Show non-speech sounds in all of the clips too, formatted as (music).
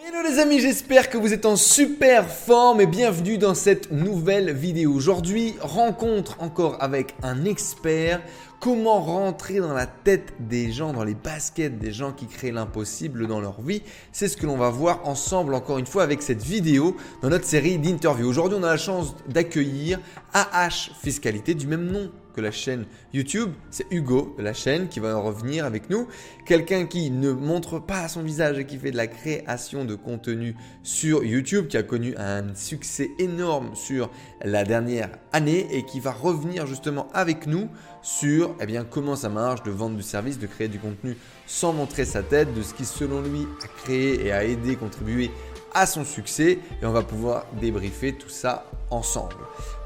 Hello les amis, j'espère que vous êtes en super forme et bienvenue dans cette nouvelle vidéo. Aujourd'hui, rencontre encore avec un expert. Comment rentrer dans la tête des gens, dans les baskets des gens qui créent l'impossible dans leur vie? C'est ce que l'on va voir ensemble encore une fois avec cette vidéo dans notre série d'interviews. Aujourd'hui, on a la chance d'accueillir AH Fiscalité du même nom la chaîne YouTube. C'est Hugo la chaîne qui va en revenir avec nous. Quelqu'un qui ne montre pas son visage et qui fait de la création de contenu sur YouTube, qui a connu un succès énorme sur la dernière année et qui va revenir justement avec nous sur eh bien, comment ça marche de vendre du service, de créer du contenu sans montrer sa tête, de ce qui selon lui a créé et a aidé, contribué à son succès et on va pouvoir débriefer tout ça ensemble.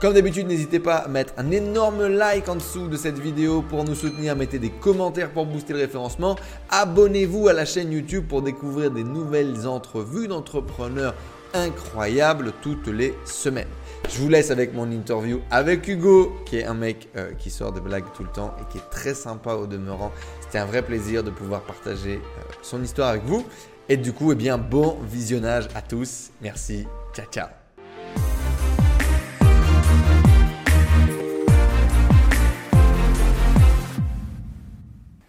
Comme d'habitude, n'hésitez pas à mettre un énorme like en dessous de cette vidéo pour nous soutenir, mettez des commentaires pour booster le référencement, abonnez-vous à la chaîne YouTube pour découvrir des nouvelles entrevues d'entrepreneurs incroyables toutes les semaines. Je vous laisse avec mon interview avec Hugo, qui est un mec euh, qui sort de blagues tout le temps et qui est très sympa au demeurant. C'était un vrai plaisir de pouvoir partager euh, son histoire avec vous. Et du coup, eh bien, bon visionnage à tous. Merci. Ciao, ciao.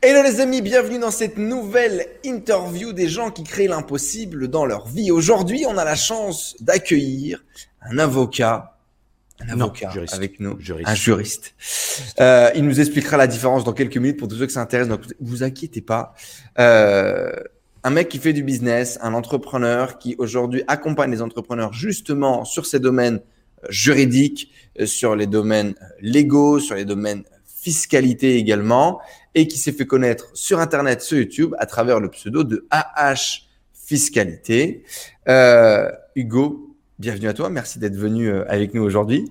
Hello les amis, bienvenue dans cette nouvelle interview des gens qui créent l'impossible dans leur vie. Aujourd'hui, on a la chance d'accueillir un avocat, un avocat avec nous, un juriste. Euh, il nous expliquera la différence dans quelques minutes pour tous ceux que ça intéresse. Donc, vous inquiétez pas. Euh, un mec qui fait du business, un entrepreneur qui aujourd'hui accompagne les entrepreneurs justement sur ces domaines euh, juridiques, sur les domaines légaux, sur les domaines fiscalité également et qui s'est fait connaître sur Internet, sur YouTube, à travers le pseudo de AH Fiscalité. Euh, Hugo, bienvenue à toi. Merci d'être venu euh, avec nous aujourd'hui.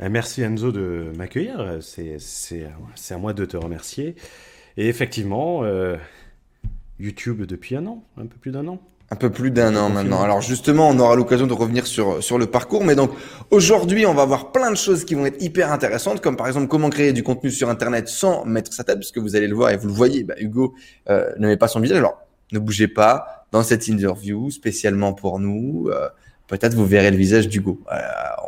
Euh, merci Enzo de m'accueillir. C'est à moi de te remercier. Et effectivement, YouTube depuis un an, un peu plus d'un an. Un peu plus d'un an maintenant. Alors justement, on aura l'occasion de revenir sur sur le parcours, mais donc aujourd'hui, on va voir plein de choses qui vont être hyper intéressantes, comme par exemple comment créer du contenu sur Internet sans mettre sa tête, puisque vous allez le voir et vous le voyez, bah, Hugo euh, ne met pas son visage. Alors ne bougez pas dans cette interview spécialement pour nous. Euh, Peut-être vous verrez le visage d'Hugo. Euh,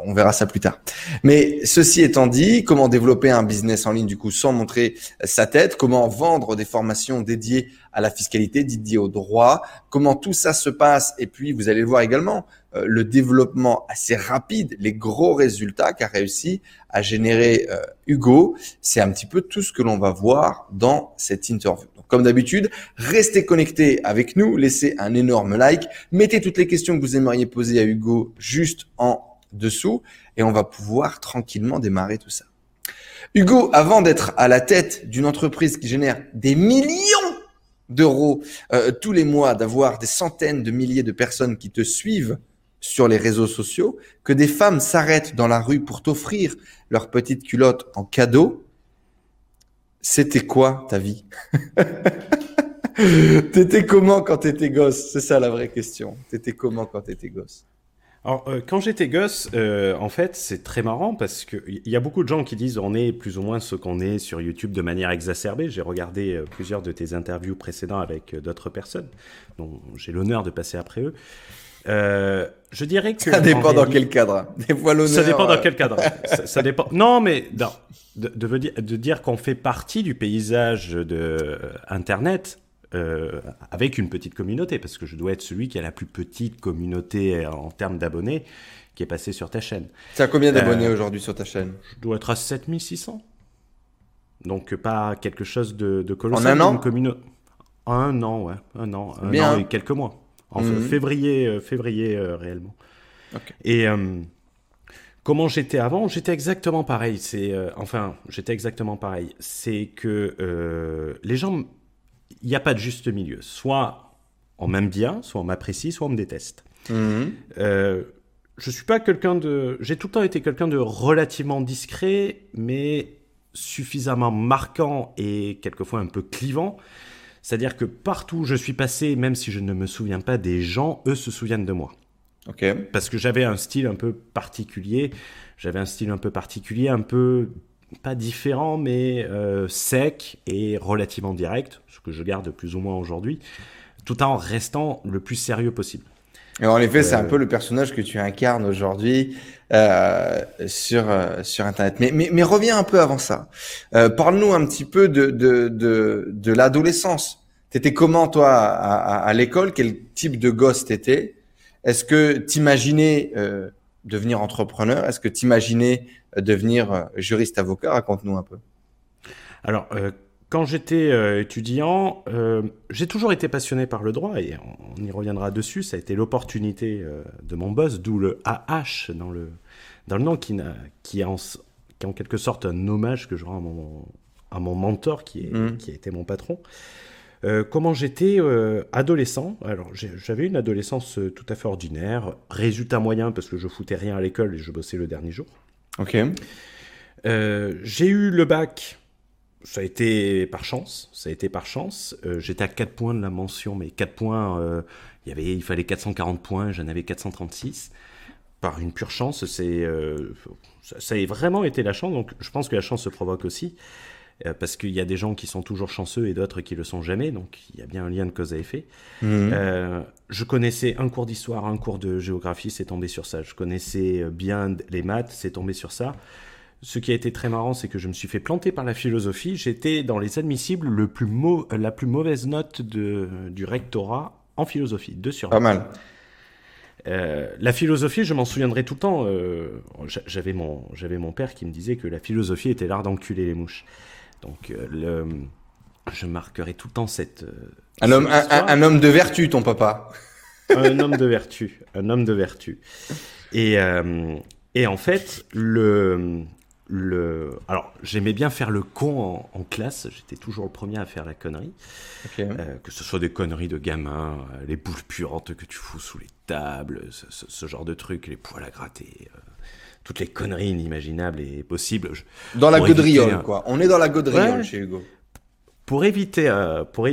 on verra ça plus tard. Mais ceci étant dit, comment développer un business en ligne du coup sans montrer sa tête? Comment vendre des formations dédiées à la fiscalité, dédiées au droit? Comment tout ça se passe? Et puis vous allez le voir également, euh, le développement assez rapide, les gros résultats qu'a réussi à générer euh, Hugo. C'est un petit peu tout ce que l'on va voir dans cette interview. Comme d'habitude, restez connectés avec nous, laissez un énorme like, mettez toutes les questions que vous aimeriez poser à Hugo juste en dessous et on va pouvoir tranquillement démarrer tout ça. Hugo, avant d'être à la tête d'une entreprise qui génère des millions d'euros euh, tous les mois, d'avoir des centaines de milliers de personnes qui te suivent sur les réseaux sociaux, que des femmes s'arrêtent dans la rue pour t'offrir leur petite culotte en cadeau, c'était quoi ta vie? (laughs) T'étais comment quand t'étais gosse? C'est ça la vraie question. T'étais comment quand t'étais gosse? Alors, euh, quand j'étais gosse, euh, en fait, c'est très marrant parce qu'il y a beaucoup de gens qui disent on est plus ou moins ce qu'on est sur YouTube de manière exacerbée. J'ai regardé euh, plusieurs de tes interviews précédentes avec d'autres personnes, dont j'ai l'honneur de passer après eux. Je dirais que. Ça dépend dans quel cadre. Des fois, Ça dépend dans quel cadre. (laughs) ça, dépend. Non, mais non de, dire qu'on fait partie du paysage de euh, Internet euh, avec une petite communauté, parce que je dois être celui qui a la plus petite communauté en termes d'abonnés qui est passé sur ta chaîne. Tu as combien d'abonnés euh, aujourd'hui sur ta chaîne? Je dois être à 7600. Donc pas quelque chose de, de colossal. En un an? Un an, ouais. Un an. Un an et quelques mois. En mhm. février, février réellement. Et Comment j'étais avant? J'étais exactement pareil. C'est euh, enfin, j'étais exactement pareil. C'est que euh, les gens, il n'y a pas de juste milieu. Soit on m'aime bien, soit on m'apprécie, soit on me déteste. Mhm. Euh, je suis pas quelqu'un de. J'ai tout le temps été quelqu'un de relativement discret, mais suffisamment marquant et quelquefois un peu clivant. C'est-à-dire que partout où je suis passé, même si je ne me souviens pas des gens, eux se souviennent de moi. Parce que j'avais un style un peu particulier. J'avais un style un peu particulier, un peu pas différent, mais euh, sec et relativement direct, ce que je garde plus ou moins aujourd'hui. tout en restant le plus sérieux possible. Et en effet, c'est un peu le personnage que tu incarnes aujourd'hui euh, sur sur Internet. Mais, mais, mais reviens un peu avant ça. Parle-nous un petit peu de de de, de l'adolescence. T'étais comment toi à, à, l'école? Quel type de gosse t'étais? Est-ce que t'imaginais euh, devenir entrepreneur? Est-ce que t'imaginais devenir juriste avocat? Raconte-nous un peu. Alors, euh, quand j'étais euh, étudiant, euh, j'ai toujours été passionné par le droit et on, y reviendra dessus. Ça a été l'opportunité de mon boss, d'où le AH dans le, dans le nom, qui, qui, est en, qui en quelque sorte un hommage que je rends à mon, à mon mentor qui, est, mmh. qui a été mon patron. comment j'étais adolescent Alors j'avais une adolescence tout à fait ordinaire, résultat moyen parce que je foutais rien à l'école et je bossais le dernier jour. Ok. j'ai eu le bac ça a été par chance, ça a été par chance. Euh, j'étais à 4 points de la mention, mais 4 points, euh, il, y avait, il fallait 440 points, j'en avais 436. Par une pure chance, c'est, euh, ça, a vraiment été la chance, donc je pense que la chance se provoque aussi, parce qu'il y a des gens qui sont toujours chanceux et d'autres qui le sont jamais, donc il y a bien un lien de cause à effet. Mmh. je connaissais un cours d'histoire, un cours de géographie, c'est tombé sur ça. Je connaissais bien les maths, c'est tombé sur ça. Ce qui a été très marrant, c'est que je me suis fait planter par la philosophie. J'étais dans les admissibles le plus la plus mauvaise note de, du rectorat en philosophie, 2 sur 1. Pas mal. Euh, la philosophie, je m'en souviendrai tout le temps. Euh, j'avais mon, j'avais mon père qui me disait que la philosophie était l'art d'enculer les mouches. Donc, euh, le, je marquerai tout le temps cette. un homme, un, homme de vertu, ton papa. un homme de vertu, un homme de vertu. Et, et en fait, le, le... Alors, j'aimais bien faire le con en, classe. J'étais toujours le premier à faire la connerie. Euh, que ce soit des conneries de gamins, euh, les boules puantes que tu fous sous les tables, ce, genre de trucs, les poils à gratter, euh, toutes les conneries inimaginables et possibles. Dans la gaudriole, quoi. On est dans la gaudriole chez Hugo. Pour éviter, pour,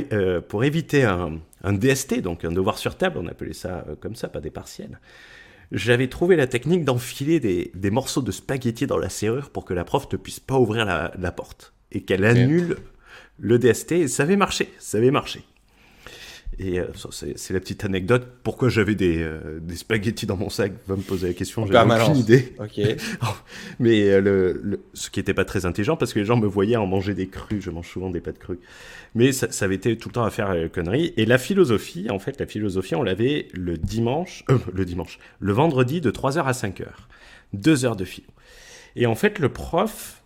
pour éviter un, un, DST, donc un devoir sur table, on appelait ça comme ça, pas des partiels j'avais trouvé la technique d'enfiler des, morceaux de spaghetti dans la serrure pour que la prof ne puisse pas ouvrir la, porte et qu'elle annule le DST. Et ça avait marché, ça avait marché. Et euh, c'est la petite anecdote. Pourquoi j'avais des, euh, des, spaghettis dans mon sac? Va me poser la question. J'ai aucune idée. (laughs) Mais euh, le, ce qui n'était pas très intelligent parce que les gens me voyaient en manger des crus. Je mange souvent des pâtes crues. Mais ça, ça avait été tout le temps à faire euh, conneries. Et la philosophie, en fait, la philosophie, on l'avait le dimanche, le dimanche, le vendredi de 3h à 5h. Deux heures de philo. Et en fait, le prof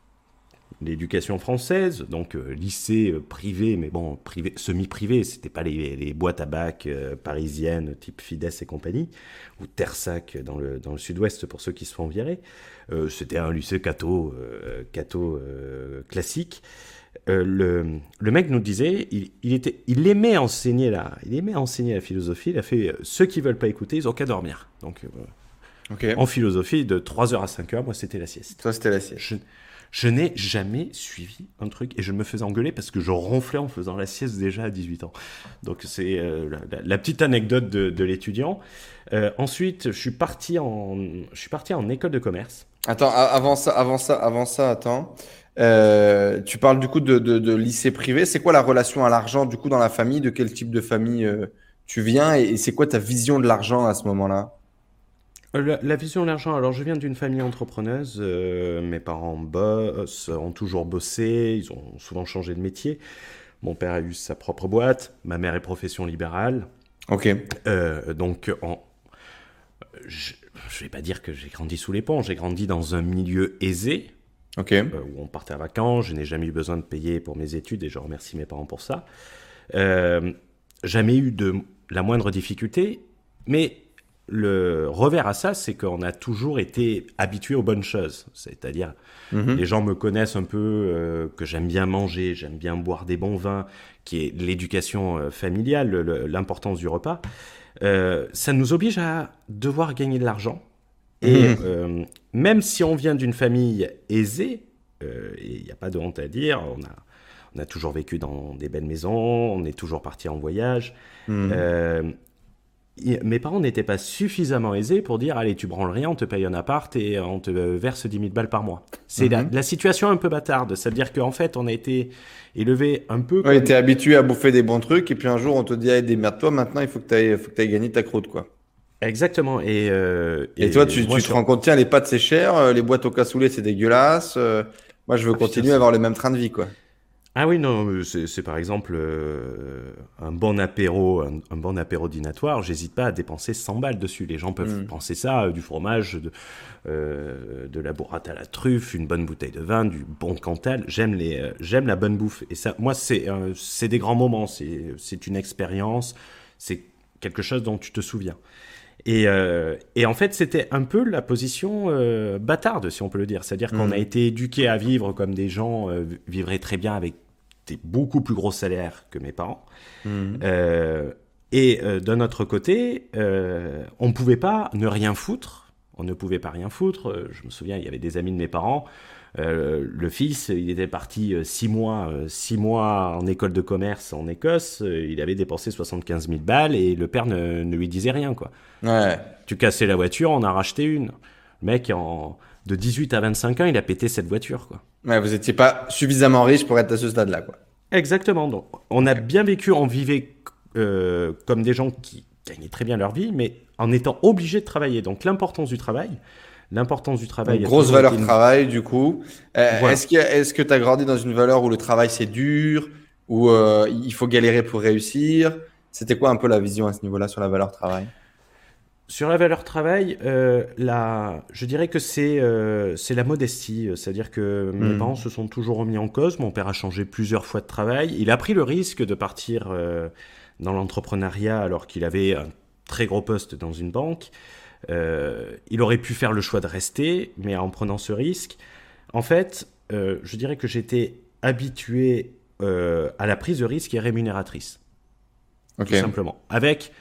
l'éducation française, donc euh, lycée euh, privé, mais bon, privé, semi-privé, c'était pas les, boîtes à bac euh, parisiennes type Fides et compagnie, ou Tersac dans le, dans le sud-ouest pour ceux qui se font virer. c'était un lycée catho, catho classique. le, le mec nous disait, il, était, il aimait enseigner la, il aimait enseigner la philosophie. Il a fait ceux qui veulent pas écouter, ils ont qu'à dormir. Donc en philosophie, de 3h à 5h, moi c'était la sieste. Toi c'était la sieste. Je n'ai jamais suivi un truc et je me faisais engueuler parce que je ronflais en faisant la sieste déjà à 18 ans. Donc c'est euh, la, petite anecdote de, l'étudiant. Euh, ensuite, je suis parti en, je parti en école de commerce. Attends, avant ça, avant ça, avant ça, attends. Euh, tu parles du coup de, lycée privé. C'est quoi la relation à l'argent du coup dans la famille? De quel type de famille tu viens? Et c'est quoi ta vision de l'argent à ce moment-là? Euh, la, vision de l'argent, alors je viens d'une famille entrepreneuse, euh, mes parents bossent, ont toujours bossé, ils ont souvent changé de métier. Mon père a eu sa propre boîte, ma mère est profession libérale. Ok. Euh, donc, je ne vais pas dire que j'ai grandi sous les ponts, j'ai grandi dans un milieu aisé, Ok. où on partait à vacances, je n'ai jamais eu besoin de payer pour mes études et je remercie mes parents pour ça. jamais eu de la moindre difficulté, mais le revers à ça, c'est qu'on a toujours été habitué aux bonnes choses. C'est-à-dire, mhm. les gens me connaissent un peu, euh, que j'aime bien manger, j'aime bien boire des bons vins, qui est l'éducation euh, familiale, l'importance du repas. Euh, ça nous oblige à devoir gagner de l'argent. Et mhm. même si on vient d'une famille aisée, il n'y a pas de honte à dire, on a, on a toujours vécu dans des belles maisons, on est toujours parti en voyage. Mhm mes parents n'étaient pas suffisamment aisés pour dire allez tu branles rien on te paye un appart et on te verse 10 000 balles par mois c'est la, mhm. situation un peu bâtarde c'est à dire qu'en fait on a été élevé un peu on était habitué à bouffer des bons trucs et puis un jour on te dit allez démerde-toi maintenant il faut que tu ailles, ailles gagner ta croûte quoi Exactement. Et, euh, et, toi, tu, tu te rends compte, tiens, les pâtes c'est cher, euh, les boîtes au cassoulet c'est dégueulasse. Euh, moi, je veux ah, continuer à avoir le même train de vie, quoi. Ah oui, non, c'est par exemple euh, un bon apéro, un, bon apéro dînatoire. J'hésite pas à dépenser 100 balles dessus. Les gens peuvent mm. penser ça, du fromage, de, de la burrata à la truffe, une bonne bouteille de vin, du bon cantal. J'aime les, j'aime la bonne bouffe. Et ça, moi, c'est c'est des grands moments. C'est une expérience. C'est quelque chose dont tu te souviens. Et, euh, et, en fait, c'était un peu la position euh, bâtarde, si on peut le dire. C'est-à-dire qu'on a mhm. été éduqués à vivre comme des gens euh, vivraient très bien avec des beaucoup plus gros salaires que mes parents. Mhm. et d'un autre côté, on ne pouvait pas ne rien foutre. On ne pouvait pas rien foutre. Je me souviens, il y avait des amis de mes parents euh, le fils, il était parti euh, six mois, euh, six mois en école de commerce en Écosse. il avait dépensé 75 000 balles et le père ne, lui disait rien, quoi. Ouais. Tu cassais la voiture, on a racheté une. Le mec, en, de 18 à 25 ans, il a pété cette voiture, quoi. Ouais, vous étiez pas suffisamment riche pour être à ce stade-là, quoi. Exactement. Donc, on a bien vécu, on vivait comme des gens qui gagnaient très bien leur vie, mais en étant obligés de travailler. Donc, l'importance du travail, l'importance du travail. grosse valeur travail, du coup. Euh, est-ce que est-ce que tu as grandi dans une valeur où le travail c'est dur, où euh, il faut galérer pour réussir? C'était quoi un peu la vision à ce niveau-là sur la valeur travail? Sur la valeur travail, euh, la, je dirais que c'est c'est la modestie, c'est-à-dire que mes hmm. parents se sont toujours remis en cause. Mon père a changé plusieurs fois de travail. Il a pris le risque de partir dans l'entrepreneuriat alors qu'il avait un très gros poste dans une banque. Euh, il aurait pu faire le choix de rester, mais en prenant ce risque, en fait, euh, je dirais que j'étais habitué euh, à la prise de risque et rémunératrice. Tout simplement. Avec.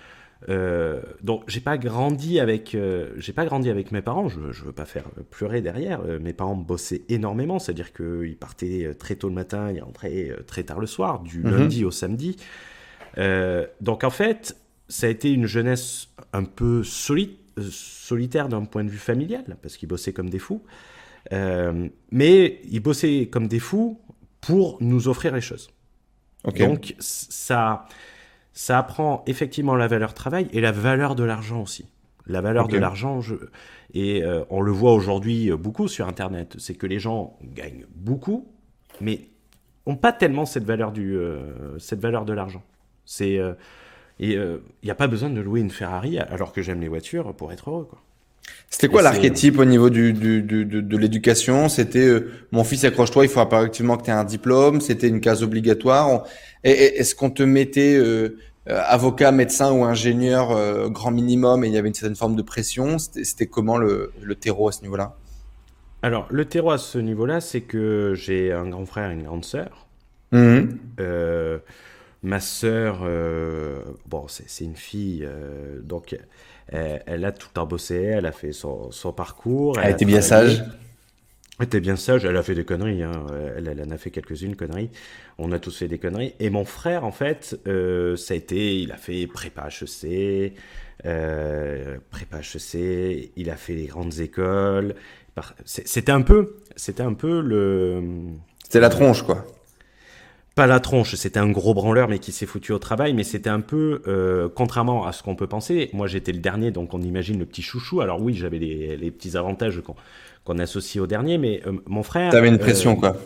Donc j'ai pas grandi avec j'ai pas grandi avec mes parents je, je veux pas faire pleurer derrière mes parents bossaient énormément c'est à dire qu'ils partaient très tôt le matin ils rentraient très tard le soir du mhm. lundi au samedi donc en fait ça a été une jeunesse un peu solide solitaire d'un point de vue familial, parce qu'ils bossaient comme des fous. Euh, mais ils bossaient comme des fous pour nous offrir les choses. Donc ça, ça apprend effectivement la valeur travail et la valeur de l'argent aussi. La valeur de l'argent, je... et euh, on le voit aujourd'hui beaucoup sur Internet, c'est que les gens gagnent beaucoup, mais ont pas tellement cette valeur, du, euh, cette valeur de l'argent. C'est et il euh, n'y a pas besoin de louer une Ferrari alors que j'aime les voitures pour être heureux. Quoi. C'était quoi l'archétype au niveau du, du, du de, l'éducation? C'était euh, mon fils accroche-toi, il faut impérativement que tu aies un diplôme. C'était une case obligatoire. Est-ce qu'on te mettait euh, avocat, médecin ou ingénieur grand minimum et il y avait une certaine forme de pression? C'était comment le, le terreau à ce niveau-là? Alors le terreau à ce niveau-là, c'est que j'ai un grand frère et une grande sœur. Mmh. Ma sœur, euh, bon, c'est une fille, euh, donc elle, a tout le temps bossé, elle a fait son, parcours. Elle, était bien sage. Elle était bien sage, elle a fait des conneries, hein. elle, elle, en a fait quelques-unes conneries. On a tous fait des conneries. Et mon frère, en fait, euh, ça a été, il a fait prépa HEC, prépa HEC, il a fait les grandes écoles. C'était un peu, c'était un peu le. C'était la tronche, quoi pas la tronche, c'était un gros branleur mais qui s'est foutu au travail, mais c'était un peu, euh, contrairement à ce qu'on peut penser, moi j'étais le dernier, donc on imagine le petit chouchou, alors oui j'avais les, petits avantages qu'on associe au dernier, mais euh, mon frère... T'avais une pression euh, quoi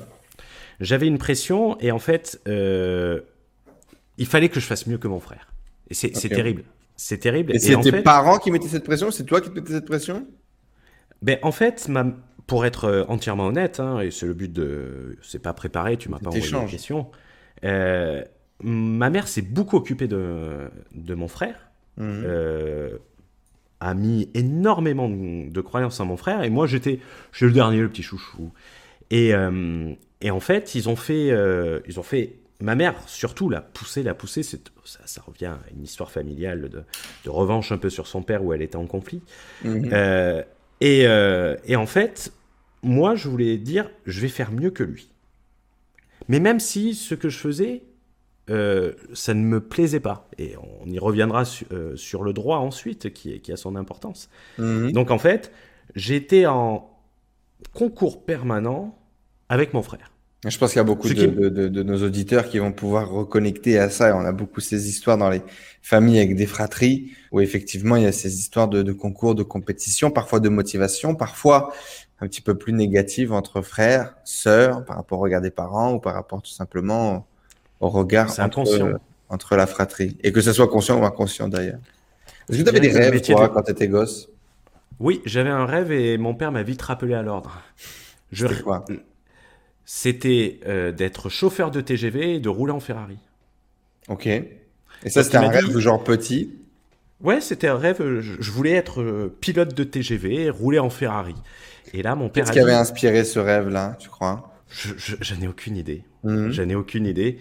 J'avais une pression et en fait, il fallait que je fasse mieux que mon frère. Et c'est terrible. C'est terrible. Et, c'est tes parents qui mettaient cette pression? C'est toi qui te mettais cette pression? Ben, En fait, ma, pour être euh, entièrement honnête, hein, et c'est le but de. C'est pas préparé, tu m'as pas envoyé la question. Euh, ma mère s'est beaucoup occupée de, de mon frère. Mhm. Euh, a mis énormément de, croyances en mon frère et moi j'étais je le dernier le petit chouchou et, et en fait ils ont fait ils ont fait ma mère surtout l'a poussé l'a poussé ça, ça, revient à une histoire familiale de, de, revanche un peu sur son père où elle était en conflit mhm. Et, et en fait moi, je voulais dire, je vais faire mieux que lui. Mais même si ce que je faisais ça ne me plaisait pas. Et on y reviendra sur le droit ensuite, qui, qui a son importance. Mhm. Donc en fait, j'étais en concours permanent avec mon frère. Je pense qu'il y a beaucoup de, nos auditeurs qui vont pouvoir reconnecter à ça. Et on a beaucoup ces histoires dans les familles avec des fratries où effectivement il y a ces histoires de, concours, de compétition, parfois de motivation, parfois un petit peu plus négatives entre frères, sœurs, par rapport au regard des parents ou par rapport tout simplement au regard entre, entre, la fratrie. Et que ce soit conscient ou inconscient d'ailleurs. Est-ce que tu avais des rêves, toi, quand tu étais gosse? Oui, j'avais un rêve et mon père m'a vite rappelé à l'ordre. Je... quoi? C'était euh, d'être chauffeur de TGV et de rouler en Ferrari. Ok. Et ça, c'était un rêve genre petit Ouais, c'était un rêve. Je, voulais être euh, pilote de TGV et rouler en Ferrari. Et là, mon père. Qu'est-ce qui avait inspiré ce rêve-là, tu crois? Je, n'ai aucune idée. Mhm. Je n'ai aucune idée.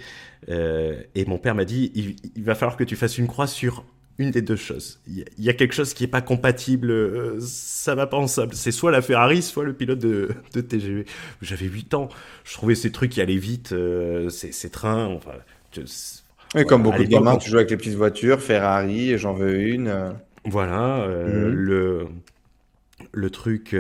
Euh, et mon père m'a dit il, va falloir que tu fasses une croix sur une des deux choses. Il y, a quelque chose qui est pas compatible, euh, ça va pas ensemble. C'est soit la Ferrari, soit le pilote de, de TGV. J'avais 8 ans, je trouvais ces trucs qui allaient vite, euh, ces, trains, enfin... oui, comme beaucoup de gamins, tu joues avec les petites voitures, Ferrari, j'en veux une. Euh. Voilà, mhm. le, le truc...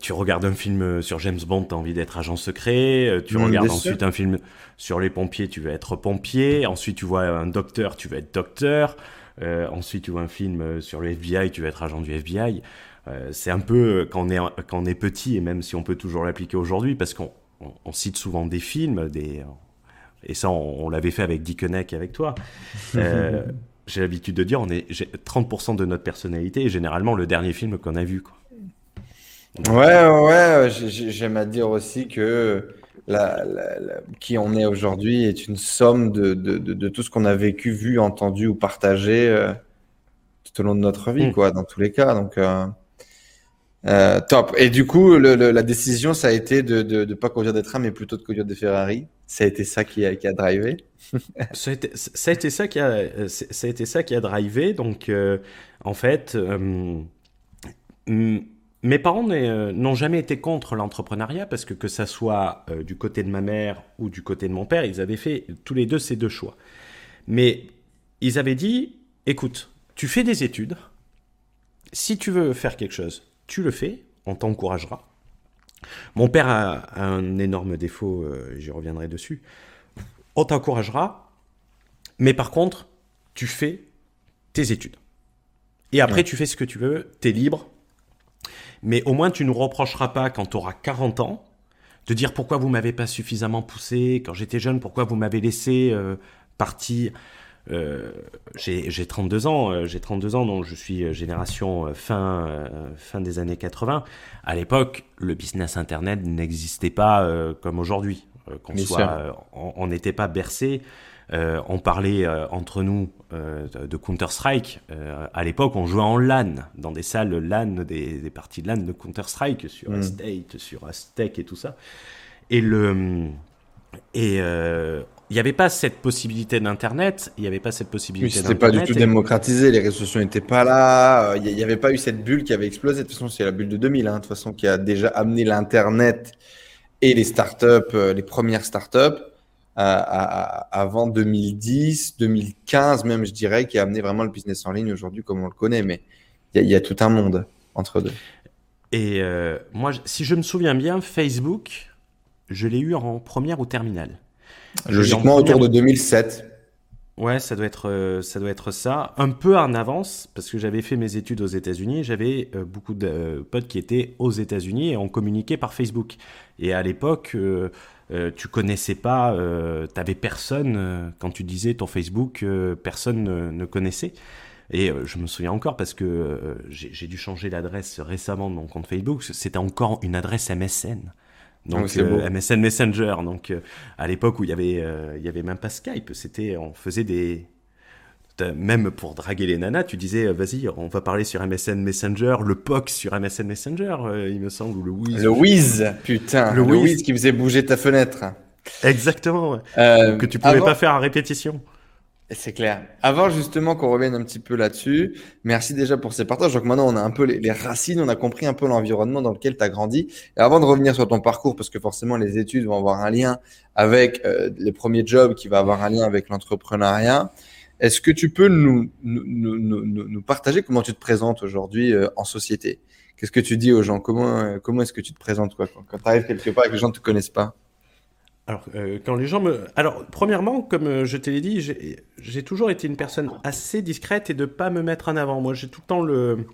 tu regardes un film sur James Bond, tu as envie d'être agent secret. Tu mhm, regardes ensuite un film sur les pompiers, tu veux être pompier. Ensuite, tu vois un docteur, tu veux être docteur. Euh, ensuite, tu vois un film euh, sur le FBI, tu veux être agent du FBI. Euh, c'est un peu quand on, est, quand on est petit, et même si on peut toujours l'appliquer aujourd'hui, parce qu'on on, cite souvent des films, des, et ça, on, l'avait fait avec Dick et avec toi. (laughs) j'ai l'habitude de dire, on est 30% de notre personnalité généralement le dernier film qu'on a vu. Quoi. Ouais, ouais, j'aime à dire aussi que la, qui on est aujourd'hui est une somme de, de, de, tout ce qu'on a vécu, vu, entendu ou partagé euh, tout au long de notre vie, mm. quoi, dans tous les cas. Donc, euh, euh, top. Et du coup, le, la décision, ça a été de ne pas conduire des trains, mais plutôt de conduire des Ferrari. Ça a été ça qui a, qui a drivé. (laughs) ça, a été, ça a été ça qui a, ça a été ça qui a drivé. Donc, en fait, mes parents euh, n'ont jamais été contre l'entrepreneuriat parce que que ça soit euh, du côté de ma mère ou du côté de mon père, ils avaient fait tous les deux ces deux choix. Mais ils avaient dit, écoute, tu fais des études, si tu veux faire quelque chose, tu le fais, on t'encouragera. Mon père a, un énorme défaut, euh, j'y reviendrai dessus. On t'encouragera, mais par contre, tu fais tes études. Et après, tu fais ce que tu veux, tu es libre, mais au moins tu ne nous reprocheras pas quand tu auras 40 ans de dire pourquoi vous m'avez pas suffisamment poussé quand j'étais jeune, pourquoi vous m'avez laissé euh, partir. Euh, j'ai 32 ans, euh, j'ai 32 ans, donc je suis génération fin fin des années 80. À l'époque, le business internet n'existait pas comme aujourd'hui. qu'on soit, on n'était pas bercé. On parlait entre nous euh, de Counter-Strike. Euh, à l'époque, on jouait en LAN, dans des salles LAN, des, parties de LAN de Counter-Strike, sur mm. State, sur Aztec et tout ça. Et le. Et. Euh, il n'y avait pas cette possibilité d'internet, il n'y avait pas cette possibilité. Oui, c'était pas du tout démocratisé, les réseaux sociaux n'étaient pas là, il n'y avait pas eu cette bulle qui avait explosé. De toute façon, c'est la bulle de 2000, hein, de toute façon, qui a déjà amené l'internet et les startups, les premières startups avant 2010, 2015 même, je dirais, qui a amené vraiment le business en ligne aujourd'hui comme on le connaît. Mais il y, a tout un monde entre deux. Et euh, moi, si je me souviens bien, Facebook, je l'ai eu en première ou terminale. Logiquement autour de 2007. Ouais, ça doit être euh, ça doit être ça, un peu en avance parce que j'avais fait mes études aux États-Unis, j'avais euh, beaucoup de potes qui étaient aux États-Unis et on communiquait par Facebook. Et à l'époque, euh, tu connaissais pas, euh, tu avais personne, euh, quand tu disais ton Facebook, personne ne, connaissait. Et je me souviens encore parce que j'ai dû changer l'adresse récemment de mon compte Facebook, c'était encore une adresse MSN. Donc MSN Messenger. Donc à l'époque où il y avait il y avait même pas Skype, c'était on faisait des même pour draguer les nanas, tu disais, euh, vas-y, on va parler sur MSN Messenger, le POC sur MSN Messenger, euh, il me semble, ou le Wiz. Le Wiz, putain, le, Wiz. qui faisait bouger ta fenêtre. Exactement, euh, que tu pouvais pas faire à répétition. C'est clair. Avant justement qu'on revienne un petit peu là-dessus, merci déjà pour ces partages. Donc maintenant, on a un peu les, racines, on a compris un peu l'environnement dans lequel tu as grandi. Et avant de revenir sur ton parcours, parce que forcément les études vont avoir un lien avec euh, les premiers jobs, qui va avoir un lien avec l'entrepreneuriat, est-ce que tu peux nous, nous, nous, nous, partager comment tu te présentes aujourd'hui euh, en société? Qu'est-ce que tu dis aux gens? Comment, euh, comment est-ce que tu te présentes quand, tu arrives quelque part et que les gens ne te connaissent pas? Alors, euh, quand les gens me. Alors, premièrement, comme je te l'ai dit, j'ai toujours été une personne assez discrète et de pas me mettre en avant. Moi, j'ai tout le temps le.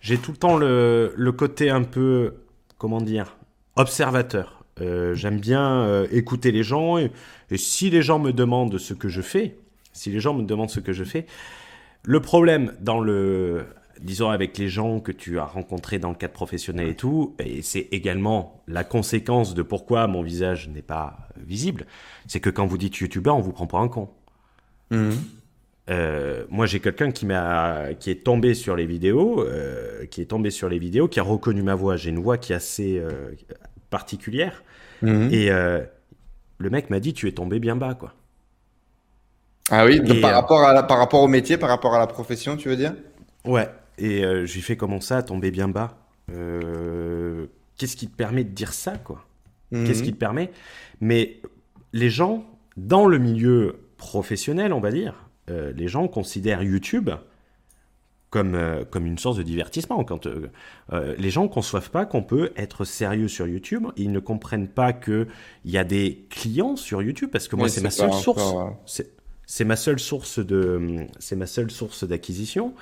J'ai tout le temps le, côté un peu. Comment dire Observateur. J'aime bien écouter les gens et, si les gens me demandent ce que je fais, si les gens me demandent ce que je fais, le problème dans le disons avec les gens que tu as rencontrés dans le cadre professionnel et tout, et c'est également la conséquence de pourquoi mon visage n'est pas visible, c'est que quand vous dites youtubeur, on vous prend pour un con. Mhm. Euh, moi, j'ai quelqu'un qui m'a, qui est tombé sur les vidéos, euh, qui est tombé sur les vidéos, qui a reconnu ma voix. J'ai une voix qui est assez euh, particulière, mhm. et le mec m'a dit, tu es tombé bien bas, quoi. Ah oui, par rapport à par rapport au métier, par rapport à la profession, tu veux dire? Ouais. Et euh, j'ai fait comment ça, tomber bien bas? Euh, qu'est-ce qui te permet de dire ça, quoi? Qu'est-ce mhm. qui te permet? Mais les gens, dans le milieu professionnel, on va dire, euh, les gens considèrent YouTube comme, comme une source de divertissement. Quand les gens ne conçoivent pas qu'on peut être sérieux sur YouTube, ils ne comprennent pas qu'il y a des clients sur YouTube, parce que moi, c'est ma seule source. C'est ma seule source de, c'est ma seule source d'acquisition.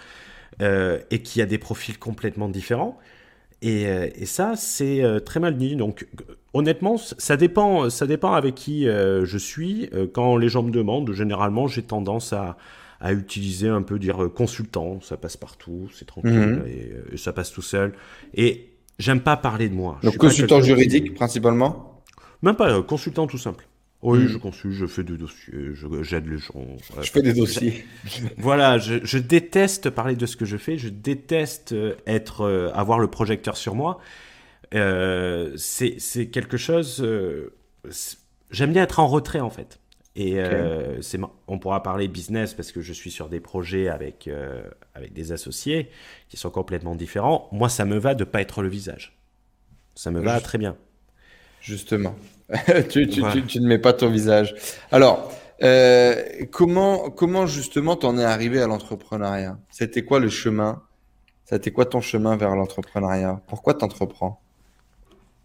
Euh, et qui a des profils complètement différents. Et, euh, et ça, c'est euh, très mal dit. Donc, honnêtement, ça dépend, ça dépend avec qui je suis. quand les gens me demandent, généralement, j'ai tendance à, à, utiliser un peu dire consultant. Ça passe partout, c'est tranquille, mhm. et, ça passe tout seul. Et j'aime pas parler de moi. Donc, consultant juridique, principalement? Même pas, consultant tout simple. Oui, hmm. je consulte, je fais des dossiers, j'aide les gens. Je fais des dossiers. (laughs) voilà, je, je, déteste parler de ce que je fais, je déteste euh, être, euh, avoir le projecteur sur moi. Euh, c'est quelque chose. Euh, J'aime bien être en retrait en fait. Et c'est, on pourra parler business parce que je suis sur des projets avec, avec des associés qui sont complètement différents. Moi, ça me va de pas être le visage. Ça me va très bien. Justement. (laughs) tu, tu, tu, ne mets pas ton visage. Alors, euh, comment, comment justement t'en es arrivé à l'entrepreneuriat? C'était quoi le chemin? C'était quoi ton chemin vers l'entrepreneuriat? Pourquoi t'entreprends?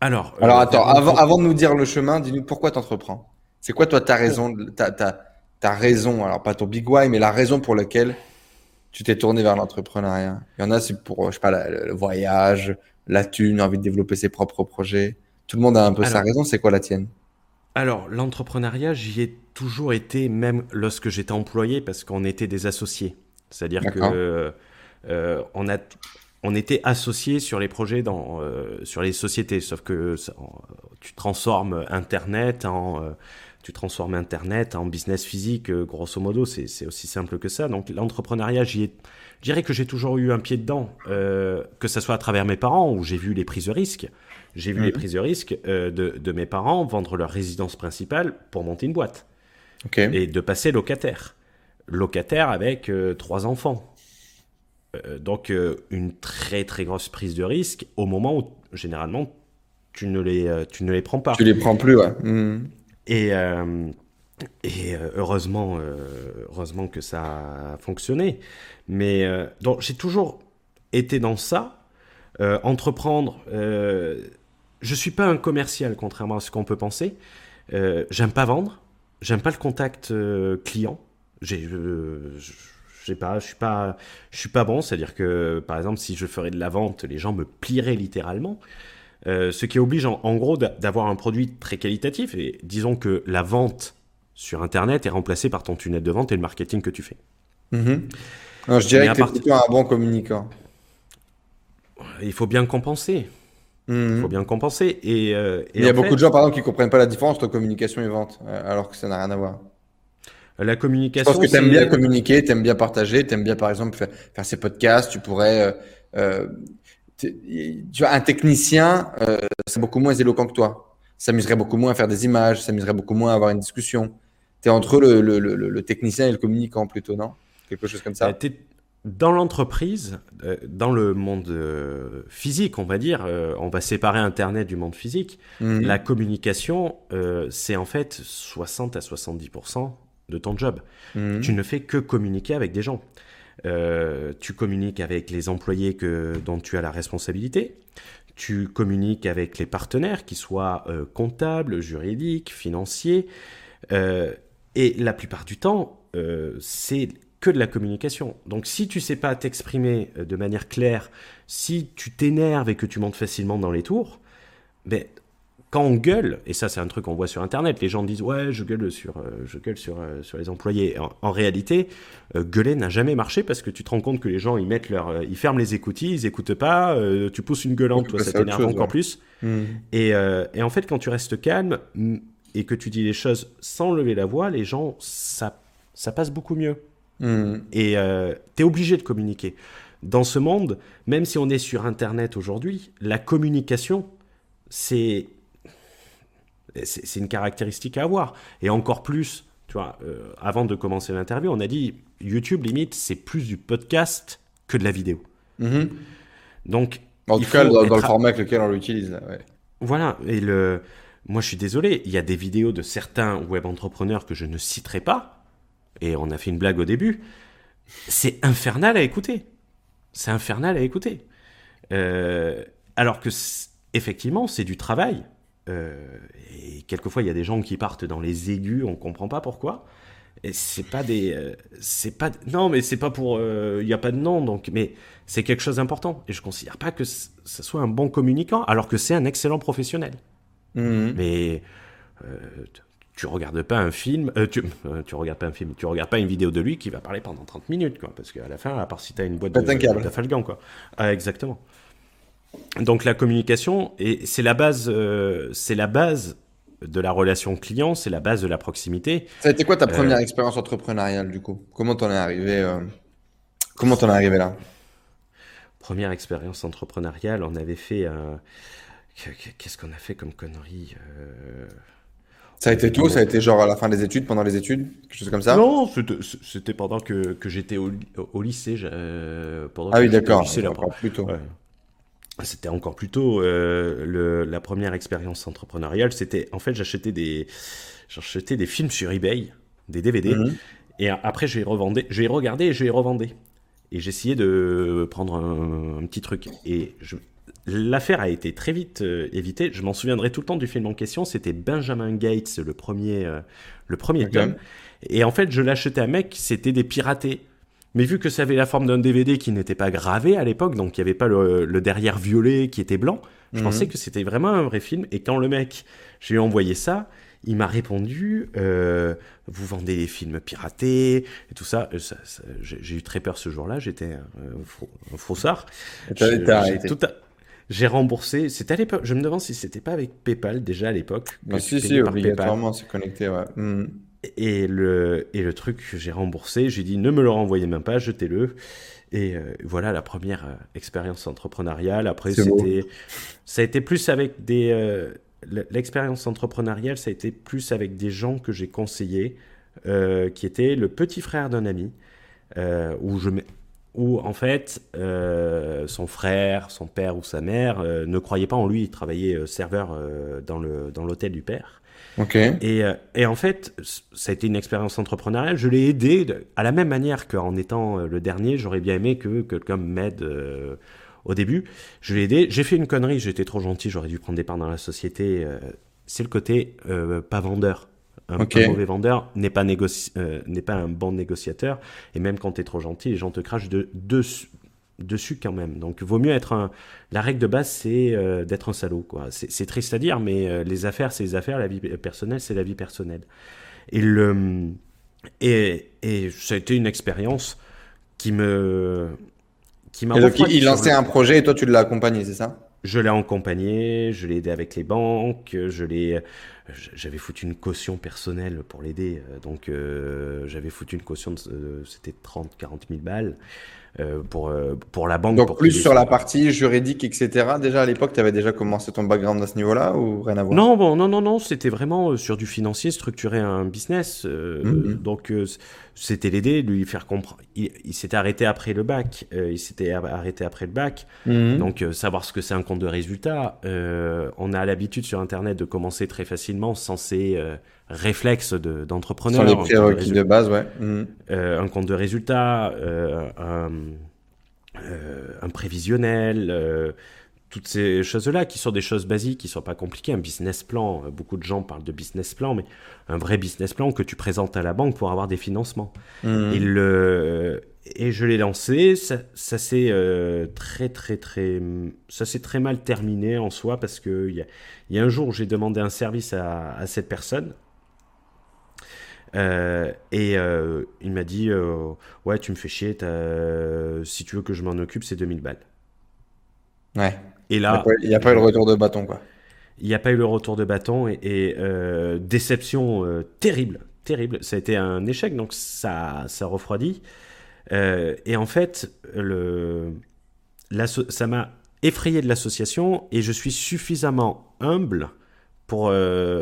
Alors, euh, Alors attends, avant, avant de nous dire le chemin, dis-nous pourquoi t'entreprends. C'est quoi toi ta raison, ta, ta, ta raison? Alors pas ton big why, mais la raison pour laquelle tu t'es tourné vers l'entrepreneuriat. Il y en a, c'est pour, je sais pas, le voyage, la thune, envie de développer ses propres projets. Tout le monde a un peu sa raison. C'est quoi la tienne? Alors, l'entrepreneuriat, j'y ai toujours été, même lorsque j'étais employé, parce qu'on était des associés. C'est-à-dire que euh, on a on était associés sur les projets dans euh, sur les sociétés sauf que tu transformes internet en euh, tu transformes internet en business physique grosso modo c'est aussi simple que ça donc l'entrepreneuriat j'y ai je dirais que j'ai toujours eu un pied dedans que ce soit à travers mes parents où j'ai vu les prises de risques j'ai vu les prises de risque euh, de, de, mes parents vendre leur résidence principale pour monter une boîte. Et de passer locataire. Locataire avec euh, trois enfants. Euh, donc une très très grosse prise de risque au moment où généralement tu ne les, tu ne les prends pas. Tu les prends plus, ouais. Mmh. Et, et heureusement, heureusement que ça a fonctionné. Mais donc j'ai toujours été dans ça. entreprendre je suis pas un commercial, contrairement à ce qu'on peut penser. Euh, j'aime pas vendre, j'aime pas le contact euh, client. J'ai, je sais pas, je suis pas, je suis pas bon. C'est-à-dire que, par exemple, si je ferais de la vente, les gens me plieraient littéralement. Euh, ce qui oblige en, gros d'avoir un produit très qualitatif. Et disons que la vente sur Internet est remplacée par ton tunnel de vente et le marketing que tu fais. Mm-hmm. je dirais que tu es plutôt un bon communicant. Il faut bien compenser. Il mhm. faut bien compenser. Et, euh, il y a beaucoup de gens, par exemple, qui comprennent pas la différence entre communication et vente, euh, alors que ça n'a rien à voir. La communication. Je pense que tu aimes bien communiquer, tu aimes bien partager, tu aimes bien, par exemple, faire, faire ces podcasts. Tu pourrais. Euh, tu vois, un technicien, c'est beaucoup moins éloquent que toi. S'amuserait beaucoup moins à faire des images, s'amuserait beaucoup moins à avoir une discussion. tu es entre le, le, le, technicien et le communicant plutôt, non? Quelque chose comme ça dans l'entreprise, euh, dans le monde euh, physique, on va dire, euh, on va séparer Internet du monde physique. Mhm. La communication, c'est en fait 60 à 70% de ton job. Mhm. Tu ne fais que communiquer avec des gens. tu communiques avec les employés que, dont tu as la responsabilité. Tu communiques avec les partenaires, qui soient comptables, juridiques, financiers. et la plupart du temps, c'est que de la communication. Donc si tu sais pas t'exprimer euh, de manière claire, si tu t'énerves et que tu montes facilement dans les tours, ben, quand on gueule, et ça c'est un truc qu'on voit sur internet, les gens disent ouais je gueule sur, euh, je gueule sur, euh, sur les employés. En, réalité, gueuler n'a jamais marché parce que tu te rends compte que les gens ils mettent leur, ils ferment les écoutilles, ils écoutent pas, tu pousses une gueulante, toi ça t'énerve encore plus. Hmm. Et, et, en fait quand tu restes calme et que tu dis les choses sans lever la voix, les gens ça, ça passe beaucoup mieux. Mm. Et euh, tu es obligé de communiquer. Dans ce monde, même si on est sur Internet aujourd'hui, la communication, c'est c'est une caractéristique à avoir. Et encore plus, tu vois, euh, avant de commencer l'interview, on a dit YouTube limite, c'est plus du podcast que de la vidéo. Mm-hmm. Donc, en tout cas, dans, le format avec lequel on l'utilise. Voilà. Et le, moi, je suis désolé, il y a des vidéos de certains web entrepreneurs que je ne citerai pas et on a fait une blague au début, c'est infernal à écouter. C'est infernal à écouter. Euh, alors que, effectivement, c'est du travail. Euh, et quelquefois, il y a des gens qui partent dans les aigus, on comprend pas pourquoi. Et c'est pas des, euh, c'est pas, non, mais c'est pas pour, il n'y a pas de nom, donc, mais c'est quelque chose d'important. Et je considère pas que ce soit un bon communicant, alors que c'est un excellent professionnel. Mmh. Mais tu regardes pas un film, euh, tu, euh, tu regardes pas un film, tu regardes pas une vidéo de lui qui va parler pendant 30 minutes, quoi, parce qu'à la fin, à part si tu as une boîte de, de quoi. Ah, exactement. Donc la communication, et c'est la base, euh, c'est la base de la relation client, c'est la base de la proximité. Ça a été quoi ta première expérience entrepreneuriale du coup? Comment t'en es arrivé Comment t'en es arrivé là? Première expérience entrepreneuriale, on avait fait Qu'est-ce qu'on a fait comme connerie ça a été tout Ça a été genre à la fin des études, pendant les études Quelque chose comme ça Non, c'était pendant que, que j'étais au, au, lycée. Euh, pendant ah oui, d'accord. Encore plus tôt. C'était encore plus tôt. Euh, le, la première expérience entrepreneuriale, c'était en fait j'achetais des j'achetais des films sur eBay, des DVD, mhm. et après revendais, je les regardais et je les revendais. Et j'essayais de prendre un, un, petit truc. Et je, L'affaire a été très vite euh, évitée. Je m'en souviendrai tout le temps du film en question. C'était Benjamin Gates, le premier, euh, le premier tome. Et en fait, je l'achetais à mec, c'était des piratés. Mais vu que ça avait la forme d'un DVD qui n'était pas gravé à l'époque, donc il n'y avait pas le, derrière violet qui était blanc, je mhm. pensais que c'était vraiment un vrai film. Et quand le mec, j'ai envoyé ça, il m'a répondu euh, Vous vendez des films piratés et tout ça. j'ai eu très peur ce jour-là, j'étais un, faussard. Tout, j'ai remboursé. C'était à l'époque. Je me demande si c'était pas avec PayPal déjà à l'époque. Ah, si, si, obligatoirement, c'est connecté, ouais. Hmm. Et le, et le truc, j'ai remboursé. J'ai dit ne me le renvoyez même pas, jetez-le. Et euh, voilà la première euh, expérience entrepreneuriale. Après, c'était, ça a été plus avec des. Euh, l'expérience entrepreneuriale, ça a été plus avec des gens que j'ai conseillés, qui étaient le petit frère d'un ami, où je, où en fait euh, son frère, son père ou sa mère euh, ne croyaient pas en lui, il travaillait euh, serveur dans le dans l'hôtel du père. Et, et, en fait, ça a été une expérience entrepreneuriale. Je l'ai aidé à la même manière qu'en étant le dernier, j'aurais bien aimé que quelqu'un m'aide au début. Je l'ai aidé. J'ai fait une connerie, j'étais trop gentil, j'aurais dû prendre des parts dans la société. C'est le côté pas vendeur. Un, mauvais vendeur n'est pas, euh, n'est pas un bon négociateur. Et même quand tu es trop gentil, les gens te crachent de, dessus quand même. Donc, vaut mieux être un. La règle de base, c'est euh, d'être un salaud. Quoi. C'est, triste à dire, mais euh, les affaires, c'est les affaires. La vie personnelle, c'est la vie personnelle. Et, le, et, et ça a été une expérience qui me. Qui m'a il lançait un projet et toi, tu l'as accompagné, c'est ça? Je l'ai accompagné, je l'ai aidé avec les banques, je l'ai, j'avais foutu une caution personnelle pour l'aider. Donc j'avais foutu une caution, de, c'était 30, 40 000 balles. Euh, pour, euh, pour la banque. Donc plus sur la partie juridique, etc. Déjà à l'époque, tu avais déjà commencé ton background à ce niveau-là ou rien à voir? Non, bon, non, non, non, c'était vraiment euh, sur du financier, structurer un business. Mhm. Donc c'était l'aider, lui faire comprendre. Il, s'était arrêté après le bac. il s'était arrêté après le bac. Mhm. Donc savoir ce que c'est un compte de résultat. on a l'habitude sur Internet de commencer très facilement sans ces réflexe d'entrepreneur. De, Sur les prérequis de, base, ouais. Mhm. Euh, un compte de résultat, euh, un, euh, un, prévisionnel, toutes ces choses-là qui sont des choses basiques, qui ne sont pas compliquées. Un business plan, beaucoup de gens parlent de business plan, mais un vrai business plan que tu présentes à la banque pour avoir des financements. Et, le, et je l'ai lancé, ça, ça s'est très très très ça s'est très mal terminé en soi parce que il y a, y a, un jour où j'ai demandé un service à, à cette personne euh, et euh, il m'a dit euh, Ouais, tu me fais chier, si tu veux que je m'en occupe, c'est 2000 balles. Ouais. Et là. Il n'y a, pas eu le retour de bâton, quoi. Il n'y a pas eu le retour de bâton et, déception terrible, terrible. Ça a été un échec, donc ça, ça refroidit. et en fait, le, ça m'a effrayé de l'association et je suis suffisamment humble pour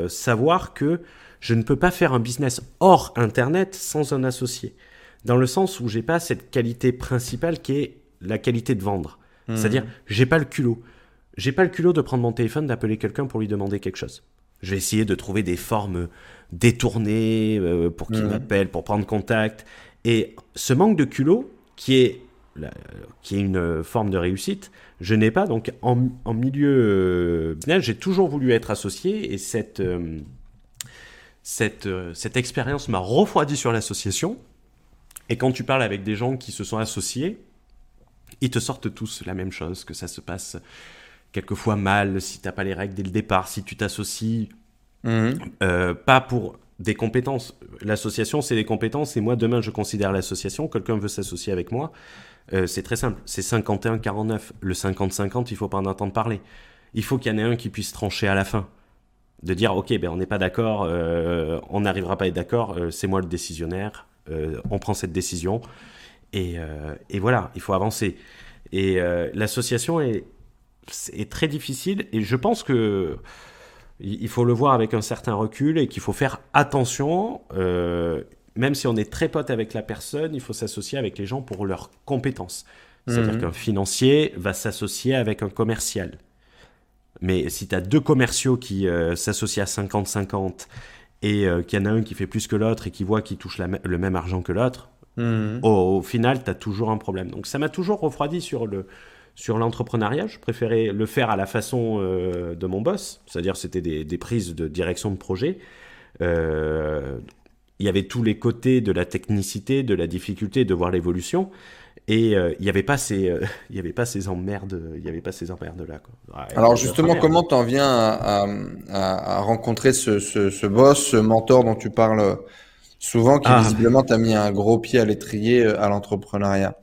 savoir que je ne peux pas faire un business hors Internet sans un associé. Dans le sens où j'ai pas cette qualité principale qui est la qualité de vendre. Hmm. C'est-à-dire, j'ai pas le culot. J'ai pas le culot de prendre mon téléphone, d'appeler quelqu'un pour lui demander quelque chose. Je vais essayer de trouver des formes détournées euh, pour qu'il hmm. m'appelle, pour prendre contact. Et ce manque de culot, qui est, qui est une forme de réussite, je n'ai pas. Donc, en, milieu euh, j'ai toujours voulu être associé et cette. Euh, cette, euh, cette expérience m'a refroidi sur l'association. Et quand tu parles avec des gens qui se sont associés, ils te sortent tous la même chose, que ça se passe quelquefois mal, si tu n'as pas les règles dès le départ, si tu t'associes mhm. euh, pas pour des compétences. L'association, c'est des compétences, et moi, demain, je considère l'association, quelqu'un veut s'associer avec moi, euh, c'est très simple, c'est 51-49. Le 50-50, il faut pas en entendre parler. Il faut qu'il y en ait un qui puisse trancher à la fin de dire ok ben on n'est pas d'accord, euh, on n'arrivera pas à être d'accord, c'est moi le décisionnaire, on prend cette décision et, et, voilà, il faut avancer. Et l'association est, est, très difficile et je pense que il faut le voir avec un certain recul et qu'il faut faire attention. même si on est très pote avec la personne, il faut s'associer avec les gens pour leurs compétences. C'est-à-dire mhm. qu'un financier va s'associer avec un commercial. Mais si tu as deux commerciaux qui euh, s'associent à 50-50 et euh, qu'il y en a un qui fait plus que l'autre et qui voit qu'il touche le même argent que l'autre, mhm. au, final, tu as toujours un problème. Donc ça m'a toujours refroidi sur le sur l'entrepreneuriat. Je préférais le faire à la façon euh, de mon boss, c'est-à-dire c'était des, des, prises de direction de projet. Il y avait tous les côtés de la technicité, de la difficulté de voir l'évolution. Et euh, il n'y avait pas ces, euh, (laughs) il y avait pas ces emmerdes, il y avait pas ces emmerdes là. Quoi. Alors justement, comment tu en viens à, à, à rencontrer ce, ce, ce, boss, ce mentor dont tu parles souvent, qui ah. visiblement t'a mis un gros pied à l'étrier euh, à l'entrepreneuriat.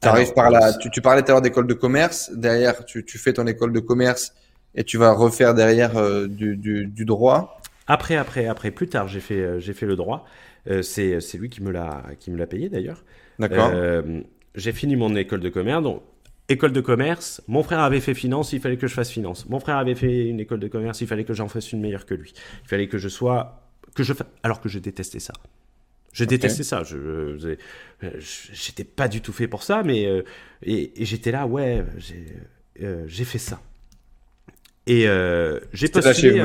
T'arrives par là. Tu, tu parlais tout à l'heure d'école de commerce. Derrière, tu, tu, fais ton école de commerce et tu vas refaire derrière du, du, du, droit. Après, après, après, plus tard, j'ai fait, j'ai fait le droit. c'est, c'est lui qui me l'a, qui me l'a payé d'ailleurs. D'accord j'ai fini mon école de commerce. Donc, école de commerce, mon frère avait fait finance, il fallait que je fasse finance. Mon frère avait fait une école de commerce, il fallait que j'en fasse une meilleure que lui. Il fallait que je sois. Que je Alors que je détestais ça. Je détestais ça. Je j'étais pas du tout fait pour ça, mais euh, et, j'étais là, ouais, j'ai euh, fait ça. Et euh, j'ai postulé.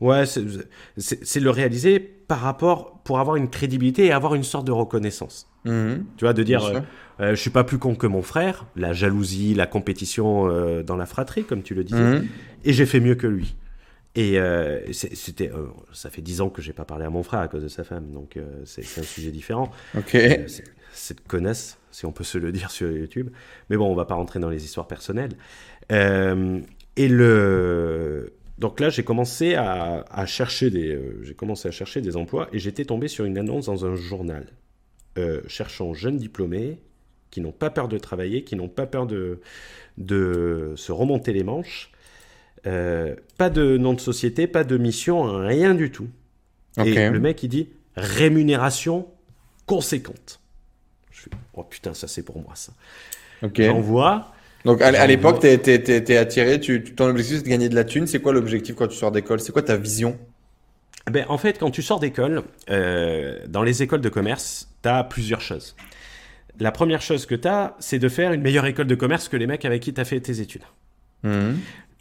Ouais, c'est le réaliser par rapport pour avoir une crédibilité et avoir une sorte de reconnaissance. Mhm. Tu vois, de dire, je suis pas plus con que mon frère, la jalousie, la compétition dans la fratrie, comme tu le disais, mhm. et j'ai fait mieux que lui. Et c'était, ça fait dix ans que j'ai pas parlé à mon frère à cause de sa femme, donc c'est un sujet différent. Ok. Cette connasse, si on peut se le dire (laughs) sur YouTube. Mais bon, on va pas rentrer dans les histoires personnelles. et le donc là, j'ai commencé à, chercher des, euh, j'ai commencé à chercher des emplois et j'étais tombé sur une annonce dans un journal euh, cherchant jeunes diplômés qui n'ont pas peur de travailler, qui n'ont pas peur de, de se remonter les manches. Pas de nom de société, pas de mission, rien du tout. Et le mec, il dit rémunération conséquente. Je fais, oh putain, ça c'est pour moi ça. J'envoie. Donc à, l'époque, tu es, attiré, tu, ton objectif c'est de gagner de la thune. C'est quoi l'objectif quand tu sors d'école? C'est quoi ta vision? Ben, En fait, quand tu sors d'école, euh, dans les écoles de commerce, tu as plusieurs choses. La première chose que tu as, c'est de faire une meilleure école de commerce que les mecs avec qui tu as fait tes études. Mmh.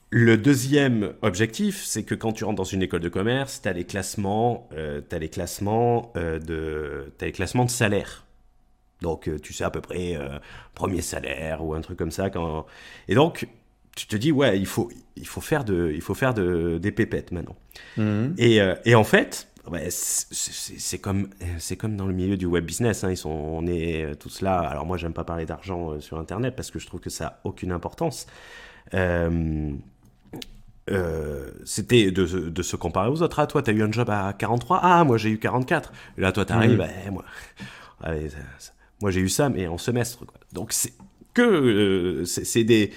Le deuxième objectif, c'est que quand tu rentres dans une école de commerce, tu as les classements, euh, as les classements euh, de, as les classements de salaire. Donc, euh, tu sais à peu près euh, premier salaire ou un truc comme ça. Quand... Et donc, tu te dis, ouais, il faut, il faut faire, de, il faut faire de, des pépettes maintenant. Mhm. Et, et, en fait, c'est comme, comme dans le milieu du web business. Hein. Ils sont, on est tous là. Alors, moi, j'aime pas parler d'argent sur Internet parce que je trouve que ça n'a aucune importance. Euh, euh, c'était de, de, se comparer aux autres. Ah, toi, t'as eu un job à 43. Ah, moi, j'ai eu 44. Et là, toi, t'arrives, mmh. moi, (laughs) moi, j'ai eu ça, mais en semestre. Quoi. Donc, c'est que euh, c'est des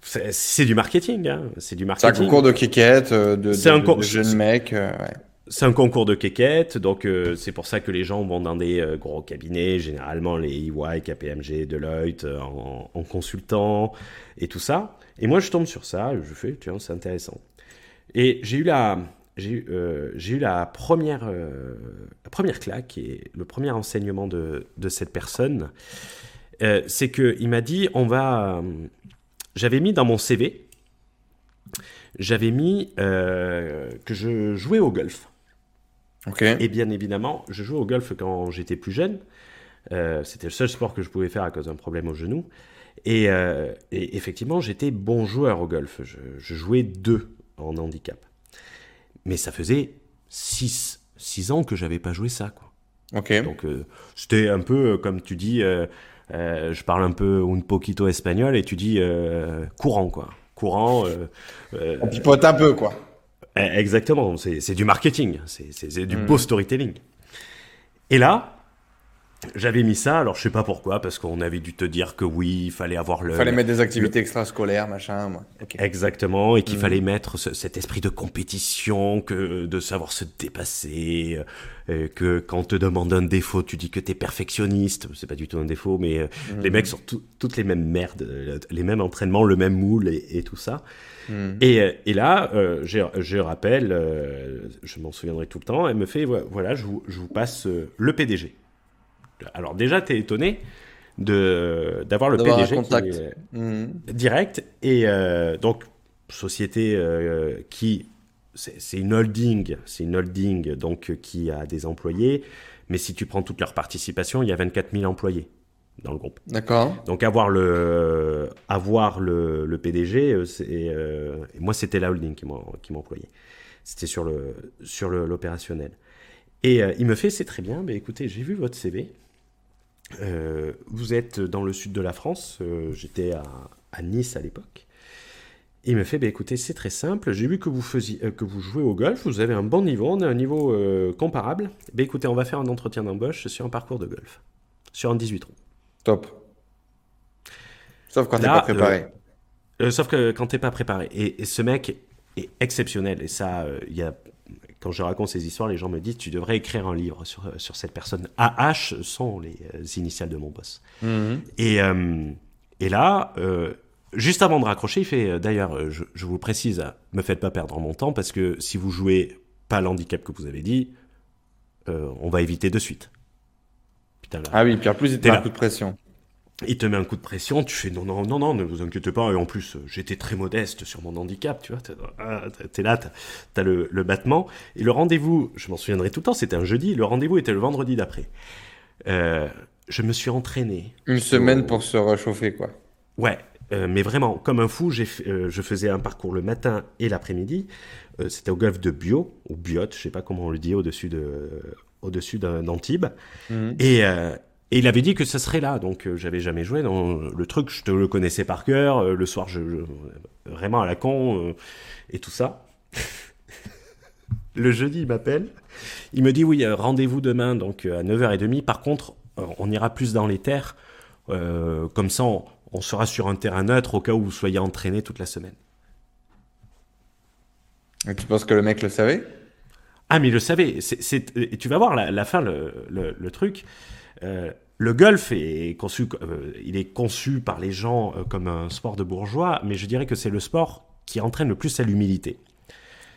c'est du marketing, hein. c'est du marketing. C'est un concours de kékette, euh, de, de, un de jeunes mecs. Ouais. C'est un concours de kékette, donc c'est pour ça que les gens vont dans des gros cabinets, généralement les EY, KPMG, Deloitte, en, en consultant et tout ça. Et moi, je tombe sur ça, je fais, tiens, c'est intéressant. Et j'ai eu la, j'ai eu, euh, eu la première, euh, la première claque et le premier enseignement de, de cette personne, euh, c'est qu'il m'a dit, on va, j'avais mis dans mon CV, j'avais mis que je jouais au golf. Ok. Et bien évidemment, je jouais au golf quand j'étais plus jeune. C'était le seul sport que je pouvais faire à cause d'un problème au genou. Euh, et, effectivement, j'étais bon joueur au golf. Je, jouais deux en handicap. Mais ça faisait six, six ans que j'avais pas joué ça. Quoi. Ok. Donc euh, c'était un peu, euh, comme tu dis, je parle un peu un poquito espagnol et tu dis courant, quoi. Courant. On pipote un peu, quoi. Eh, exactement, c'est du marketing, c'est du hmm. beau storytelling. Et là, j'avais mis ça, alors je sais pas pourquoi, parce qu'on avait dû te dire que oui, il fallait avoir le. Il fallait mettre des activités extrascolaires, machin. Moi. Exactement, et qu'il mm. fallait mettre cet esprit de compétition, que de savoir se dépasser, euh, que quand on te demande un défaut, tu dis que t'es perfectionniste. C'est pas du tout un défaut, mais euh, mm. les mecs sont toutes les mêmes merdes, euh, les mêmes entraînements, le même moule et, tout ça. Et, et, là, je, je, rappelle, je m'en souviendrai tout le temps, elle me fait voilà, je vous, je vous passe le PDG. Alors déjà, tu es étonné de d'avoir le PDG contact. Mmh. direct et euh, donc société euh, qui c'est une holding, c'est une holding donc qui a des employés, mais si tu prends toute leur participation, il y a 24 000 employés dans le groupe. D'accord. Donc avoir le avoir le, le PDG, euh, c'est moi c'était la holding qui m'employait. C'était sur le sur l'opérationnel. Et il me fait c'est très bien, mais écoutez j'ai vu votre CV. Euh, vous êtes dans le sud de la France, euh, j'étais à, Nice à l'époque. Il me fait, bah, écoutez, c'est très simple, j'ai vu que vous, faisiez, euh, que vous jouez au golf, vous avez un bon niveau, on a un niveau comparable. Bah, écoutez, on va faire un entretien d'embauche sur un parcours de golf, sur un 18 trous. Top. Sauf quand t'es pas préparé. sauf que quand t'es pas préparé. Et, et, ce mec est exceptionnel, et ça, il y a quand je raconte ces histoires, les gens me disent tu devrais écrire un livre sur, euh, sur cette personne. AH sont les euh, initiales de mon boss. Mhm. Et, euh, et là, juste avant de raccrocher, il fait d'ailleurs, je, vous précise, me faites pas perdre mon temps parce que si vous jouez pas l'handicap que vous avez dit, on va éviter de suite. Putain, là, ah oui, puis en plus, il était un coup de pression il te met un coup de pression, tu fais non, non, non, non, ne vous inquiétez pas. Et en plus, j'étais très modeste sur mon handicap, tu vois. T'es ah, là, t'as le, le battement. Et le rendez-vous, je m'en souviendrai tout le temps, c'était un jeudi. Le rendez-vous était le vendredi d'après. Euh, je me suis entraîné. Une semaine pour se réchauffer, quoi. Ouais, euh, mais vraiment, comme un fou, euh, je faisais un parcours le matin et l'après-midi. c'était au golf de Bio, ou Biot, je sais pas comment on le dit, au-dessus de au-dessus d'Antibes. Mmh. Et, et il avait dit que ça serait là, donc euh, j'avais jamais joué. Dans le truc, je te le connaissais par cœur. Euh, le soir, je, vraiment à la con euh, et tout ça. (laughs) le jeudi, il m'appelle. Il me dit oui, rendez-vous demain, donc à 9h30. Par contre, on ira plus dans les terres. comme ça, on, sera sur un terrain neutre au cas où vous soyez entraîné toute la semaine. Et tu penses que le mec le savait? Ah, mais il le savait. C'est, et tu vas voir la, la fin, le, le, truc. Euh, le golf est conçu, euh, il est conçu par les gens euh, comme un sport de bourgeois, mais je dirais que c'est le sport qui entraîne le plus à l'humilité.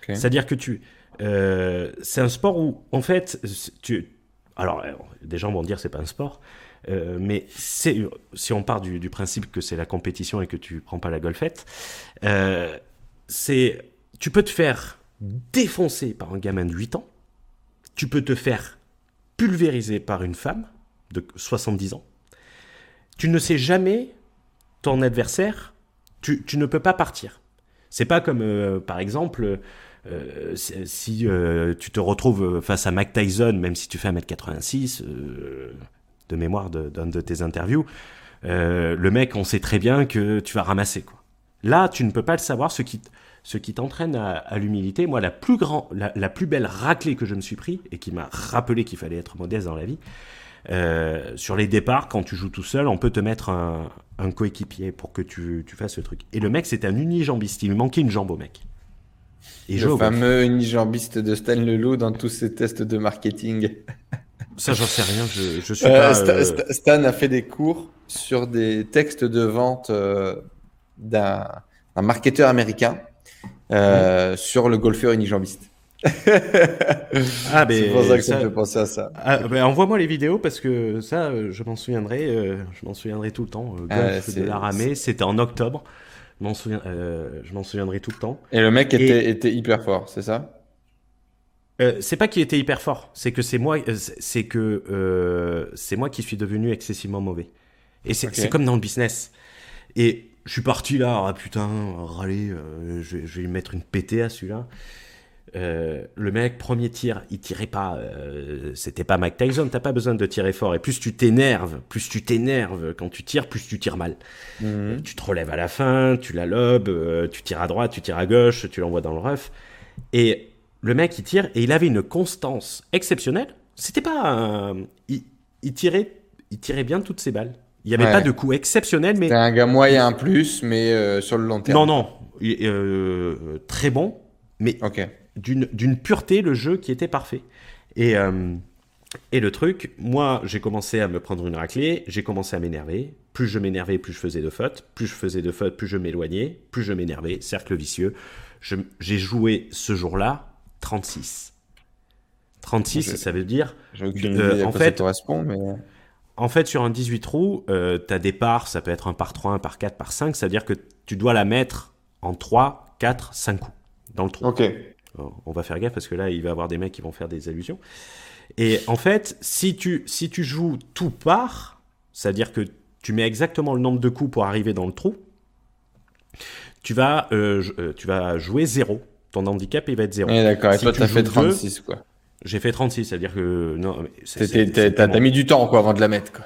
C'est-à-dire que tu, c'est un sport où, en fait, tu, alors des gens vont dire c'est pas un sport, mais c'est, si on part du, du principe que c'est la compétition et que tu prends pas la golfette, c'est, tu peux te faire défoncer par un gamin de 8 ans, tu peux te faire pulvériser par une femme de 70 ans. Tu ne sais jamais ton adversaire, tu, ne peux pas partir. C'est pas comme, euh, par exemple, euh, si, euh, tu te retrouves face à Mac Tyson, même si tu fais 1m86, de mémoire d'un de, tes interviews, le mec, on sait très bien que tu vas ramasser. Quoi. Là, tu ne peux pas le savoir, ce qui, ce qui t'entraîne à, l'humilité. Moi, la plus, grand, la, plus belle raclée que je me suis pris, et qui m'a rappelé qu'il fallait être modeste dans la vie, euh, sur les départs, quand tu joues tout seul, on peut te mettre un, coéquipier pour que tu, fasses ce truc. Et le mec, c'était un unijambiste. Il lui manquait une jambe au mec. Et le fameux unijambiste de Stan Leloup dans tous ses tests de marketing. (laughs) Ça, j'en sais rien. Je, suis euh, pas, euh, Stan, a fait des cours sur des textes de vente d'un marketeur américain sur le golfeur unijambiste (laughs) ah, ben, c'est pour ça que ça, me fait penser à ça. Ah, ben, envoie-moi les vidéos parce que ça, euh, je m'en souviendrai. Euh, je m'en souviendrai tout le temps. Euh, ah, golf de la ramée, c'était en octobre. Je m'en souviens, je m'en souviendrai tout le temps. Et le mec était, était hyper fort, c'est ça? C'est pas qu'il était hyper fort, c'est que c'est moi, c'est que c'est moi qui suis devenu excessivement mauvais. Et c'est comme dans le business. Et je suis parti là, ah putain, râler, je, je, vais lui mettre une pétée à celui-là. Euh, le mec, premier tir, il tirait pas. Euh, c'était pas Mike Tyson. T'as pas besoin de tirer fort. Et plus tu t'énerves, plus tu t'énerves quand tu tires, plus tu tires mal. Mhm. tu te relèves à la fin, tu la lobes, euh, tu tires à droite, tu tires à gauche, tu l'envoies dans le rough. Et le mec, il tire et il avait une constance exceptionnelle. C'était pas. Il, tirait, il tirait bien toutes ses balles. Il n'y avait pas de coup exceptionnel, mais. C'était un gars moyen plus, mais sur le long terme. Non, non. très bon, mais. Ok d'une pureté le jeu qui était parfait. Et, euh, et le truc, moi j'ai commencé à me prendre une raclée, j'ai commencé à m'énerver. Plus je m'énervais, plus je faisais de fautes. Plus je faisais de fautes, plus je m'éloignais. Plus je m'énervais. Cercle vicieux. J'ai joué ce jour-là 36. 36, ça veut dire. Euh, en fait, correspond, mais. En fait, sur un 18 trous, euh, tu as des parts, ça peut être un par 3, un par 4, par 5. Ça veut dire que tu dois la mettre en 3, 4, 5 coups dans le trou. Ok on va faire gaffe parce que là, il va y avoir des mecs qui vont faire des allusions. Et en fait, si tu, si tu joues tout part, c'est-à-dire que tu mets exactement le nombre de coups pour arriver dans le trou, tu vas, euh, euh, tu vas jouer 0. Ton handicap, il va être 0. d'accord. Et toi, tu as fait 36, quoi. J'ai fait 36, c'est-à-dire que. Non, T'as mis du temps, quoi, avant de la mettre, quoi.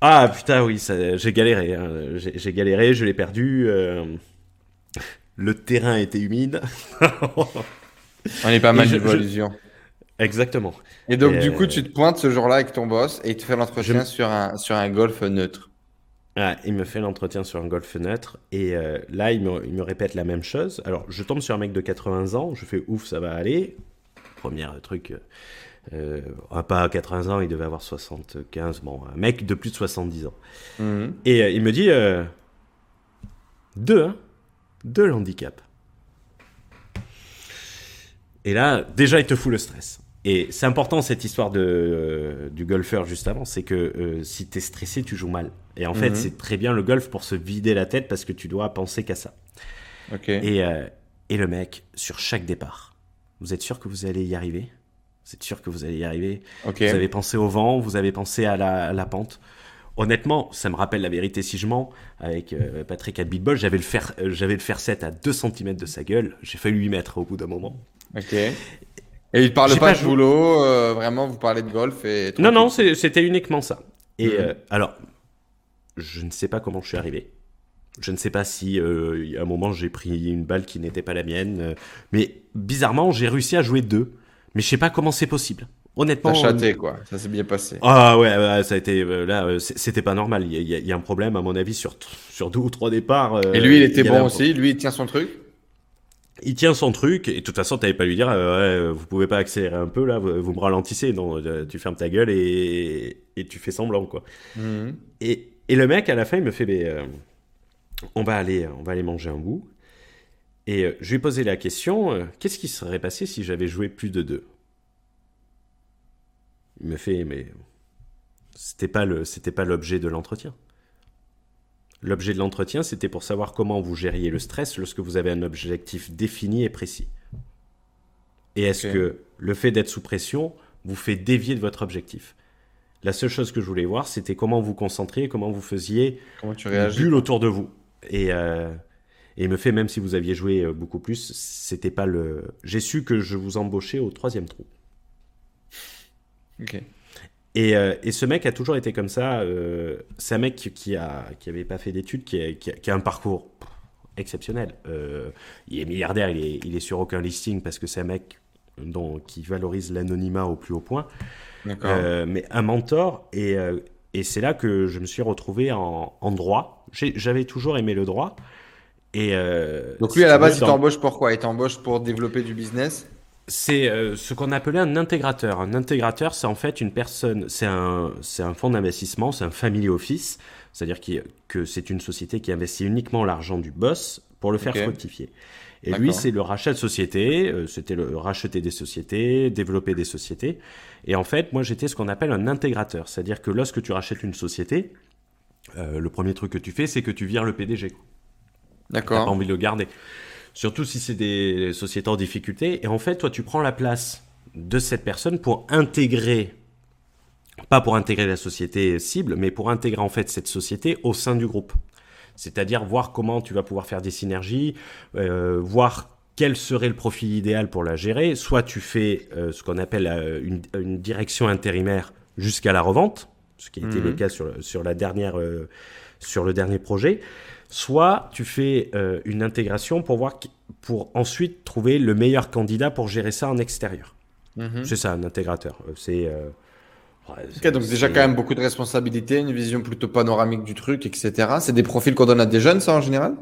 Ah, putain, oui, j'ai galéré. Hein. J'ai galéré, je l'ai perdu. Euh, le terrain était humide. (laughs) On est pas mal de illusion. Exactement. Et donc, du coup, tu te pointes ce jour-là avec ton boss et il te fait l'entretien sur, un, sur un golf neutre. il me fait l'entretien sur un golf neutre et euh, là, il me, il me, répète la même chose. Alors, je tombe sur un mec de 80 ans, je fais ouf, ça va aller. Premier truc, euh, pas 80 ans, il devait avoir 75, bon, un mec de plus de 70 ans. Mhm. Et euh, il me dit euh, deux, hein, deux handicaps. Et là, déjà, il te fout le stress. Et c'est important cette histoire de, euh, du golfeur juste avant, c'est que euh, si tu es stressé, tu joues mal. Et en fait, mhm. c'est très bien le golf pour se vider la tête parce que tu dois penser qu'à ça. Et, euh, et le mec, sur chaque départ, vous êtes sûr que vous allez y arriver? Vous êtes sûr que vous allez y arriver? Vous avez pensé au vent, vous avez pensé à la, la pente? Honnêtement, ça me rappelle la vérité si je mens. Avec Patrick à j'avais le fer, j'avais le fer 7 à 2 cm de sa gueule. J'ai failli lui mettre au bout d'un moment. Ok. Et il parle pas, de boulot, euh, vraiment, vous parlez de golf et. Non, non, c'était uniquement ça. Et mhm. euh, alors, je ne sais pas comment je suis arrivé. Je ne sais pas si euh, à un moment j'ai pris une balle qui n'était pas la mienne, mais bizarrement j'ai réussi à jouer deux. Mais je sais pas comment c'est possible. Honnêtement. T'as chaté quoi, ça s'est bien passé. Ah ouais, ça a été là, c'était pas normal. Il y, y, a un problème à mon avis sur sur deux ou trois départs. et lui, il était bon aussi. Lui, il tient son truc. Il tient son truc et de toute façon t'avais pas lui dire euh, ouais, vous pouvez pas accélérer un peu là vous, me ralentissez. Non euh, tu fermes ta gueule et, et tu fais semblant quoi. Mhm. et, et, le mec à la fin il me fait euh, on va aller on va aller manger un bout. Et je lui ai posé la question qu'est-ce qui serait passé si j'avais joué plus de deux? Il me fait mais c'était pas le c'était pas l'objet de l'entretien L'objet de l'entretien, c'était pour savoir comment vous gériez le stress lorsque vous avez un objectif défini et précis. Et est-ce que le fait d'être sous pression vous fait dévier de votre objectif? La seule chose que je voulais voir, c'était comment vous concentriez, comment vous faisiez comment tu bulle autour de vous. Et, euh, et il me fait, même si vous aviez joué euh, beaucoup plus, c'était pas le. J'ai su que je vous embauchais au troisième trou. Ok. Euh, et, ce mec a toujours été comme ça. Euh, c'est un mec qui a qui avait pas fait d'études, qui, a, un parcours exceptionnel. Euh, il est milliardaire, il est, il est sur aucun listing parce que c'est un mec dont, qui valorise l'anonymat au plus haut point. mais un mentor et, et c'est là que je me suis retrouvé en, en droit. J'avais toujours aimé le droit. Et Donc lui à la base il t'embauche pour quoi? Il t'embauche pour développer du business? C'est euh, ce qu'on appelait un intégrateur. Un intégrateur, c'est en fait une personne, c'est un, c'est un fonds d'investissement, c'est un family office, c'est-à-dire que c'est une société qui investit uniquement l'argent du boss pour le faire fructifier. Et lui, c'est le rachat de sociétés, euh, c'était le racheter des sociétés, développer des sociétés. Et en fait, moi, j'étais ce qu'on appelle un intégrateur, c'est-à-dire que lorsque tu rachètes une société, euh, le premier truc que tu fais, c'est que tu vires le PDG. D'accord. T'as pas envie de le garder. Surtout si c'est des sociétés en difficulté. Et en fait, toi, tu prends la place de cette personne pour intégrer, pas pour intégrer la société cible, mais pour intégrer en fait cette société au sein du groupe. C'est-à-dire voir comment tu vas pouvoir faire des synergies, euh, voir quel serait le profil idéal pour la gérer. Soit tu fais euh, ce qu'on appelle euh, une, direction intérimaire jusqu'à la revente, ce qui a été le mhm. cas sur, sur, la dernière, sur le dernier projet soit tu fais euh, une intégration pour voir pour ensuite trouver le meilleur candidat pour gérer ça en extérieur. Mhm. C'est ça un intégrateur. Euh, c'est euh, donc déjà quand même beaucoup de responsabilités, une vision plutôt panoramique du truc, etc. C'est des profils qu'on donne à des jeunes, ça en général?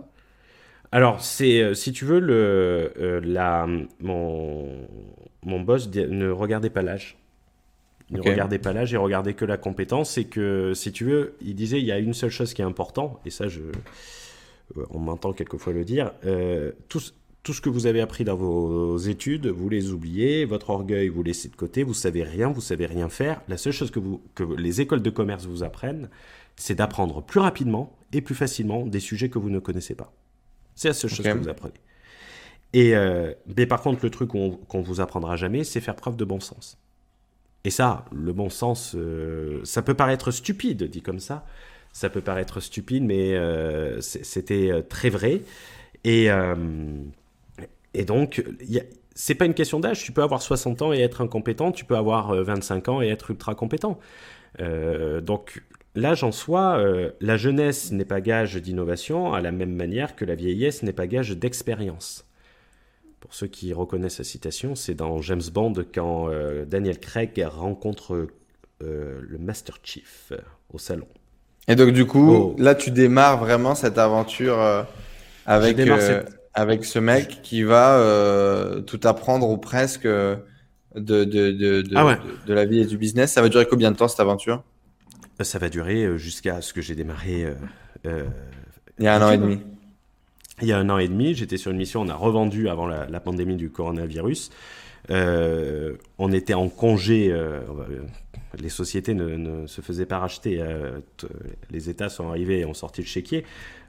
Alors c'est si tu veux le la mon mon boss ne regardait pas l'âge. Ne regardez pas l'âge et regardez que la compétence. C'est que, si tu veux, il disait, il y a une seule chose qui est importante, et ça, je, euh, on m'entend quelquefois le dire, euh, tout, tout, ce que vous avez appris dans vos études, vous les oubliez, votre orgueil, vous laissez de côté, vous savez rien, vous savez rien faire. La seule chose que, vous, que les écoles de commerce vous apprennent, c'est d'apprendre plus rapidement et plus facilement des sujets que vous ne connaissez pas. C'est la seule chose que vous apprenez. Et euh, mais par contre, le truc qu'on ne vous apprendra jamais, c'est faire preuve de bon sens. Et ça, le bon sens, euh, ça peut paraître stupide, dit comme ça. Ça peut paraître stupide, mais euh, c'était euh, très vrai. Et, et donc, c'est pas une question d'âge. Tu peux avoir 60 ans et être incompétent. Tu peux avoir 25 ans et être ultra compétent. donc, l'âge en soi, la jeunesse n'est pas gage d'innovation, à la même manière que la vieillesse n'est pas gage d'expérience. Pour ceux qui reconnaissent la citation, c'est dans James Bond quand euh, Daniel Craig rencontre euh, le Master Chief euh, au salon. Et donc du coup, oh. là tu démarres vraiment cette aventure avec, avec ce mec qui va tout apprendre ou presque de, de, de, ah de, la vie et du business. Ça va durer combien de temps cette aventure? Ça va durer jusqu'à ce que j'ai démarré. Il y a un an et demi il y a un an et demi, j'étais sur une mission, on a revendu avant la, pandémie du coronavirus. Euh, on était en congé, euh, les sociétés ne, se faisaient pas racheter. Euh, les États sont arrivés et ont sorti le chéquier.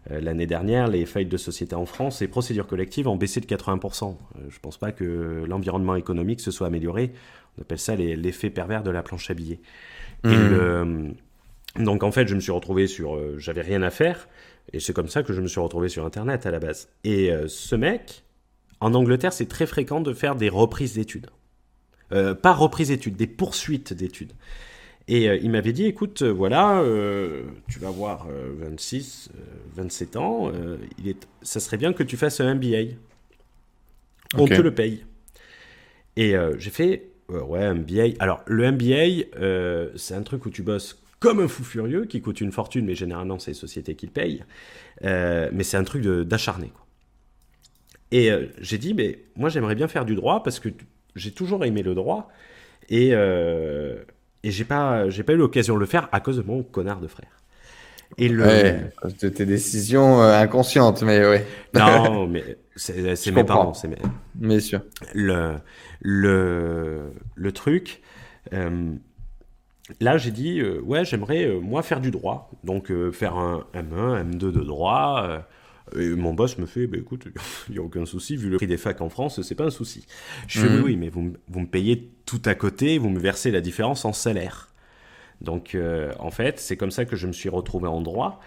L'année dernière, les failles de sociétés en France et procédures collectives ont baissé de 80%. je ne pense pas que l'environnement économique se soit amélioré. On appelle ça l'effet pervers de la planche à billets. Et mmh. donc en fait, je me suis retrouvé sur... J'avais rien à faire. Et c'est comme ça que je me suis retrouvé sur Internet à la base. Et euh, ce mec, en Angleterre, c'est très fréquent de faire des reprises d'études. Euh, pas reprises d'études, des poursuites d'études. Et euh, il m'avait dit, écoute, voilà, tu vas avoir 26, 27 ans, il est, ça serait bien que tu fasses un MBA. On te le paye. Et j'ai fait, ouais, un MBA. Alors, le MBA, c'est un truc où tu bosses comme un fou furieux qui coûte une fortune, mais généralement c'est les sociétés qui le payent. Euh, mais c'est un truc d'acharné. Et j'ai dit, mais moi j'aimerais bien faire du droit parce que j'ai toujours aimé le droit et, et j'ai pas, j'ai pas eu l'occasion de le faire à cause de mon connard de frère. Et le... Ouais, de tes décisions inconscientes, mais ouais. Non, (laughs) mais c'est mes parents, c'est mes... Bien sûr. Le, le, le truc, euh, là j'ai dit, euh, ouais, j'aimerais euh, moi faire du droit, donc faire un M1, M2 de droit. et mon boss me fait, bah, écoute, (laughs) il n'y a aucun souci, vu le prix des facs en France, c'est pas un souci. Je fais, mhm. oui, oui, mais vous, vous, me payez tout à côté, vous me versez la différence en salaire. Donc en fait, c'est comme ça que je me suis retrouvé en droit.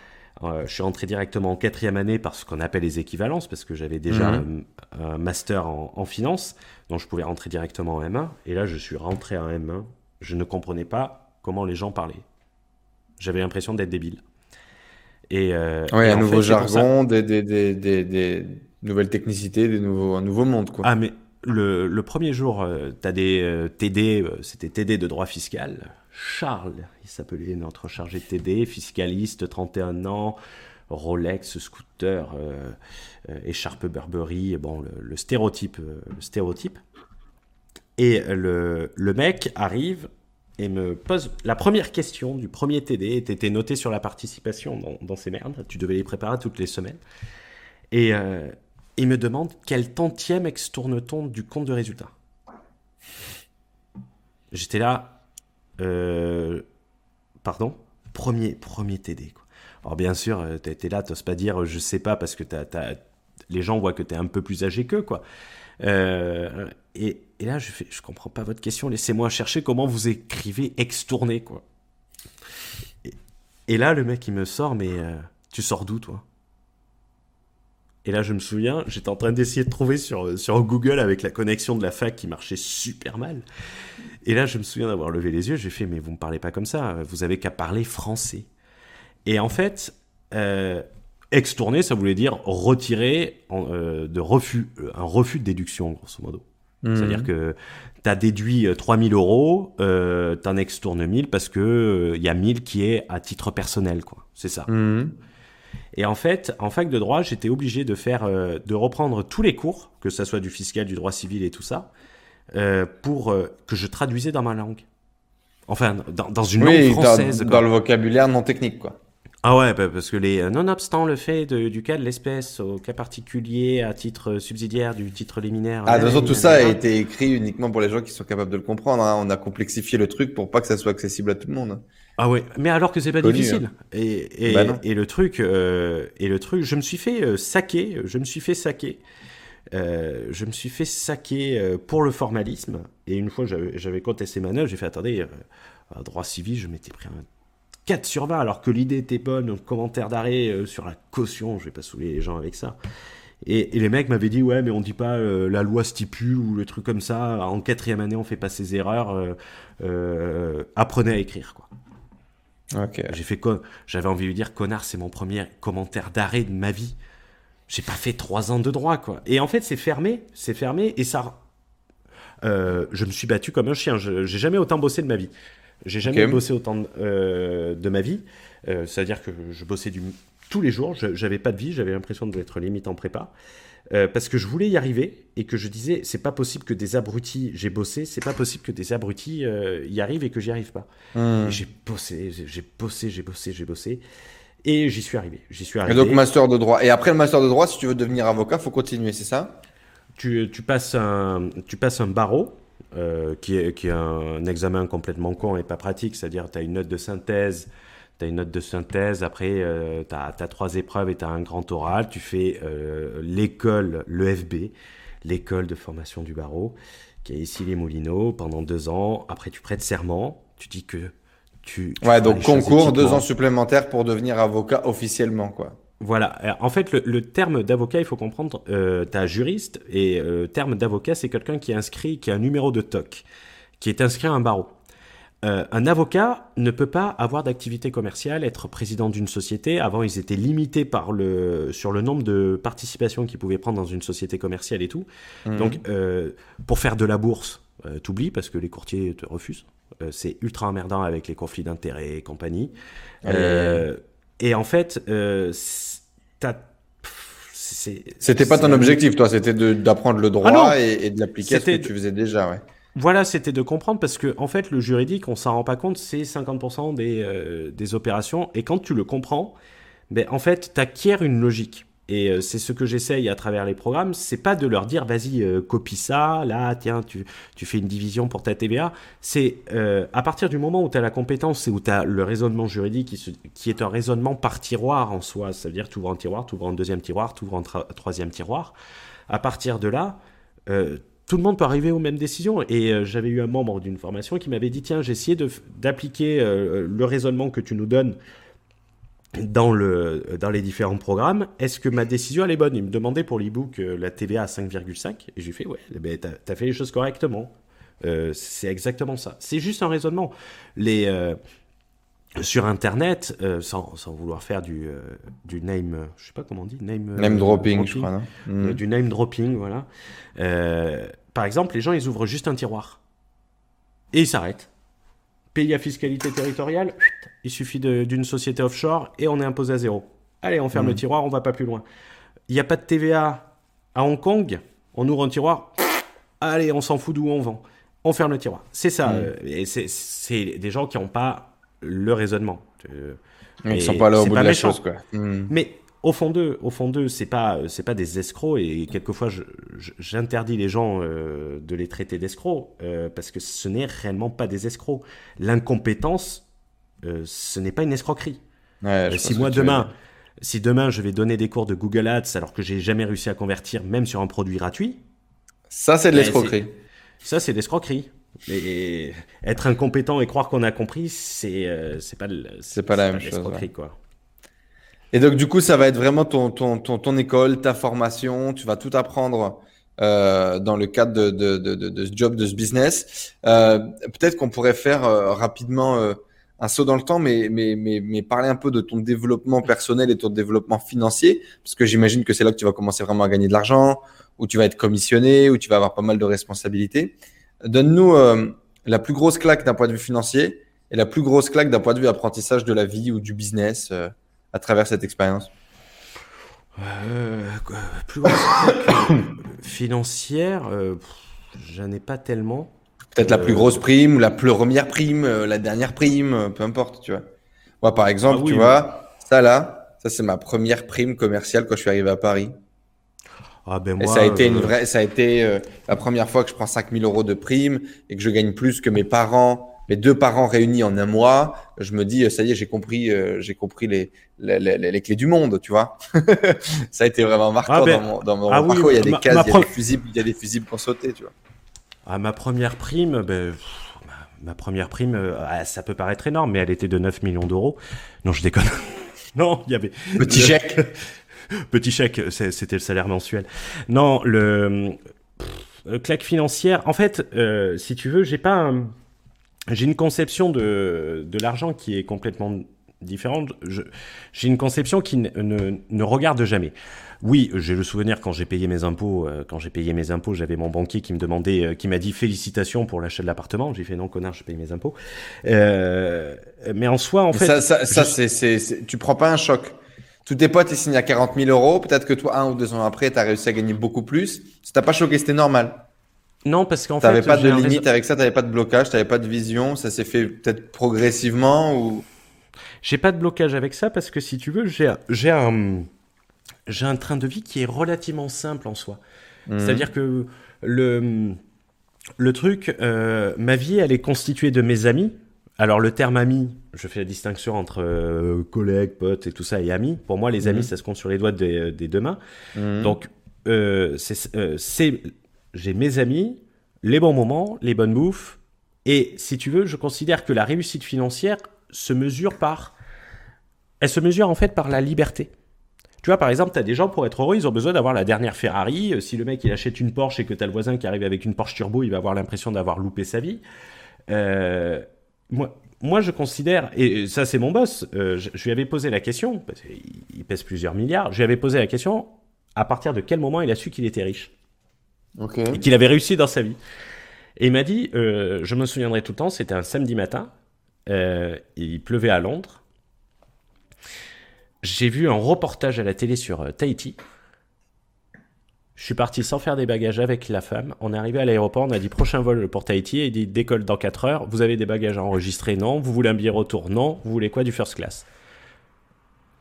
Euh, je suis entré directement en quatrième année par ce qu'on appelle les équivalences, parce que j'avais déjà mhm. un, master en, finance, donc je pouvais rentrer directement en M1. Et là, je suis rentré en M1. Je ne comprenais pas comment les gens parlaient. J'avais l'impression d'être débile. Et, euh, un nouveau jargon, des, des, des, des, nouvelles technicités, des nouveaux, un nouveau monde. Quoi. Ah, mais le, le premier jour, euh, tu as des euh, TD, c'était TD de droit fiscal. Charles, il s'appelait notre chargé de TD, fiscaliste, 31 ans, Rolex, scooter, euh, euh, écharpe Burberry, bon, le, stéréotype, euh, le stéréotype. Et le, le, mec arrive et me pose la première question du premier TD, était noté sur la participation dans, ces merdes, tu devais les préparer toutes les semaines. Et il me demande quel tantième extourne-t-on du compte de résultat. J'étais là, euh, pardon? Premier, premier TD. Alors bien sûr, euh, tu là, tu pas dire je sais pas parce que les gens voient que tu es un peu plus âgé qu'eux. Euh, et, là, je fais, je comprends pas votre question, laissez-moi chercher comment vous écrivez extourner. Quoi. Et, là, le mec, il me sort, mais tu sors d'où toi? Et là, je me souviens, j'étais en train d'essayer de trouver sur, sur Google avec la connexion de la fac qui marchait super mal. Et là, je me souviens d'avoir levé les yeux, j'ai fait, mais vous ne me parlez pas comme ça, vous avez qu'à parler français. Et en fait, euh, extourner, ça voulait dire retirer euh, de refus, euh, un refus de déduction, grosso modo. C'est-à-dire que tu as déduit 3000 euros, euh, tu en extournes 1000 parce que il y a 1000 qui est à titre personnel, quoi. C'est ça. Mhm. Et en fait, en fac de droit, j'étais obligé de faire, de reprendre tous les cours, que ça soit du fiscal, du droit civil et tout ça, euh, pour euh, que je traduisais dans ma langue. Enfin, dans, une langue française. Dans, dans, le vocabulaire non technique, quoi. Ah ouais, bah, parce que les euh, nonobstant le fait du cas de l'espèce au cas particulier à titre subsidiaire du titre liminaire. Ah, de toute façon, tout ça a été écrit uniquement pour les gens qui sont capables de le comprendre. Hein. On a complexifié le truc pour pas que ça soit accessible à tout le monde. Ah ouais, mais alors que c'est pas difficile. Hein. Et, et, bah et, le truc, et le truc, je me suis fait saquer, je me suis fait saquer. Euh, je me suis fait saquer euh, pour le formalisme. Et une fois, j'avais contesté ma note, j'ai fait attendez, euh, droit civil, je m'étais pris un 4 sur 20, alors que l'idée était bonne, commentaire d'arrêt sur la caution, je vais pas saouler les gens avec ça. Et, les mecs m'avaient dit ouais, mais on dit pas la loi stipule ou le truc comme ça. En quatrième année, on fait pas ces erreurs. apprenez à écrire quoi. J'ai fait j'avais envie de dire connard, c'est mon premier commentaire d'arrêt de ma vie j'ai pas fait trois ans de droit, quoi. Et en fait, c'est fermé, c'est fermé, et ça. Euh, je me suis battu comme un chien. J'ai jamais autant bossé de ma vie. J'ai jamais bossé autant de, euh, de ma vie. Euh, c'est-à-dire que je bossais du, tous les jours. J'avais pas de vie. J'avais l'impression d'être limite en prépa. parce que je voulais y arriver et que je disais c'est pas possible que des abrutis j'ai bossé c'est pas possible que des abrutis y arrivent et que j'y arrive pas hmm. j'ai bossé j'ai bossé j'ai bossé j'ai bossé et j'y suis arrivé. J'y suis arrivé. Et donc master de droit. Et après le master de droit, si tu veux devenir avocat, faut continuer, c'est ça? Tu, tu, passes un, tu passes un barreau, euh, qui, est, qui est un examen complètement con et pas pratique. C'est-à-dire, tu as une note de synthèse. Tu as une note de synthèse, après euh, tu as, trois épreuves et tu as un grand oral. Tu fais euh, l'école, l'EFB, l'école de formation du barreau, qui est ici les Moulineaux, pendant deux ans. Après, tu prêtes serment. Tu dis que ouais, donc concours, deux ans supplémentaires pour devenir avocat officiellement, quoi. Voilà. En fait, le, terme d'avocat, il faut comprendre, euh, tu as juriste et le euh, terme d'avocat, c'est quelqu'un qui est inscrit, qui a un numéro de TOC, qui est inscrit à un barreau. Euh, un avocat ne peut pas avoir d'activité commerciale, être président d'une société. Avant, ils étaient limités par le, sur le nombre de participations qu'ils pouvaient prendre dans une société commerciale et tout. Mhm. Donc, euh, pour faire de la bourse, euh, t'oublies parce que les courtiers te refusent. Euh, c'est ultra emmerdant avec les conflits d'intérêts et compagnie. Euh, et en fait, C'était pas ton objectif, toi, c'était d'apprendre le droit ah et, de l'appliquer à ce que tu faisais déjà, ouais. Voilà, c'était de comprendre parce que en fait, le juridique, on s'en rend pas compte, c'est 50% des, euh, des opérations. Et quand tu le comprends, ben, en fait, tu acquiers une logique. Et euh, c'est ce que j'essaye à travers les programmes, c'est pas de leur dire vas-y euh, copie ça, là tiens tu, tu, fais une division pour ta TVA, c'est euh, à partir du moment où tu as la compétence et où tu as le raisonnement juridique qui, qui, est un raisonnement par tiroir en soi, c'est-à-dire tu ouvres un tiroir, tu ouvres un deuxième tiroir, tu ouvres un troisième tiroir, à partir de là, tout le monde peut arriver aux mêmes décisions. Et j'avais eu un membre d'une formation qui m'avait dit tiens j'ai essayé d'appliquer le raisonnement que tu nous donnes dans, le, dans les différents programmes, est-ce que ma décision elle est bonne? Il me demandait pour l'e-book euh, la TVA à 5,5 et j'ai fait ouais, eh ben, t'as as fait les choses correctement. Euh, c'est exactement ça. C'est juste un raisonnement. Les, euh, sur Internet, sans, sans, vouloir faire du, du name, je sais pas comment on dit, name, name dropping, je crois, non? Du name dropping, voilà. par exemple, les gens ils ouvrent juste un tiroir et ils s'arrêtent. Pays à fiscalité territoriale, il suffit d'une société offshore et on est imposé à zéro. Allez, on ferme le mmh. tiroir, on va pas plus loin. Il n'y a pas de TVA à Hong Kong, on ouvre un tiroir, allez, on s'en fout d'où on vend. On ferme le tiroir. C'est ça. Mmh. Euh, et c'est des gens qui n'ont pas le raisonnement. Ils ne sont pas là au bout de la chose, quoi. Mmh. Mais au fond d'eux, au fond d'eux, c'est pas c'est pas des escrocs et quelquefois j'interdis les gens euh, de les traiter d'escrocs euh, parce que ce n'est réellement pas des escrocs. L'incompétence, euh, ce n'est pas une escroquerie. si moi demain, si demain je vais donner des cours de Google Ads alors que j'ai jamais réussi à convertir même sur un produit gratuit, ça c'est de ben, l'escroquerie. Ça c'est de l'escroquerie. Et être incompétent et croire qu'on a compris, c'est c'est pas c'est pas la même chose. Quoi. Et donc, du coup, ça va être vraiment ton, ton, ton, ton école, ta formation. Tu vas tout apprendre euh, dans le cadre de, de, de, de, ce job, de ce business. Euh, Peut-être qu'on pourrait faire euh, rapidement euh, un saut dans le temps, mais, mais, mais, mais, parler un peu de ton développement personnel et ton développement financier, parce que j'imagine que c'est là que tu vas commencer vraiment à gagner de l'argent, où tu vas être commissionné, où tu vas avoir pas mal de responsabilités. Donne-nous euh, la plus grosse claque d'un point de vue financier et la plus grosse claque d'un point de vue apprentissage de la vie ou du business à travers cette expérience euh, Plus (coughs) financière, euh, j'en ai pas tellement. Peut-être la plus grosse prime, la première prime, euh, la dernière prime, euh, peu importe, tu vois. Moi, par exemple, ah tu vois, ça là, ça c'est ma première prime commerciale quand je suis arrivé à Paris. Ah ben moi, et ça a été une vraie, ça a été la première fois que je prends 5000 euros de prime et que je gagne plus que mes parents mes deux parents réunis en un mois, je me dis, ça y est, j'ai compris, euh, j'ai compris les, les, les, clés du monde, tu vois. (laughs) ça a été vraiment marquant ah, ben, dans mon, dans mon ah parcours. il y a des cases, il y a des fusibles, il y a des fusibles pour sauter, tu vois. Ah, ma première prime, ben, ma première prime, euh, ah, ça peut paraître énorme, mais elle était de 9 millions d'euros. Non, je déconne. (laughs) non, il y avait. Petit chèque. (laughs) Petit chèque, c'était le salaire mensuel. Non, le. claque financière. En fait, euh, si tu veux, j'ai pas un j'ai une conception de, de l'argent qui est complètement différente. J'ai une conception qui ne, ne, regarde jamais. Oui, j'ai le souvenir quand j'ai payé mes impôts, euh, quand j'ai payé mes impôts, j'avais mon banquier qui me demandait, euh, qui m'a dit félicitations pour l'achat de l'appartement. J'ai fait non connard, je paye mes impôts. Euh, mais en soi, en fait, ça, ça, ça c'est, tu prends pas un choc. Tous tes potes ils signent à 40 000 euros. Peut-être que toi, un ou deux ans après, tu as réussi à gagner beaucoup plus. Ça t'a pas choqué, c'était normal. Non, parce qu'en fait. T'avais pas de limite avec ça, t'avais pas de blocage, t'avais pas de vision, ça s'est fait peut-être progressivement ou. J'ai pas de blocage avec ça parce que si tu veux, j'ai j'ai un j'ai un train de vie qui est relativement simple en soi. Mhm. C'est-à-dire que le le truc, euh, ma vie, elle est constituée de mes amis. Alors le terme ami, je fais la distinction entre euh, collègues, potes et tout ça et amis. Pour moi, les amis, mhm. ça se compte sur les doigts des, des deux mains. Mhm. Donc euh, c'est j'ai mes amis, les bons moments, les bonnes bouffes. Et si tu veux, je considère que la réussite financière se mesure par. Elle se mesure en fait par la liberté. Tu vois, par exemple, tu as des gens pour être heureux, ils ont besoin d'avoir la dernière Ferrari. Euh, si le mec il achète une Porsche et que tu as le voisin qui arrive avec une Porsche Turbo, il va avoir l'impression d'avoir loupé sa vie. Euh, moi, moi, je considère, et ça c'est mon boss, euh, je, lui avais posé la question, parce qu'il pèse plusieurs milliards, je lui avais posé la question à partir de quel moment il a su qu'il était riche? Et qu'il avait réussi dans sa vie. Et il m'a dit, euh, je me souviendrai tout le temps, c'était un samedi matin, il pleuvait à Londres. J'ai vu un reportage à la télé sur euh, Tahiti. Je suis parti sans faire des bagages avec la femme. On est arrivé à l'aéroport, on a dit prochain vol pour Tahiti, et il dit décolle dans 4 heures. Vous avez des bagages à enregistrer? Non. Vous voulez un billet retour? Non. Vous voulez quoi? Du first class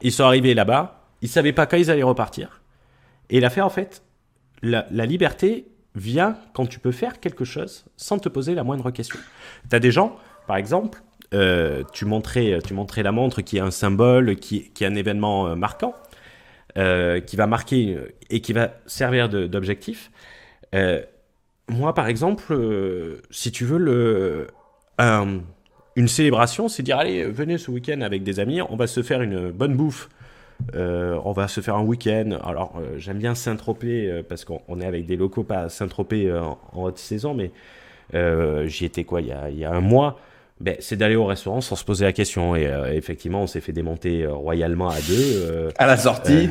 Ils sont arrivés là-bas, ils savaient pas quand ils allaient repartir. Et fait en fait, la, liberté vient quand tu peux faire quelque chose sans te poser la moindre question. Tu as des gens, par exemple, euh, tu, montrais, tu montrais la montre qui est un symbole, qui, est un événement euh, marquant. Euh, qui va marquer et qui va servir d'objectif. Euh, moi, par exemple, euh, si tu veux, une célébration, c'est dire allez, venez ce week-end avec des amis, on va se faire une bonne bouffe. on va se faire un week-end. Alors, j'aime bien Saint-Tropez parce qu'on est avec des locaux, pas Saint-Tropez en, haute saison, mais j'y étais quoi il y a un mois ben, c'est d'aller au restaurant sans se poser la question. Et euh, effectivement, on s'est fait démonter euh, royalement à deux. Euh, à la sortie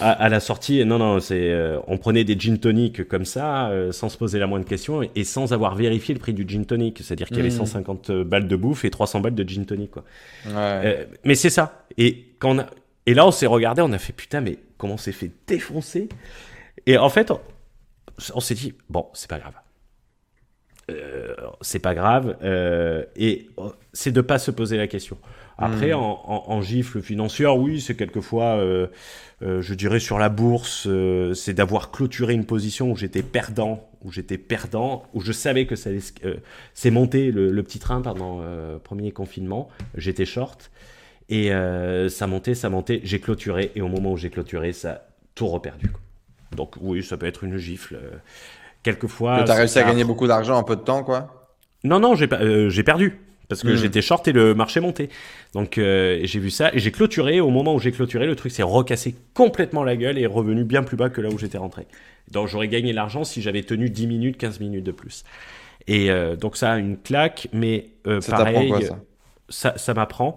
à, la sortie, non, non, c'est, on prenait des gin tonic comme ça, sans se poser la moindre question et, sans avoir vérifié le prix du gin tonic. C'est-à-dire qu'il y avait 150 hmm. balles de bouffe et 300 balles de gin tonic. Quoi. Ouais. mais c'est ça. Et, quand on a... et là, on s'est regardé, on a fait putain, mais comment on s'est fait défoncer? Et en fait, on s'est dit, bon, c'est pas grave euh, c'est pas grave. Euh, et oh, c'est de pas se poser la question. Après, hmm. en, gifle financière, oui, c'est quelquefois, euh, je dirais sur la bourse, c'est d'avoir clôturé une position où j'étais perdant, où j'étais perdant, où je savais que ça c'est monté le, petit train pendant le premier confinement, j'étais short. Et ça montait, ça montait, j'ai clôturé, et au moment où j'ai clôturé, ça a tout reperdu. Donc oui, ça peut être une gifle. Quelquefois. Tu as réussi à gagner beaucoup d'argent en peu de temps, quoi Non, non, j'ai euh, perdu. Parce que hmm. j'étais short et le marché montait. Donc euh, j'ai vu ça et j'ai clôturé. Au moment où j'ai clôturé, le truc s'est recassé complètement la gueule et est revenu bien plus bas que là où j'étais rentré. Donc j'aurais gagné l'argent si j'avais tenu 10 minutes, 15 minutes de plus. Et euh, donc ça a une claque, mais euh, ça pareil, quoi, ça, ça, ça m'apprend.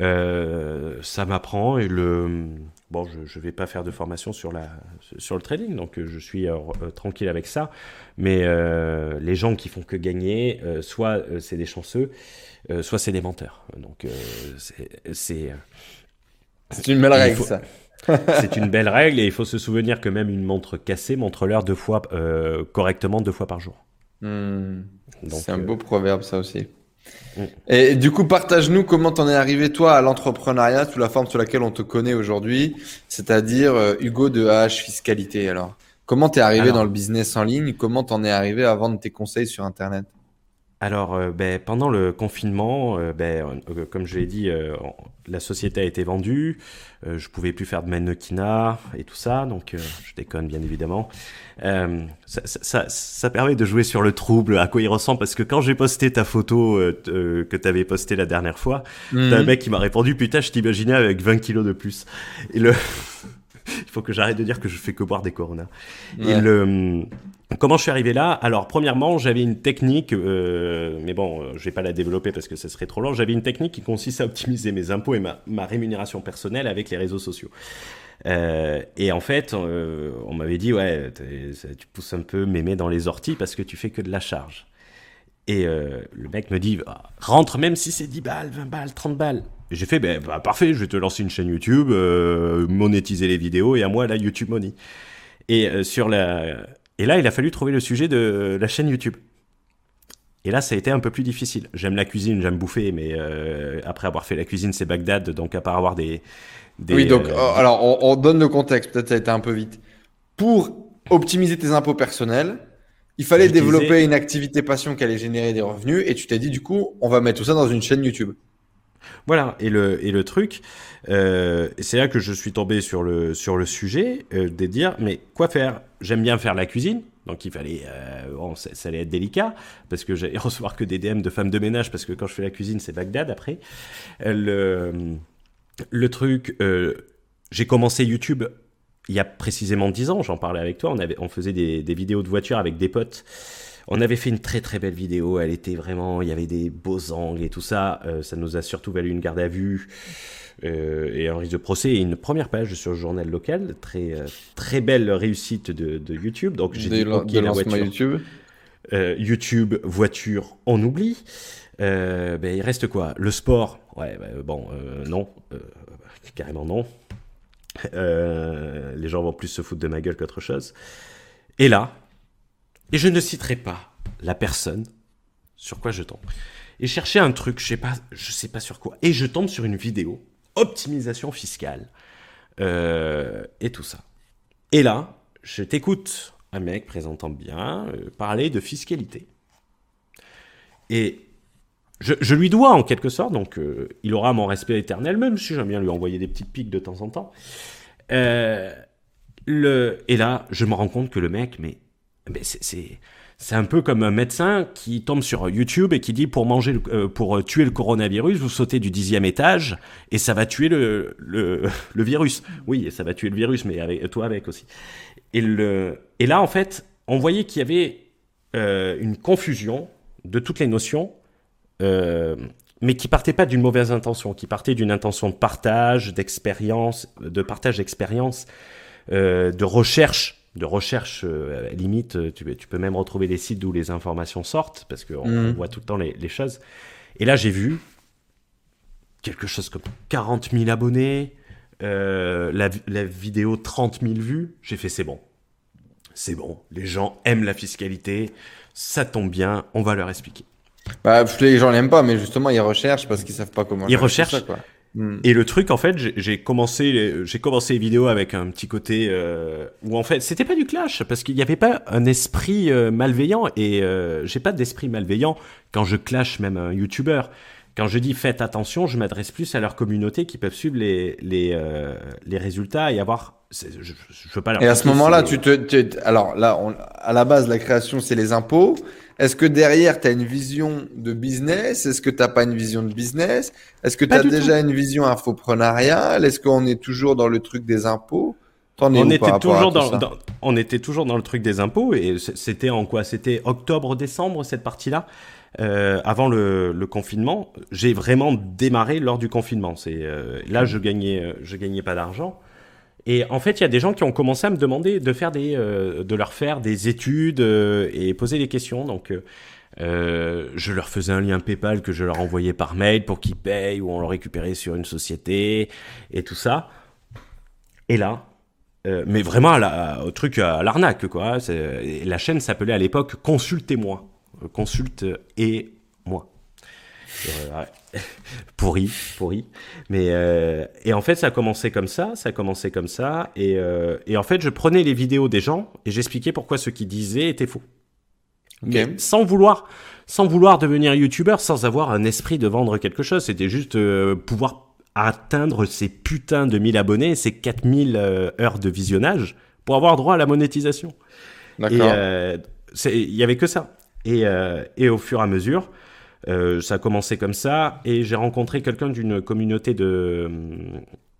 Euh, ça m'apprend et le Bon, je ne vais pas faire de formation sur, la, sur le trading, donc euh, je suis euh, tranquille avec ça. Mais les gens qui font que gagner, soit c'est des chanceux, soit c'est des menteurs. Donc c'est. C'est une belle règle, ça. (laughs) c'est une belle règle et il faut se souvenir que même une montre cassée montre l'heure deux fois correctement deux fois par jour. Hmm. C'est un beau proverbe, ça aussi. Mm. Et du coup, partage-nous comment t'en es arrivé toi à l'entrepreneuriat sous la forme sur laquelle on te connaît aujourd'hui, c'est-à-dire euh, Hugo de AH Fiscalité. Alors, comment t'es arrivé dans le business en ligne? Comment t'en es arrivé à vendre tes conseils sur Internet? Alors, euh, ben, pendant le confinement, euh, ben, euh, comme je l'ai dit, la société a été vendue. je pouvais plus faire de mannequinat et tout ça, donc je déconne bien évidemment. Ça, ça, ça, permet de jouer sur le trouble, à quoi il ressemble, parce que quand j'ai posté ta photo que tu avais postée la dernière fois, mmh. t'as un mec qui m'a répondu Putain, je t'imaginais avec 20 kilos de plus. Et le. (laughs) il faut que j'arrête de dire que je fais que boire des coronas. Et le Comment je suis arrivé là? Alors, premièrement, j'avais une technique, euh, mais bon, euh, je vais pas la développer parce que ce serait trop long. J'avais une technique qui consiste à optimiser mes impôts et ma, ma rémunération personnelle avec les réseaux sociaux. Euh, et en fait, euh, on m'avait dit, ouais, tu pousses un peu mémé dans les orties parce que tu fais que de la charge. Et euh, le mec me dit, ah, rentre même si c'est 10 balles, 20 balles, 30 balles. J'ai fait, ben, bah, parfait, je vais te lancer une chaîne YouTube, monétiser les vidéos et à moi la YouTube Money. Et sur la et là, il a fallu trouver le sujet de la chaîne YouTube. Et là, ça a été un peu plus difficile. J'aime la cuisine, j'aime bouffer, mais euh, après avoir fait la cuisine, c'est Bagdad, donc à part avoir des. oui, donc, euh, oh, alors, on, donne le contexte, peut-être ça a été un peu vite. Pour optimiser tes impôts personnels, il fallait développer une activité passion qui allait générer des revenus, et tu t'es dit, du coup, on va mettre tout ça dans une chaîne YouTube. Voilà, et le, et le truc, euh, c'est là que je suis tombé sur le, sur le sujet euh, de dire, mais quoi faire? J'aime bien faire la cuisine, donc il fallait, euh, ça, allait être délicat, parce que j'allais (laughs) recevoir que des DM de femmes de ménage, parce que quand je fais la cuisine, c'est Bagdad après. Le, le truc, j'ai commencé YouTube il y a précisément 10 ans, j'en parlais avec toi, on, avait, on faisait des, des vidéos de voiture avec des potes. On avait fait une très très belle vidéo, elle était vraiment, il y avait des beaux angles et tout ça. Euh, ça nous a surtout valu une garde à vue euh, et un risque de procès et une première page sur le journal local. Très euh, très belle réussite de, YouTube. Donc j'ai dit ok la voiture. YouTube. YouTube, voiture, on oublie. ben, il reste quoi? Le sport? Ouais, ben, bon, non, carrément non. les gens vont plus se foutre de ma gueule qu'autre chose. Et là, et je ne citerai pas la personne sur quoi je tombe. Et chercher un truc, je sais pas, je sais pas sur quoi. Et je tombe sur une vidéo optimisation fiscale euh, et tout ça. Et là, je t'écoute un mec présentant bien euh, parler de fiscalité. Et je, lui dois en quelque sorte, donc euh, il aura mon respect éternel, même si j'aime bien lui envoyer des petites piques de temps en temps. le, et là, je me rends compte que le mec, mais c'est un peu comme un médecin qui tombe sur YouTube et qui dit pour manger, euh, pour tuer le coronavirus, vous sautez du dixième étage et ça va tuer le, le, (laughs) virus. Oui, ça va tuer le virus, mais avec, toi avec aussi. Et, le, et là, en fait, on voyait qu'il y avait euh, une confusion de toutes les notions, euh, mais qui partait pas d'une mauvaise intention, qui partait d'une intention de partage, d'expérience, de partage d'expérience, euh, de recherche de recherche euh, limite, euh, tu, tu, peux même retrouver des sites d'où les informations sortent, parce qu'on mm. voit tout le temps les, choses. Et là, j'ai vu quelque chose comme 40 000 abonnés, euh, la, la, vidéo 30 000 vues. J'ai fait, c'est bon. C'est bon. Les gens aiment la fiscalité. Ça tombe bien. On va leur expliquer. Bah, les gens l'aiment pas, mais justement, ils recherchent parce qu'ils savent pas comment. Ils recherchent. Ça, quoi. Hmm. Et le truc, en fait, j'ai commencé, j'ai commencé les vidéos avec un petit côté euh, où en fait, c'était pas du clash parce qu'il n'y avait pas un esprit euh, malveillant et euh, j'ai pas d'esprit malveillant quand je clash même un YouTuber. Quand je dis faites attention, je m'adresse plus à leur communauté qui peuvent suivre les les, euh, les résultats et avoir. Je, je, veux pas. Leur et à ce moment-là, tu te, alors là, on, à la base, la création, c'est les impôts. Est-ce que derrière, tu as une vision de business? Est-ce que tu n'as pas une vision de business? Est-ce que tu as déjà une vision infoprenariale? Est-ce qu'on est toujours dans le truc des impôts? On était, toujours dans, on était toujours dans le truc des impôts et c'était en quoi? C'était octobre-décembre cette partie-là? Euh, avant le, le confinement. J'ai vraiment démarré lors du confinement. C'est euh, là je gagnais euh, je gagnais pas d'argent. Et en fait, il y a des gens qui ont commencé à me demander de faire des, euh, de leur faire des études et poser des questions. Donc, je leur faisais un lien PayPal que je leur envoyais par mail pour qu'ils payent ou on le récupérait sur une société et tout ça. Et là, mais vraiment à la, au truc à l'arnaque quoi. La chaîne s'appelait à l'époque Consultez-moi, consulte et moi. (laughs) pourri, pourri. Mais euh, et en fait, ça a commencé comme ça, ça a commencé comme ça, et, euh, et en fait, je prenais les vidéos des gens et j'expliquais pourquoi ce qu'ils disaient était faux. sans vouloir, sans vouloir devenir youtubeur, sans avoir un esprit de vendre quelque chose. C'était juste euh, pouvoir atteindre ces putains de 1000 abonnés, ces 4000 heures de visionnage pour avoir droit à la monétisation. D'accord. Il y avait que ça. Et, et au fur et à mesure, euh, ça a commencé comme ça. Et j'ai rencontré quelqu'un d'une communauté de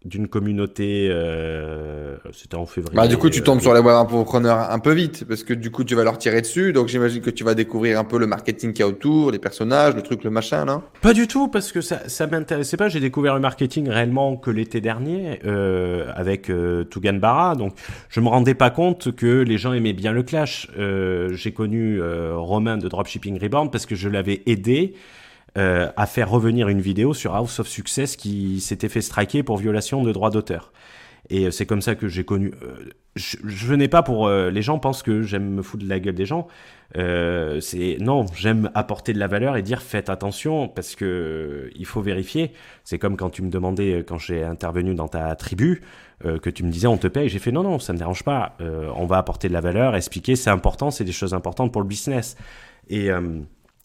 d'une communauté euh, c'était en février bah du coup tu tombes euh, sur les web infopreneurs un peu vite parce que du coup tu vas leur tirer dessus donc j'imagine que tu vas découvrir un peu le marketing qu'il y a autour les personnages le truc le machin là pas du tout parce que ça ça m'intéressait pas. J'ai découvert le marketing réellement que l'été dernier euh, avec euh, Tugan Barra. Donc je me rendais pas compte que les gens aimaient bien le clash. Euh, j'ai connu Romain de Dropshipping Reborn parce que je l'avais aidé euh, à faire revenir une vidéo sur House of Success qui s'était fait striker pour violation de droits d'auteur. Et euh, c'est comme ça que j'ai connu. Euh, je, je n'ai pas pour les gens pensent que j'aime me foutre de la gueule des gens. c'est non, j'aime apporter de la valeur et dire faites attention parce que il faut vérifier. C'est comme quand tu me demandais quand j'ai intervenu dans ta tribu que tu me disais on te paye. J'ai fait non non ça me dérange pas. on va apporter de la valeur, expliquer c'est important, c'est des choses importantes pour le business. Et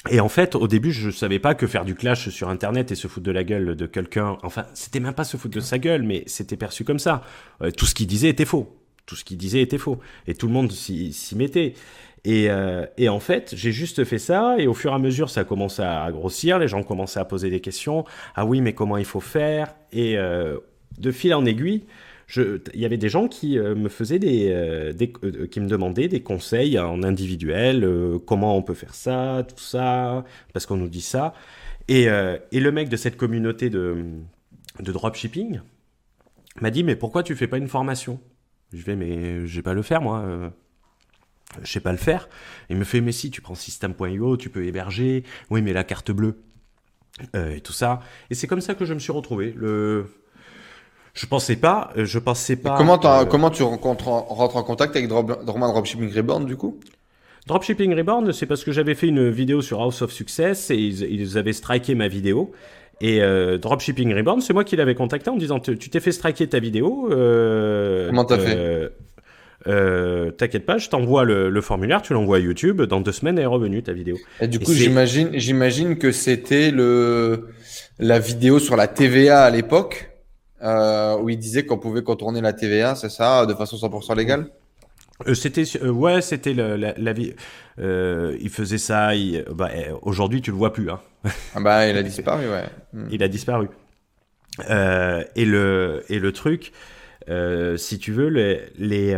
et en fait, au début, je savais pas que faire du clash sur Internet et se foutre de la gueule de quelqu'un. Enfin, c'était même pas se foutre de sa gueule, mais c'était perçu comme ça. Euh, tout ce qu'il disait était faux. Tout ce qu'il disait était faux. Et tout le monde s'y mettait. Et, euh, et, en fait, j'ai juste fait ça, et au fur et à mesure, ça a commencé à grossir. Les gens commençaient à poser des questions. Ah oui, mais comment il faut faire? Et euh, de fil en aiguille, il y avait des gens qui euh, me faisaient des, euh, euh, qui me demandaient des conseils en individuel, comment on peut faire ça, tout ça, parce qu'on nous dit ça. Et, et, le mec de cette communauté de, de dropshipping m'a dit mais pourquoi tu fais pas une formation? Je vais mais je vais pas le faire moi. je sais pas le faire. Il me fait mais si tu prends system.io, tu peux héberger. Oui mais la carte bleue et tout ça. Et c'est comme ça que je me suis retrouvé. Le Je pensais pas, je pensais pas. comment, comment tu rencontres, rentres en contact avec Roman Dropshipping Reborn du coup? Dropshipping Reborn, c'est parce que j'avais fait une vidéo sur House of Success et ils, avaient striké ma vidéo. Et euh, Dropshipping Reborn, c'est moi qui l'avais contacté en disant Tu t'es fait striker ta vidéo. Euh, Comment t'as fait? euh, T'inquiète pas, je t'envoie le, formulaire, tu l'envoies à YouTube. Dans deux semaines, elle est revenue ta vidéo. Et du coup, j'imagine, j'imagine que c'était le la vidéo sur la TVA à l'époque? Où il disait qu'on pouvait contourner la TVA, c'est ça, de façon 100% légale? Euh, c'était euh, ouais, c'était la, vie. Euh, il faisait ça. Bah, eh, aujourd'hui, tu le vois plus. Hein. Ah bah, il a (laughs) disparu, ouais. Hmm. Il a disparu. et le et le truc, si tu veux, les, les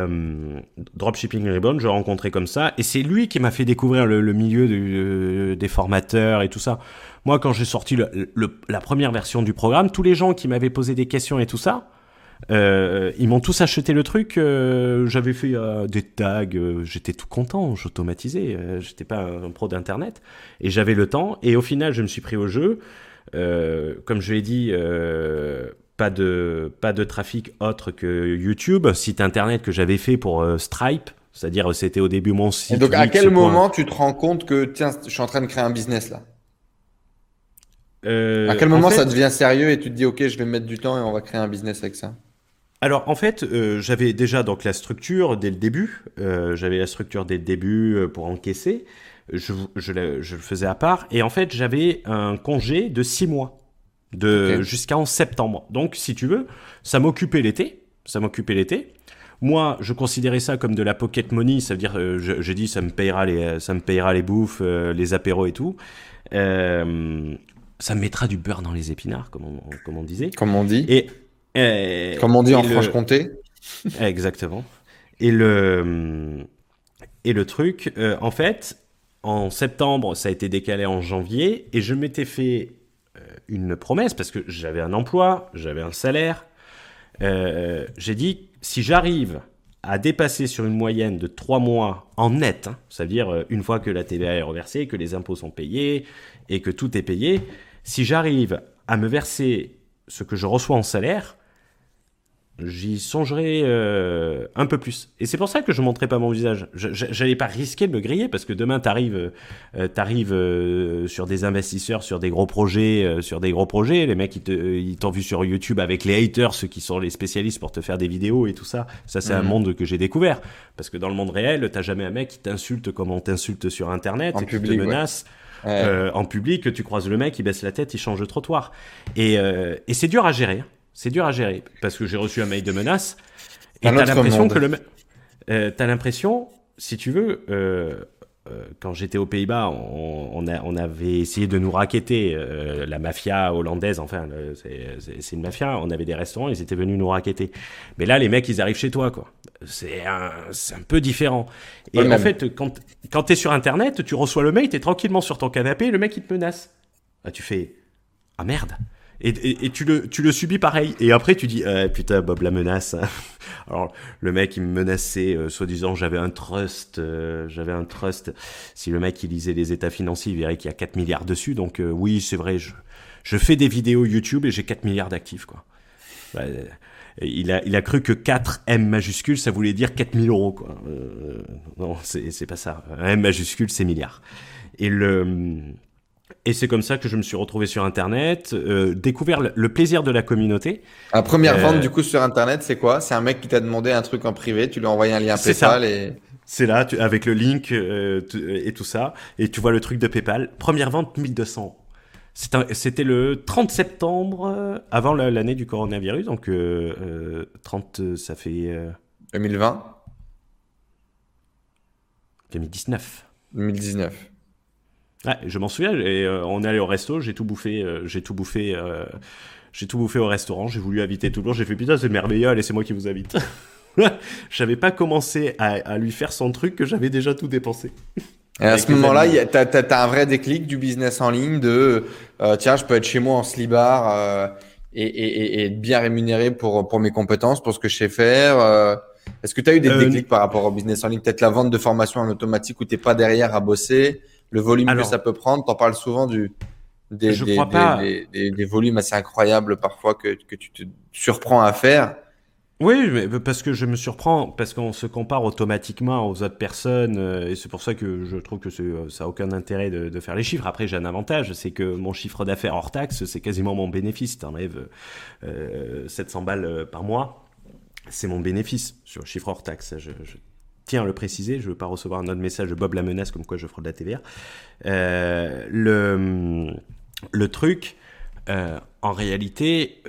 dropshipping reborn, je l'ai rencontré comme ça, et c'est lui qui m'a fait découvrir le, milieu des formateurs et tout ça. Moi, quand j'ai sorti la première version du programme, tous les gens qui m'avaient posé des questions et tout ça, euh, ils m'ont tous acheté le truc. Euh, j'avais fait euh, des tags. j'étais tout content. J'automatisais. J'étais pas un, pro d'internet et j'avais le temps. Et au final, je me suis pris au jeu. comme je l'ai dit, pas de pas de trafic autre que YouTube, site internet que j'avais fait pour Stripe. C'est-à-dire, c'était au début mon site. Et donc, à quel moment tu te rends compte que tiens, je suis en train de créer un business là? À quel moment ça devient sérieux et tu te dis ok, je vais mettre du temps et on va créer un business avec ça? Alors en fait, euh, j'avais déjà donc la structure dès le début. Euh, j'avais la structure dès le début euh, pour encaisser. Je, je, le, faisais à part. Et en fait, j'avais un congé de six mois, de jusqu'en septembre. Donc, si tu veux, ça m'occupait l'été. Ça m'occupait l'été. Moi, je considérais ça comme de la pocket money. Ça veut dire, j'ai dit, ça me payera les, ça me payera les bouffes, les apéros et tout. ça me mettra du beurre dans les épinards, comme on, comme on disait. Comme on dit. Et comme on dit en Franche-Comté. (laughs) Exactement. Et le, et le truc, euh, en fait, en septembre, ça a été décalé en janvier, et je m'étais fait euh, une promesse, parce que j'avais un emploi, j'avais un salaire. Euh, j'ai dit, si j'arrive à dépasser sur une moyenne de trois mois en net, hein, c'est-à-dire une fois que la TVA est reversée, que les impôts sont payés et que tout est payé, si j'arrive à me verser ce que je reçois en salaire, j'y songerai euh, un peu plus. Et c'est pour ça que je montrais pas mon visage. J'allais pas risquer de me griller parce que demain t'arrives, euh, t'arrives euh, sur des investisseurs, sur des gros projets, euh, sur des gros projets. Les mecs ils t'ont vu sur YouTube avec les haters, ceux qui sont les spécialistes pour te faire des vidéos et tout ça. Ça c'est un mhm. monde que j'ai découvert parce que dans le monde réel, t'as jamais un mec qui t'insulte comme on t'insulte sur Internet, en public, qui te menace. en public, tu croises le mec, il baisse la tête, il change de trottoir. Et, et c'est dur à gérer. C'est dur à gérer parce que j'ai reçu un mail de menace et t'as l'impression que le, euh, t'as l'impression, si tu veux, euh, euh, quand j'étais aux Pays-Bas, on, on, a, on, avait essayé de nous raqueter, la mafia hollandaise, enfin, c'est une mafia, on avait des restaurants, ils étaient venus nous raqueter. Mais là, les mecs, ils arrivent chez toi, quoi. C'est un, un peu différent. Et en fait, quand, quand t'es sur Internet, tu reçois le mail, t'es tranquillement sur ton canapé, le mec, il te menace. Ah, tu fais, ah merde et, tu, le, tu le subis pareil. Et après, tu dis, ah, putain, Bob la menace. (laughs) Alors, le mec, il me menaçait, euh, soi-disant, j'avais un trust, euh, j'avais un trust. Si le mec, il lisait les états financiers, il verrait qu'il y a 4 milliards dessus. Donc, euh, oui, c'est vrai, je, je fais des vidéos YouTube et j'ai 4 milliards d'actifs, quoi. Il a, il a cru que 4 M majuscules, ça voulait dire 4000 euros, quoi. non, c'est pas ça. M majuscule, c'est milliards. Et le, et c'est comme ça que je me suis retrouvé sur Internet, euh, découvert le, plaisir de la communauté. La première euh, vente du coup sur Internet, c'est quoi? C'est un mec qui t'a demandé un truc en privé, tu lui as envoyé un lien PayPal et... C'est là, tu, avec le link euh, et tout ça, et tu vois le truc de PayPal. Première vente, 1200. C'était le 30 septembre, avant l'année du coronavirus, donc 30, ça fait... 2020 2019. 2019 je m'en souviens. Et, euh, on est allé au resto, j'ai tout bouffé, euh, j'ai tout bouffé, euh, j'ai tout bouffé au restaurant. J'ai voulu inviter tout le monde. J'ai fait putain, c'est merveilleux. Allez, c'est moi qui vous invite. (laughs) j'avais pas commencé à, lui faire son truc que j'avais déjà tout dépensé. Et à ce moment-là, tu as, un vrai déclic du business en ligne de tiens, je peux être chez moi en slibar et, et, et, bien rémunéré pour, pour mes compétences, pour ce que je sais faire. Est-ce que tu as eu des déclics par rapport au business en ligne? Peut-être la vente de formation en automatique où tu pas derrière à bosser le volume que ça peut prendre. T'en parles souvent du, des, je crois pas. Des, volumes assez incroyables parfois que, que tu te surprends à faire. Oui, mais parce que je me surprends, parce qu'on se compare automatiquement aux autres personnes, euh, et c'est pour ça que je trouve que euh, ça n'a aucun intérêt de, de, faire les chiffres. Après, j'ai un avantage, c'est que mon chiffre d'affaires hors taxe, c'est quasiment mon bénéfice. T'enlèves euh, 700 balles par mois, c'est mon bénéfice sur le chiffre hors taxe. Je, je, tiens à le préciser, je ne veux pas recevoir un autre message de Bob la menace comme quoi je ferai de la TVA. Euh, le, le truc, en réalité,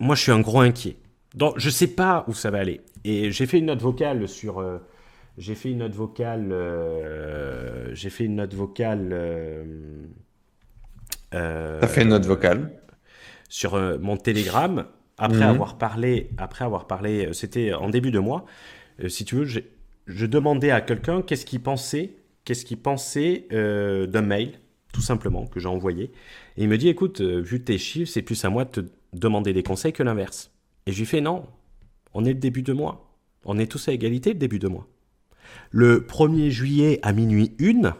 moi je suis un gros inquiet donc, je sais pas où ça va aller. Et j'ai fait une note vocale sur. Euh, j'ai fait une note vocale. Euh, j'ai fait une note vocale. Euh, T'as fait une note vocale sur mon Telegram après mhm. avoir parlé. Après avoir parlé, c'était en début de mois. si tu veux, je demandais à quelqu'un qu'est-ce qu'il pensait, qu'est-ce qu'il pensait d'un mail, tout simplement que j'ai envoyé. Et il me dit, écoute, vu tes chiffres, c'est plus à moi de te demander des conseils que l'inverse. Et je lui fais non, on est le début de mois. On est tous à égalité le début de mois. Le 1er juillet à minuit 1,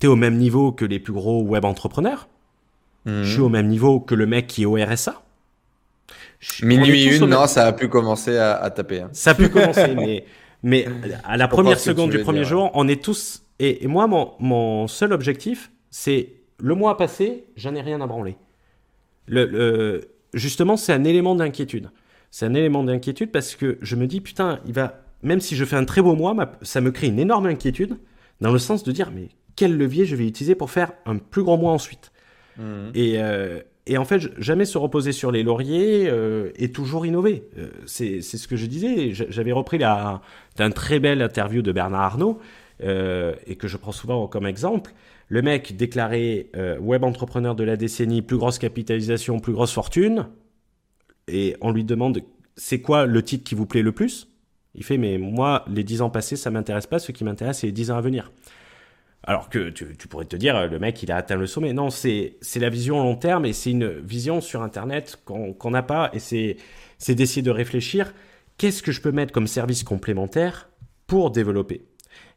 tu es au même niveau que les plus gros web entrepreneurs. Je suis au même niveau que le mec qui est au RSA. minuit 1, non, ça a pu commencer à, taper. Hein. Ça a pu commencer, mais, mais à la première seconde du premier jour, on est tous. Et, moi, mon, mon, seul objectif, c'est le mois passé, j'en ai rien à branler. Le, le, justement, c'est un élément d'inquiétude. C'est un élément d'inquiétude parce que je me dis, putain, il va, même si je fais un très beau mois, ça me crée une énorme inquiétude dans le sens de dire, mais quel levier je vais utiliser pour faire un plus grand mois ensuite? Mmh. euh, et, en fait, jamais se reposer sur les lauriers euh, et toujours innover. Euh, c'est ce que je disais. J'avais repris la, un très belle interview de Bernard Arnault et que je prends souvent comme exemple. Le mec déclaré euh, web entrepreneur de la décennie, plus grosse capitalisation, plus grosse fortune. Et on lui demande c'est quoi le titre qui vous plaît le plus? Il fait mais moi, les 10 ans passés, ça m'intéresse pas. Ce qui m'intéresse, c'est les 10 ans à venir. Alors que tu, pourrais te dire, le mec, il a atteint le sommet. Non, c'est la vision long terme et c'est une vision sur Internet qu'on n'a pas. Et c'est d'essayer de réfléchir qu'est-ce que je peux mettre comme service complémentaire pour développer?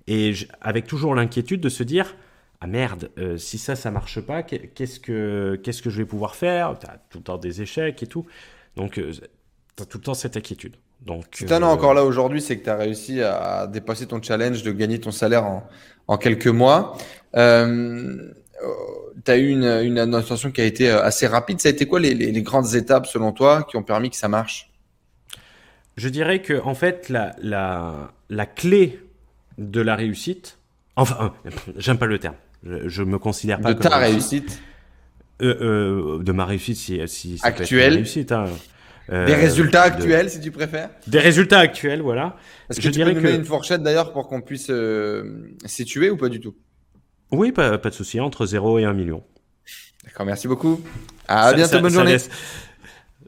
Et avec toujours l'inquiétude de se dire, ah merde, euh, si ça, ça marche pas, qu'est-ce que, qu'est-ce que je vais pouvoir faire? Tu as tout le temps des échecs et tout. Donc, euh, tu as tout le temps cette inquiétude. Donc, si en encore là aujourd'hui, c'est que tu as réussi à dépasser ton challenge de gagner ton salaire en, en quelques mois. Euh, tu as eu une, une ascension qui a été assez rapide. Ça a été quoi les, les, grandes étapes, selon toi, qui ont permis que ça marche? Je dirais que, en fait, la, la, la clé de la réussite, enfin, j'aime pas le terme, je, me considère pas de ta réussite? Euh, euh, de ma réussite, si, si actuelle? Réussite, hein. Euh, des résultats actuels, si tu préfères. Des résultats actuels, voilà. Est-ce que je tu dirais peux nous que... une fourchette d'ailleurs pour qu'on puisse situer ou pas du tout? Oui, pas, pas de souci, entre 0 et 1 million. D'accord, merci beaucoup. À bientôt, bonne journée.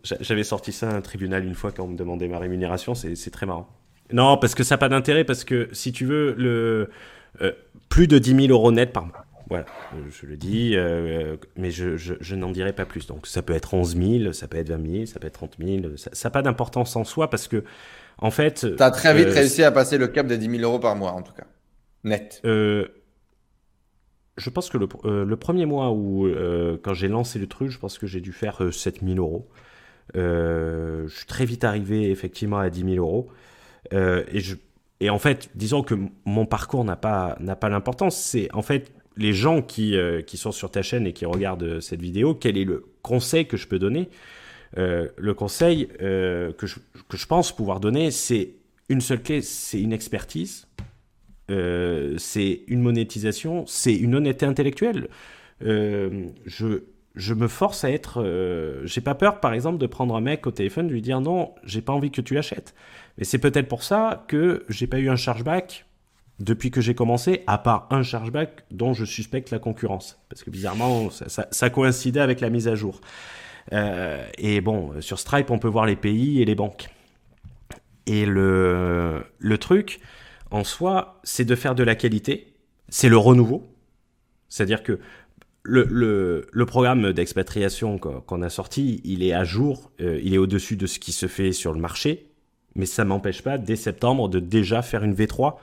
J'avais sorti ça à un tribunal une fois quand on me demandait ma rémunération, c'est très marrant. Non, parce que ça n'a pas d'intérêt, parce que si tu veux, le, plus de 10 000 euros net par mois. Voilà, je le dis, euh, mais je, je, n'en dirai pas plus. Donc ça peut être 11 000, ça peut être 20 000, ça peut être 30 000. Ça n'a pas d'importance en soi parce que, en fait. Tu as très vite euh, réussi à passer le cap des 10 000 euros par mois, en tout cas. Net. Euh, je pense que le, le premier mois où, quand j'ai lancé le truc, je pense que j'ai dû faire 7 000 euros. je suis très vite arrivé effectivement à 10 000 euros. et je et en fait, disons que mon parcours n'a pas, n'a pas l'importance. C'est en fait les gens qui, euh, qui sont sur ta chaîne et qui regardent euh, cette vidéo, quel est le conseil que je peux donner? Euh, Le conseil que, je, que je pense pouvoir donner, c'est une seule clé, c'est une expertise, c'est une monétisation, c'est une honnêteté intellectuelle. je, je me force à être. j'ai pas peur, par exemple, de prendre un mec au téléphone, de lui dire non, j'ai pas envie que tu achètes. Mais c'est peut-être pour ça que j'ai pas eu un chargeback depuis que j'ai commencé, à part un chargeback dont je suspecte la concurrence. Parce que bizarrement, ça, coïncidait avec la mise à jour. Euh, et bon, sur Stripe, on peut voir les pays et les banques. Et le, le truc, en soi, c'est de faire de la qualité. C'est le renouveau. C'est-à-dire que le, le, programme d'expatriation qu'on a sorti, il est à jour, euh, il est au-dessus de ce qui se fait sur le marché mais ça m'empêche pas dès septembre de déjà faire une V3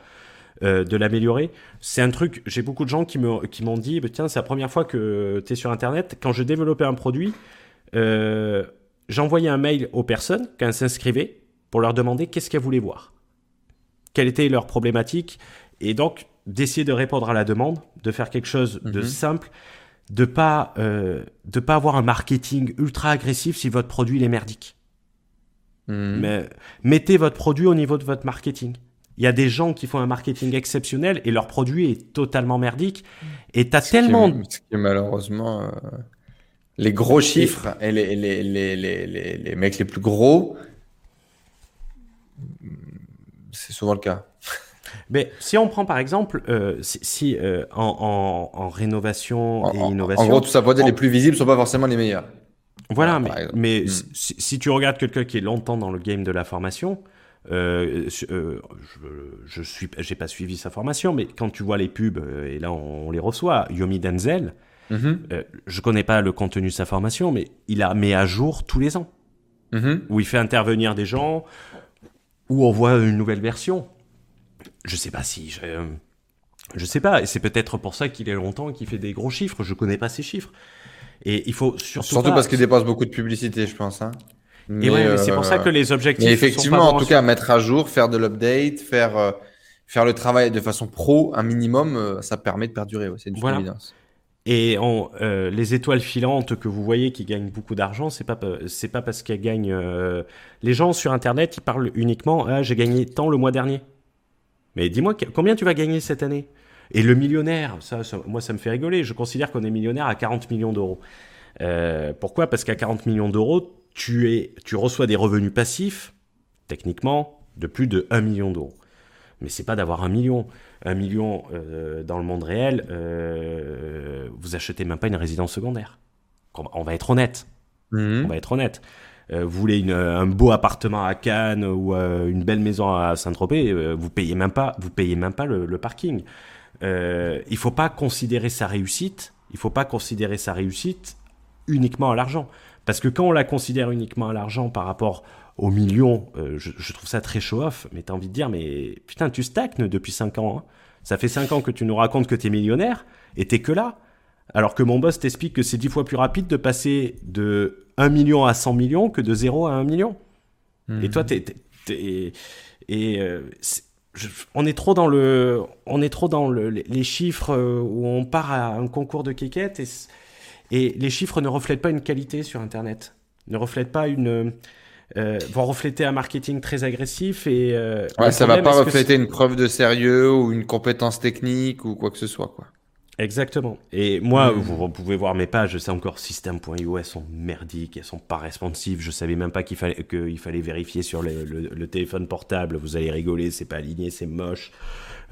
de l'améliorer. C'est un truc, j'ai beaucoup de gens qui m'ont qui dit, bah, tiens, c'est la première fois que tu es sur Internet. Quand je développais un produit, j'envoyais un mail aux personnes quand elles s'inscrivaient pour leur demander qu'est-ce qu'elles voulaient voir, quelle était leur problématique, et donc d'essayer de répondre à la demande, de faire quelque chose de mhm. simple, de pas euh, de pas avoir un marketing ultra agressif si votre produit est merdique. Mhm. Mais mettez votre produit au niveau de votre marketing. Il y a des gens qui font un marketing exceptionnel et leur produit est totalement merdique. Et t'as tellement. ce qui est malheureusement euh, les gros chiffres et, les, les, les, les, les mecs les plus gros, c'est souvent le cas. (laughs) Mais si on prend par exemple, euh, si, euh, en, en, rénovation et innovation. En gros, tout ça pour dire, les plus visibles sont pas forcément les meilleurs. Voilà, mais, mais hmm. si, tu regardes quelqu'un qui est longtemps dans le game de la formation, euh, je, je suis, j'ai pas suivi sa formation, mais quand tu vois les pubs et là on, les reçoit, Yomi Denzel, mm-hmm. je connais pas le contenu de sa formation, mais il a mis à jour tous les ans, mm-hmm. où il fait intervenir des gens, où on voit une nouvelle version je sais pas si je, je sais pas et c'est peut-être pour ça qu'il est longtemps qu'il fait des gros chiffres je connais pas ces chiffres et il faut surtout surtout parce qu'il dépense beaucoup de publicité je pense hein. Et ouais, c'est pour ça que les objectifs. Mais effectivement, en tout cas, mettre à jour, faire de l'update, faire euh, faire le travail de façon pro, un minimum, euh, ça permet de perdurer. c'est une voilà. évidence. Et en, euh, les étoiles filantes que vous voyez qui gagnent beaucoup d'argent, c'est pas c'est pas parce qu'elles gagnent. les gens sur Internet, ils parlent uniquement. Ah, j'ai gagné tant le mois dernier. Mais dis-moi, combien tu vas gagner cette année? Et le millionnaire, ça, moi, ça me fait rigoler. Je considère qu'on est millionnaire à 40 millions d'euros. Euh, pourquoi? Parce qu'à 40 millions d'euros, tu, es, tu reçois des revenus passifs, techniquement, de plus de 1 million d'euros. Mais c'est pas d'avoir un million. Un million euh, dans le monde réel, euh, vous achetez même pas une résidence secondaire. On va être honnête. Mmh. On va être honnête. Euh, vous voulez une, un beau appartement à Cannes ou une belle maison à Saint-Tropez, vous payez même pas, vous payez même pas le, le parking. il faut pas considérer sa réussite, il faut pas considérer sa réussite uniquement à l'argent, parce que quand on la considère uniquement à l'argent par rapport aux millions, je, je, trouve ça très show-off. Mais t'as envie de dire, mais putain, tu stagnes depuis 5 ans. Hein. Ça fait 5 ans que tu nous racontes que t'es millionnaire et t'es que là. Alors que mon boss t'explique que c'est 10 fois plus rapide de passer de 1 million à 100 millions que de 0 à 1 million. Et toi, t'es, et euh, on est trop dans le, on est trop dans le, les chiffres euh, où on part à un concours de kékette et, et les chiffres ne reflètent pas une qualité sur Internet, ne reflètent pas une, euh, vont refléter un marketing très agressif et euh, ouais, ça va pas refléter une preuve de sérieux ou une compétence technique ou quoi que ce soit quoi. Exactement. Et moi, hmm. vous, pouvez voir mes pages, c'est encore system.io, elles sont merdiques, elles sont pas responsives. Je savais même pas qu'il fallait, qu'il fallait vérifier sur le, le, téléphone portable. Vous allez rigoler, c'est pas aligné, c'est moche.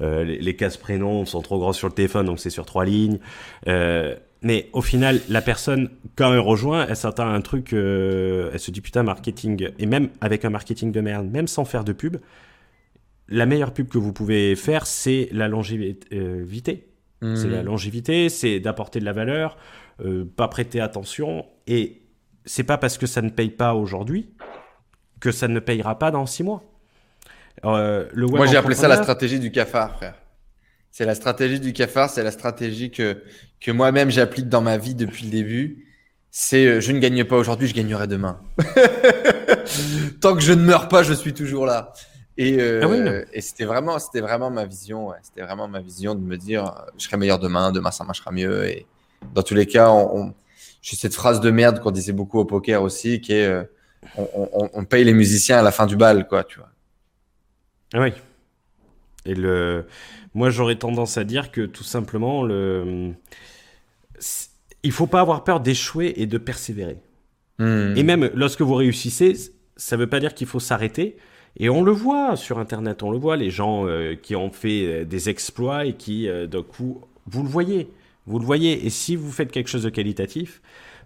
Euh, les, les cases prénoms sont trop grands sur le téléphone, donc c'est sur trois lignes. Euh, mais au final, la personne, quand elle rejoint, elle s'attend à un truc, euh, elle se dit putain, marketing, et même avec un marketing de merde, même sans faire de pub, la meilleure pub que vous pouvez faire, c'est la longévité c'est la longévité, c'est d'apporter de la valeur, euh, pas prêter attention. Et c'est pas parce que ça ne paye pas aujourd'hui que ça ne payera pas dans six mois. Euh, le Moi, j'ai appelé ça la stratégie du cafard, frère. C'est la stratégie du cafard, c'est la stratégie que, que moi-même j'applique dans ma vie depuis le début. C'est euh, je ne gagne pas aujourd'hui, je gagnerai demain. (laughs) Tant que je ne meurs pas, je suis toujours là. Et, euh, ah et c'était vraiment, c'était vraiment ma vision. Ouais. C'était vraiment ma vision de me dire, je serai meilleur demain, demain ça marchera mieux. Et dans tous les cas, on, on j'ai cette phrase de merde qu'on disait beaucoup au poker aussi, qui est, euh, on, on, on, paye les musiciens à la fin du bal, quoi, tu vois. Ah oui. Et le, moi j'aurais tendance à dire que tout simplement le, il faut pas avoir peur d'échouer et de persévérer. Hmm. Et même lorsque vous réussissez, ça veut pas dire qu'il faut s'arrêter et on le voit sur Internet, on le voit, les gens euh, qui ont fait euh, des exploits et qui, euh, d'un coup, vous le voyez, vous le voyez. Et si vous faites quelque chose de qualitatif,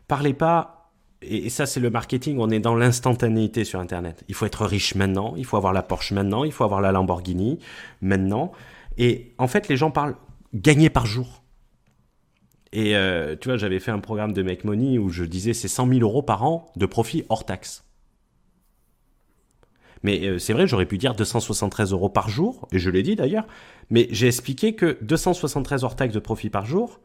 parlez pas. Et, ça, c'est le marketing. On est dans l'instantanéité sur Internet. Il faut être riche maintenant. Il faut avoir la Porsche maintenant. Il faut avoir la Lamborghini maintenant. Et en fait, les gens parlent gagner par jour. Et tu vois, j'avais fait un programme de Make Money où je disais c'est 100 000 euros par an de profit hors taxe. Mais euh, c'est vrai, j'aurais pu dire 273 euros par jour, et je l'ai dit d'ailleurs, mais j'ai expliqué que 273 hors taxe de profit par jour,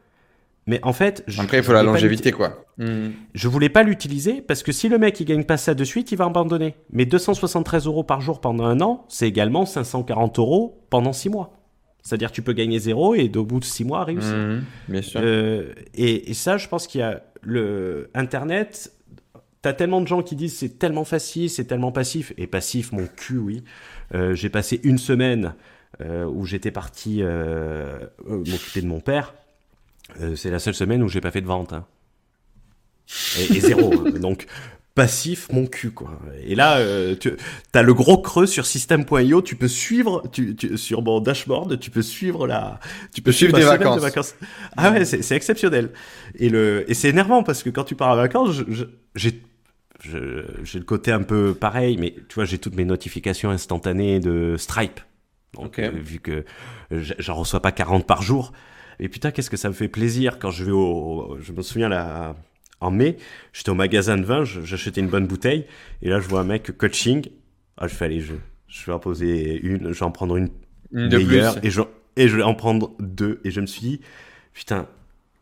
mais en fait... Après, il faut la longévité, quoi. Hmm. Je voulais pas l'utiliser, parce que si le mec, il gagne pas ça de suite, il va abandonner. Mais 273 euros par jour pendant un an, c'est également 540 euros pendant six mois. C'est-à-dire tu peux gagner zéro et au bout de six mois réussir. Hmm, bien sûr. Euh, et, et, ça, je pense qu'il y a le Internet T'as tellement de gens qui disent c'est tellement facile, c'est tellement passif. Et passif, mon cul, oui. Euh, j'ai passé une semaine euh, où j'étais parti m'occuper de mon père. c'est la seule semaine où j'ai pas fait de vente. Hein. Et, zéro. Hein. (laughs) Donc, passif, mon cul, quoi. Et là, tu as le gros creux sur system.io, tu peux suivre, tu, sur mon dashboard, tu peux suivre la, tu peux suivre, des vacances. Ah ouais, c'est exceptionnel. Et le, et c'est énervant parce que quand tu pars en vacances, j'ai j'ai le côté un peu pareil, mais tu vois, j'ai toutes mes notifications instantanées de Stripe. Donc, euh, vu que j'en reçois pas 40 par jour. Et putain, qu'est-ce que ça me fait plaisir quand je vais au. Je me souviens là, en mai, j'étais au magasin de vin, j'achetais une bonne bouteille, et là, je vois un mec coaching. Ah, je fais, je, je vais en poser une, je vais en prendre une, meilleure, et je, et je vais en prendre deux. Et je me suis dit, putain,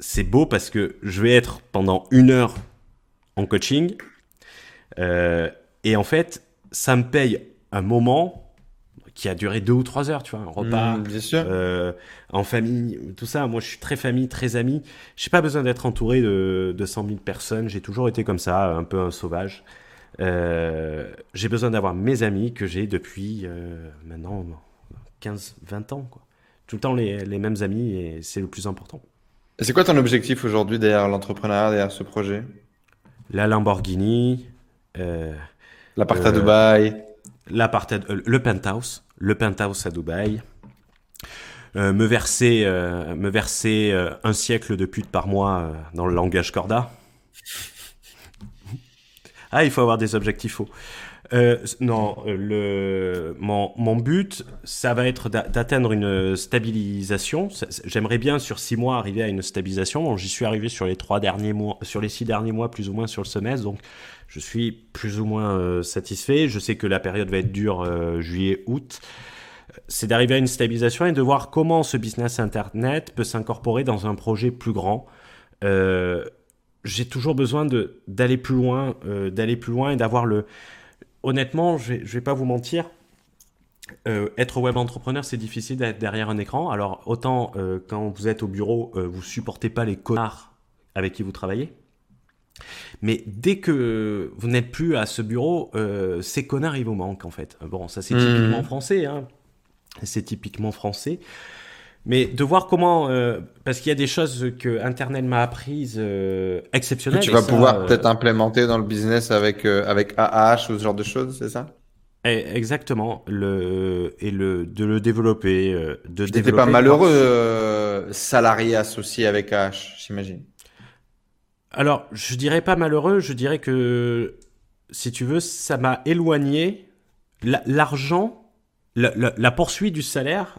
c'est beau parce que je vais être pendant une heure en coaching euh, et en fait, ça me paye un moment qui a duré deux ou trois heures, tu vois, un repas, mmh, euh, en famille, tout ça. Moi, je suis très famille, très ami. J'ai pas besoin d'être entouré de, de 100 000 personnes. J'ai toujours été comme ça, un peu un sauvage. Euh, j'ai besoin d'avoir mes amis que j'ai depuis euh, maintenant 15, 20 ans. Quoi. Tout le temps les, les mêmes amis et c'est le plus important. C'est quoi ton objectif aujourd'hui derrière l'entrepreneuriat, derrière ce projet? La Lamborghini, L'appart à Dubaï. Euh, le penthouse, le penthouse à Dubaï. me verser, me verser un siècle de pute par mois dans le langage corda. ah, il faut avoir des objectifs faux. non, le, mon, mon, but, ça va être d'atteindre une stabilisation. J'aimerais bien sur six mois arriver à une stabilisation. J'y suis arrivé sur les trois derniers mois, sur les six derniers mois plus ou moins sur le semestre. Donc, je suis plus ou moins euh, satisfait. Je sais que la période va être dure euh, juillet-août. C'est d'arriver à une stabilisation et de voir comment ce business Internet peut s'incorporer dans un projet plus grand. Euh, j'ai toujours besoin d'aller plus loin, d'aller plus loin et d'avoir le. Honnêtement, je ne vais, pas vous mentir. être web entrepreneur, c'est difficile d'être derrière un écran. Alors, autant quand vous êtes au bureau, vous supportez pas les connards avec qui vous travaillez. Mais dès que vous n'êtes plus à ce bureau, euh, ces connards, ils vous manquent en fait. Bon, ça c'est typiquement mmh. français, hein. c'est typiquement français. Mais de voir comment, euh, parce qu'il y a des choses que Internet m'a apprises euh, exceptionnelles. tu vas pouvoir peut-être implémenter dans le business avec avec AH ou ce genre de choses, c'est ça? Eh, Exactement, le et le de le développer, de. T'étais pas malheureux salarié associé avec AH, j'imagine? Alors, je dirais pas malheureux, je dirais que, si tu veux, ça m'a éloigné l'argent, la, poursuite du salaire,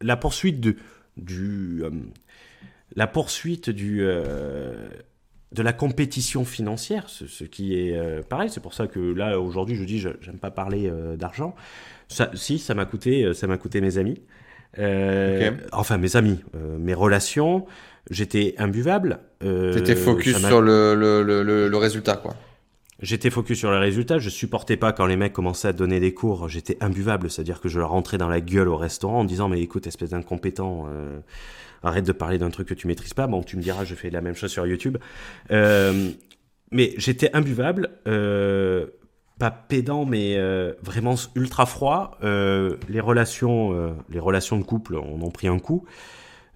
la poursuite de, du, euh, la poursuite du, euh, de la compétition financière, ce, qui est euh, pareil. C'est pour ça que là aujourd'hui, je dis, j'aime pas parler d'argent. Ça, si, ça m'a coûté, ça m'a coûté mes amis. Enfin, mes amis, mes relations, j'étais imbuvable. T'étais focus sur le, le, le, le, résultat, quoi. J'étais focus sur le résultat. Je supportais pas quand les mecs commençaient à donner des cours. J'étais imbuvable, c'est-à-dire que je leur rentrais dans la gueule au restaurant en disant mais écoute, espèce d'incompétent, euh, arrête de parler d'un truc que tu maîtrises pas. Bon, tu me diras, je fais la même chose sur YouTube. Euh, mais j'étais imbuvable. Euh, pas pédant, mais vraiment ultra froid. Les relations, les relations de couple on ont pris un coup.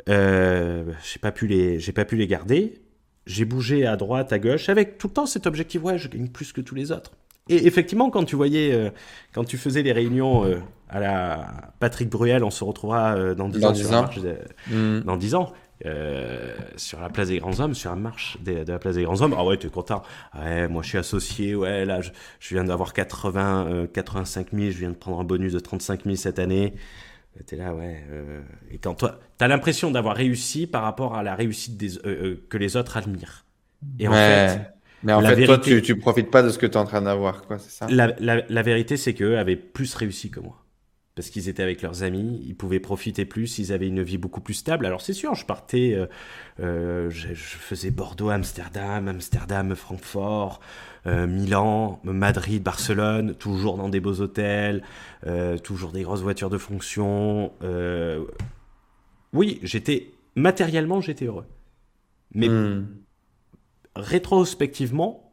J'ai pas pu les, j'ai pas pu les garder. J'ai bougé à droite, à gauche, avec tout le temps cet objectif. Ouais, je gagne plus que tous les autres. Et effectivement, quand tu voyais, euh, quand tu faisais les réunions euh, à la Patrick Bruel, on se retrouvera dans 10 ans, sur La mmh. dans 10 ans. sur la place des grands hommes, sur la marche de, la place des grands hommes. Ah ouais, tu es content. Ouais, moi je suis associé. Ouais, là je, je viens d'avoir 80, 85 000. Je viens de prendre un bonus de 35 000 cette année. T'es là, ouais. Euh, et quand toi, t'as l'impression d'avoir réussi par rapport à la réussite des, euh, euh, que les autres admirent. Et en fait, Mais en fait, toi, tu, tu profites pas de ce que tu es en train d'avoir, quoi, c'est ça? La, la, vérité, c'est qu'eux avaient plus réussi que moi. Parce qu'ils étaient avec leurs amis, ils pouvaient profiter plus, ils avaient une vie beaucoup plus stable. Alors c'est sûr, je partais, euh, euh, je, faisais Bordeaux, Amsterdam, Amsterdam, Francfort, euh, Milan, Madrid, Barcelone, toujours dans des beaux hôtels, toujours des grosses voitures de fonction. oui, j'étais matériellement, j'étais heureux. Mais hmm rétrospectivement,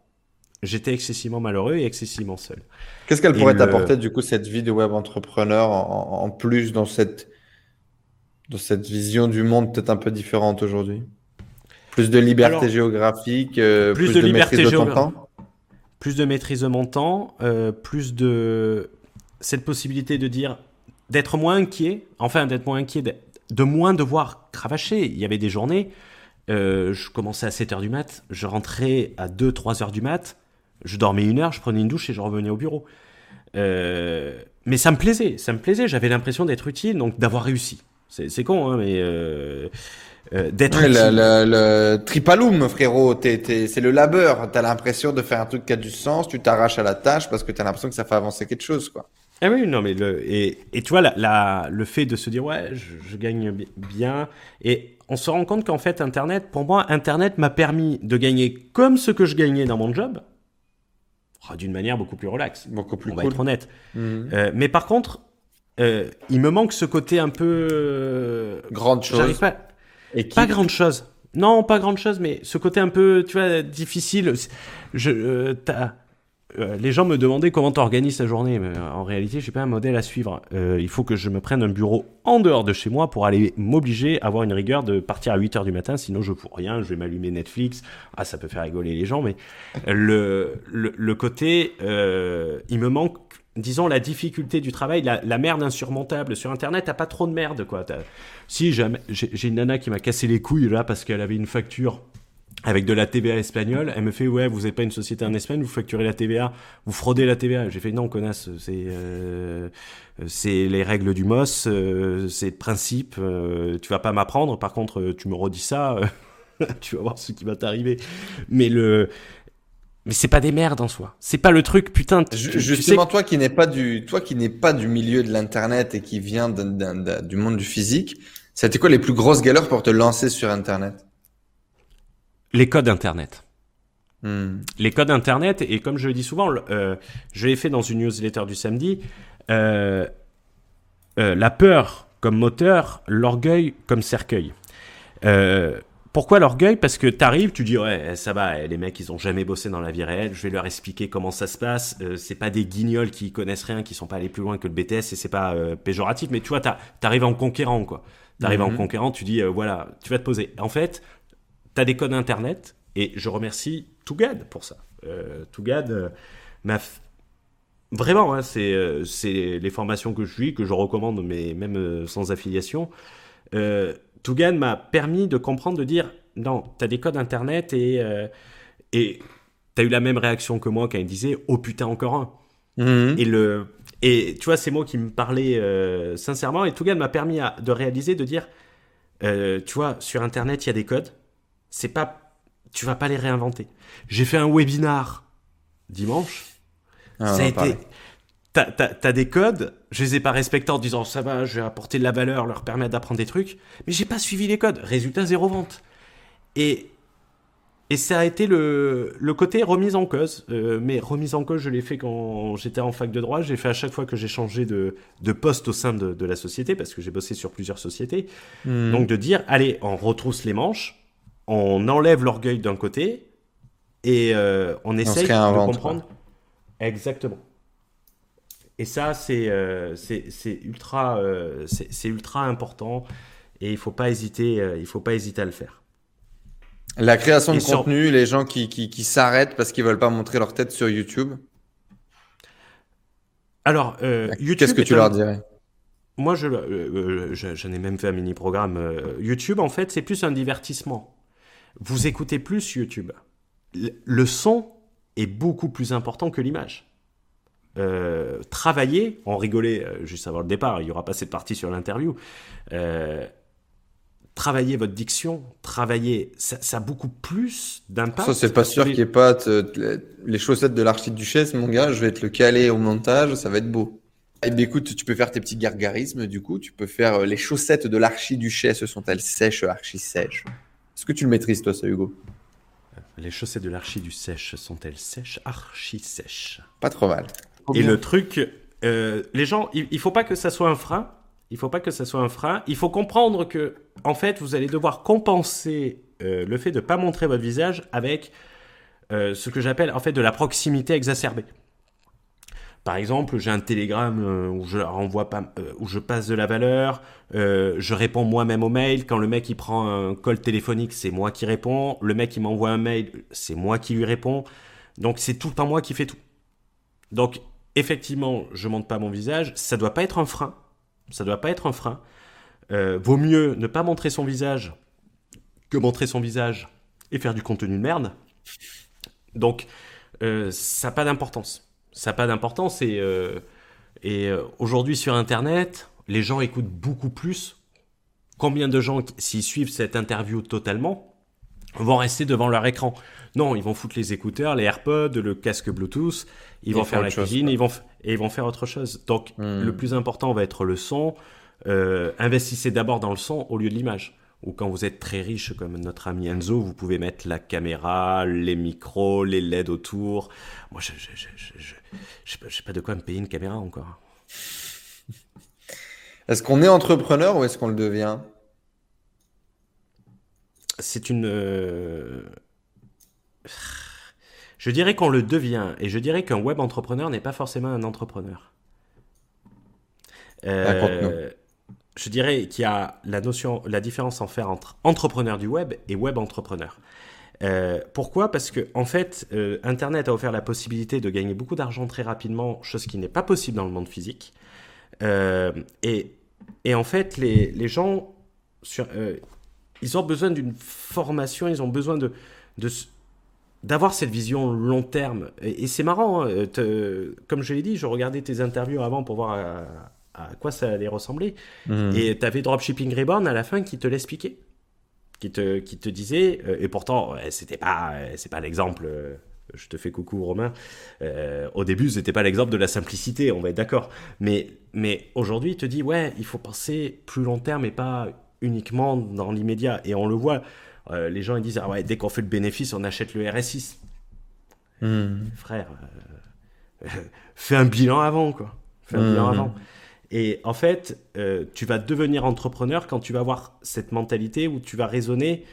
j'étais excessivement malheureux et excessivement seul. Qu'est-ce qu'elle pourrait t'apporter du coup cette vie de web entrepreneur en, plus dans cette, dans cette vision du monde peut-être un peu différente aujourd'hui? Plus de liberté géographique, euh, plus, de, liberté maîtrise de ton temps? Plus de maîtrise de mon temps, euh, plus de cette possibilité de dire d'être moins inquiet, enfin d'être moins inquiet, de moins devoir cravacher. Il y avait des journées euh, je commençais à 7h du mat, je rentrais à 2-3 h du mat, je dormais une heure, je prenais une douche et je revenais au bureau. Euh, mais ça me plaisait, ça me plaisait, j'avais l'impression d'être utile, donc d'avoir réussi. C'est con, hein, mais euh, d'être. Le, le, le, tripalum, frérot, c'est le labeur. T'as l'impression de faire un truc qui a du sens, tu t'arraches à la tâche parce que t'as l'impression que ça fait avancer quelque chose, quoi. Ah oui, non, mais le, et, et tu vois, la, le fait de se dire, ouais, je, je gagne bien, et on se rend compte qu'en fait, Internet, pour moi, Internet m'a permis de gagner comme ce que je gagnais dans mon job, oh, d'une manière beaucoup plus relaxe. Beaucoup plus On va être honnête. Mhm. Euh, mais par contre, euh, il me manque ce côté un peu. Grande chose. Pas, pas grande chose. Non, pas grande chose, mais ce côté un peu, tu vois, difficile. Je, euh, les gens me demandaient comment tu organises ta journée. Mais euh, en réalité, je n'ai pas un modèle à suivre. Euh, il faut que je me prenne un bureau en dehors de chez moi pour aller m'obliger à avoir une rigueur de partir à 8 h du matin. Sinon, je fous rien. Je vais m'allumer Netflix. Ah, ça peut faire rigoler les gens, mais le, le, côté, il me manque disons la difficulté du travail, la, merde insurmontable. Sur Internet, t'as pas trop de merde, quoi. Si j'ai une nana qui m'a cassé les couilles là parce qu'elle avait une facture avec de la TVA espagnole. Elle me fait ouais, vous n'êtes pas une société en Espagne, vous facturez la TVA, vous fraudez la TVA. J'ai fait non, connasse, c'est euh, c'est les règles du MOS, euh, c'est le principe. Euh, tu vas pas m'apprendre. Par contre, tu me redis ça, (laughs) tu vas voir ce qui va t'arriver. Mais le mais c'est pas des merdes en soi. C'est pas le truc, putain. Justement, toi qui n'es pas du, toi qui n'es pas du milieu de l'internet et qui vient du monde du physique, c'était quoi les plus grosses galères pour te lancer sur internet? Les codes Internet. Hmm. Les codes Internet, et comme je le dis souvent, euh, je l'ai fait dans une newsletter du samedi, euh, euh, la peur comme moteur, l'orgueil comme cercueil. Pourquoi l'orgueil? Parce que tu arrives, tu dis ouais ça va, les mecs ils ont jamais bossé dans la vie réelle, je vais leur expliquer comment ça se passe. c'est pas des guignols qui connaissent rien, qui sont pas allés plus loin que le BTS et c'est pas péjoratif, mais tu vois t'arrives en conquérant quoi. T'arrives en hmm. conquérant, tu dis voilà, tu vas te poser. En fait, tu as des codes Internet, et je remercie Tougad pour ça. Euh, Tougad euh, m'a... Vraiment, hein, euh, c'est, les formations que je suis, que je recommande, mais même euh, sans affiliation. Euh, Tougad m'a permis de comprendre, de dire, non, tu as des codes Internet et... et tu as eu la même réaction que moi quand il disait, oh putain, encore un. Mhm. Et le... Et tu vois, ces mots qui me parlaient sincèrement, et Tougad m'a permis de réaliser, de dire, tu vois, sur Internet, il y a des codes, c'est pas, tu vas pas les réinventer. J'ai fait un webinar dimanche. Ah, ça a été, t'as, des codes, je les ai pas respectés en disant ça va, je vais apporter de la valeur, leur permettre d'apprendre des trucs, mais j'ai pas suivi les codes. Résultat zéro vente. Et et ça a été le, le côté remise en cause. Euh, mais remise en cause, je l'ai fait quand j'étais en fac de droit. J'ai fait à chaque fois que j'ai changé de, de, poste au sein de, de, la société, parce que j'ai bossé sur plusieurs sociétés. Hmm. Donc de dire, allez, on retrousse les manches on enlève l'orgueil d'un côté et euh, on essaye de comprendre. Exactement. Et ça, c'est euh, ultra, euh, c'est ultra important et il faut pas hésiter, il faut pas hésiter à le faire. La création de contenu, les gens qui, qui, s'arrêtent parce qu'ils veulent pas montrer leur tête sur YouTube. Alors, YouTube. Qu'est-ce que tu leur dirais? Moi, je, j'en ai même fait un mini programme. YouTube, en fait, c'est plus un divertissement vous écoutez plus YouTube. Le son est beaucoup plus important que l'image. Euh, travailler, on rigolait euh, juste avant le départ, il n'y aura pas cette partie sur l'interview. Euh, travailler votre diction, travailler, ça, ça a beaucoup plus d'impact. Ça, c'est pas sûr qu'il n'y ait pas les chaussettes de l'archiduchesse, mon gars. Je vais te le caler au montage, ça va être beau. Eh bien, écoute, tu peux faire tes petits gargarismes, du coup. Tu peux faire euh, les chaussettes de l'archiduchesse, sont-elles sèches, archi-sèches Est-ce que tu le maîtrises, toi, ça, Hugo? Les chaussettes de l'archiduchesse sont-elles sèches, archi-sèches Pas trop mal. Et le truc, euh, les gens, il, il faut pas que ça soit un frein. Il faut pas que ça soit un frein. Il faut comprendre que, en fait, vous allez devoir compenser euh, le fait de ne pas montrer votre visage avec ce que j'appelle en fait de la proximité exacerbée. Par exemple, j'ai un télégramme euh, où je renvoie pas, euh, où je passe de la valeur, euh, je réponds moi-même au mail. Quand le mec il prend un call téléphonique, c'est moi qui réponds. Le mec il m'envoie un mail, c'est moi qui lui réponds. Donc c'est tout le temps moi qui fais tout. Donc effectivement, je monte pas mon visage. Ça doit pas être un frein. Ça doit pas être un frein. vaut mieux ne pas montrer son visage que montrer son visage et faire du contenu de merde. Donc ça n'a pas d'importance ça n'a pas d'importance. Et, euh, et euh, aujourd'hui sur Internet, les gens écoutent beaucoup plus. Combien de gens, s'ils suivent cette interview totalement, vont rester devant leur écran Non, ils vont foutre les écouteurs, les AirPods, le casque Bluetooth, ils vont faire la cuisine, ils vont et ils vont faire autre chose. Donc hmm. le plus important va être le son. Euh, investissez d'abord dans le son au lieu de l'image ou quand vous êtes très riche comme notre ami Enzo, vous pouvez mettre la caméra, les micros, les LED autour. Moi, je ne sais pas de quoi me payer une caméra encore. Est-ce qu'on est entrepreneur ou est-ce qu'on le devient? C'est une... Euh, je dirais qu'on le devient et je dirais qu'un web entrepreneur n'est pas forcément un entrepreneur. Euh, je dirais qu'il y a la notion, la différence en faire entre entrepreneur du web et web entrepreneur. Euh, pourquoi? Parce que en fait, euh, Internet a offert la possibilité de gagner beaucoup d'argent très rapidement, chose qui n'est pas possible dans le monde physique. Et, et, en fait, les, les gens, sur, ils ont besoin d'une formation, ils ont besoin de, de d'avoir cette vision long terme. Et, c'est marrant, hein, comme je l'ai dit, je regardais tes interviews avant pour voir à quoi ça allait ressembler. Hmm. Et tu avais Dropshipping Reborn à la fin qui te l'expliquait. Qui te, qui te disait, euh, et pourtant, c'était pas, c'est pas l'exemple, euh, je te fais coucou Romain, euh, au début, c'était pas l'exemple de la simplicité, on va être d'accord. Mais, mais aujourd'hui, il te dit, ouais, il faut penser plus long terme et pas uniquement dans l'immédiat. Et on le voit, les gens ils disent, ah ouais, dès qu'on fait le bénéfice, on achète le RSI. Hmm. Frère, (laughs) fais un bilan avant, quoi. Fais un bilan hmm. avant. Et en fait, euh, tu vas devenir entrepreneur quand tu vas avoir cette mentalité où tu vas raisonner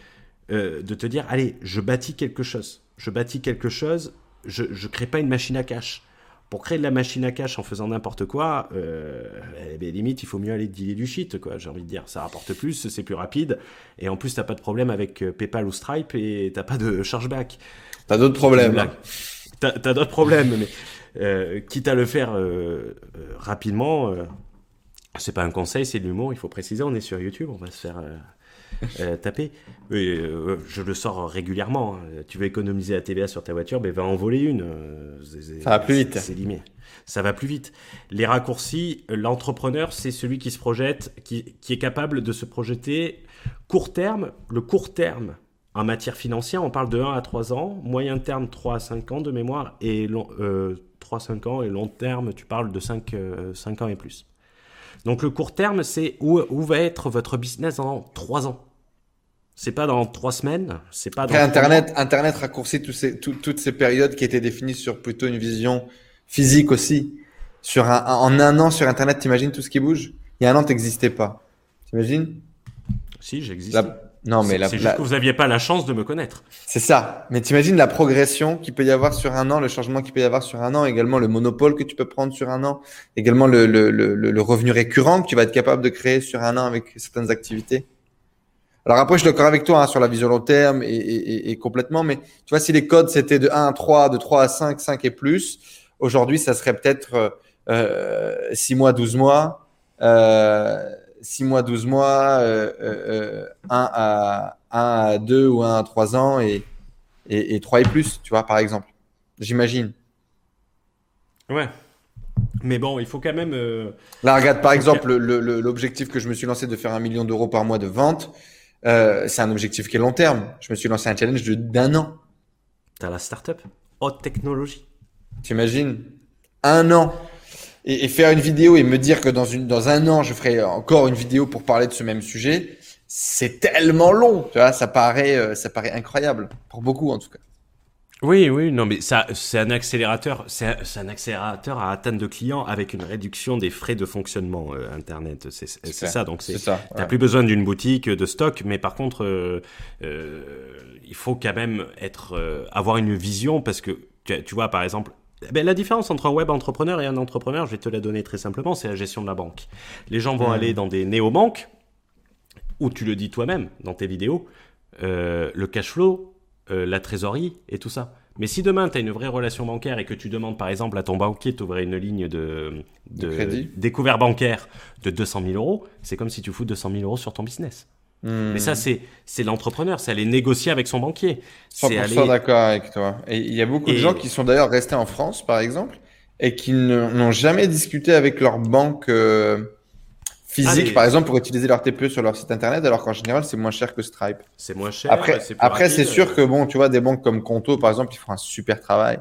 euh, de te dire, allez, je bâtis quelque chose. Je bâtis quelque chose, je ne crée pas une machine à cash. Pour créer de la machine à cash en faisant n'importe quoi, euh, eh ben, limite, il faut mieux aller dealer du shit, quoi. J'ai envie de dire, ça rapporte plus, c'est plus rapide, et en plus, t'as pas de problème avec euh, PayPal ou Stripe et t'as pas de chargeback. T'as d'autres problèmes. T'as as, d'autres problèmes, mais euh, quitte à le faire rapidement, c'est pas un conseil, c'est de l'humour, il faut préciser, on est sur YouTube, on va se faire euh, euh, taper. Euh, je le sors régulièrement. Hein. Tu veux économiser la TVA sur ta voiture, ben va en voler une. ça va plus vite. C'est limité. Ça va plus vite. Les raccourcis, l'entrepreneur, c'est celui qui se projette, qui, qui, est capable de se projeter court terme. Le court terme, en matière financière, on parle de 1 à 3 ans, moyen terme 3 à 5 ans de mémoire, et long, 3 à 5 ans, et long terme, tu parles de 5, 5 ans et plus. Donc le court terme, c'est où, où va être votre business dans trois ans. C'est pas dans trois semaines, c'est pas dans Après, Internet, Internet raccourcit ces, toutes ces périodes qui étaient définies sur plutôt une vision physique aussi. Sur un, en un an sur Internet, t'imagines tout ce qui bouge? Il y a un an, t'existais pas. T'imagines? Si, j'existe. Non, mais c'est juste que vous n'aviez pas la chance de me connaître. C'est ça. Mais t'imagines la progression qu'il peut y avoir sur un an, le changement qu'il peut y avoir sur un an, également le monopole que tu peux prendre sur un an, également le, le, le, le revenu récurrent que tu vas être capable de créer sur un an avec certaines activités. Alors après, je suis d'accord avec toi hein, sur la vision long terme et, et, et, complètement, mais tu vois, si les codes c'était de 1 à 3, de 3 à 5, 5 et plus, aujourd'hui, ça serait peut-être euh, 6 mois, 12 mois. Euh, 6 mois, 12 mois, euh, euh, 1, à, 1 à 2 ou 1 à 3 ans et, et, et 3 et plus, tu vois, par exemple. J'imagine. Ouais. Mais bon, il faut quand même. Euh... Là, regarde, par exemple, l'objectif que je me suis lancé de faire un million d'euros par mois de vente. c'est un objectif qui est long terme. Je me suis lancé un challenge d'un an. T'as la startup haute technologie. T'imagines? Un an et, faire une vidéo et me dire que dans une dans un an je ferai encore une vidéo pour parler de ce même sujet, c'est tellement long. Tu vois, ça paraît ça paraît incroyable pour beaucoup en tout cas. Oui, oui, non, mais ça, c'est un accélérateur, c'est un, accélérateur à atteindre de clients avec une réduction des frais de fonctionnement euh, Internet. C'est ça, donc c'est. T'as plus besoin d'une boutique de stock, mais par contre, euh, euh, il faut quand même être, avoir une vision parce que tu, vois, par exemple, ben, la différence entre un web entrepreneur et un entrepreneur, je vais te la donner très simplement, c'est la gestion de la banque. Les gens vont hmm. aller dans des néo-banques, où tu le dis toi-même dans tes vidéos, le cash flow, euh, la trésorerie et tout ça. Mais si demain, tu as une vraie relation bancaire et que tu demandes par exemple à ton banquier d'ouvrir une ligne de, découvert bancaire de 200 000 euros, c'est comme si tu fous 200 000 euros sur ton business. Hmm. Mais ça, c'est, c'est l'entrepreneur, c'est aller négocier avec son banquier. 100% aller... d'accord avec toi. Et il y a beaucoup de gens qui sont d'ailleurs restés en France, par exemple, et qui n'ont jamais discuté avec leur banque. Euh, physique, par exemple, pour utiliser leur TPE sur leur site internet, alors qu'en général, c'est moins cher que Stripe. C'est moins cher. Après, après c'est sûr que, bon, tu vois, des banques comme Conto, par exemple, ils font un super travail.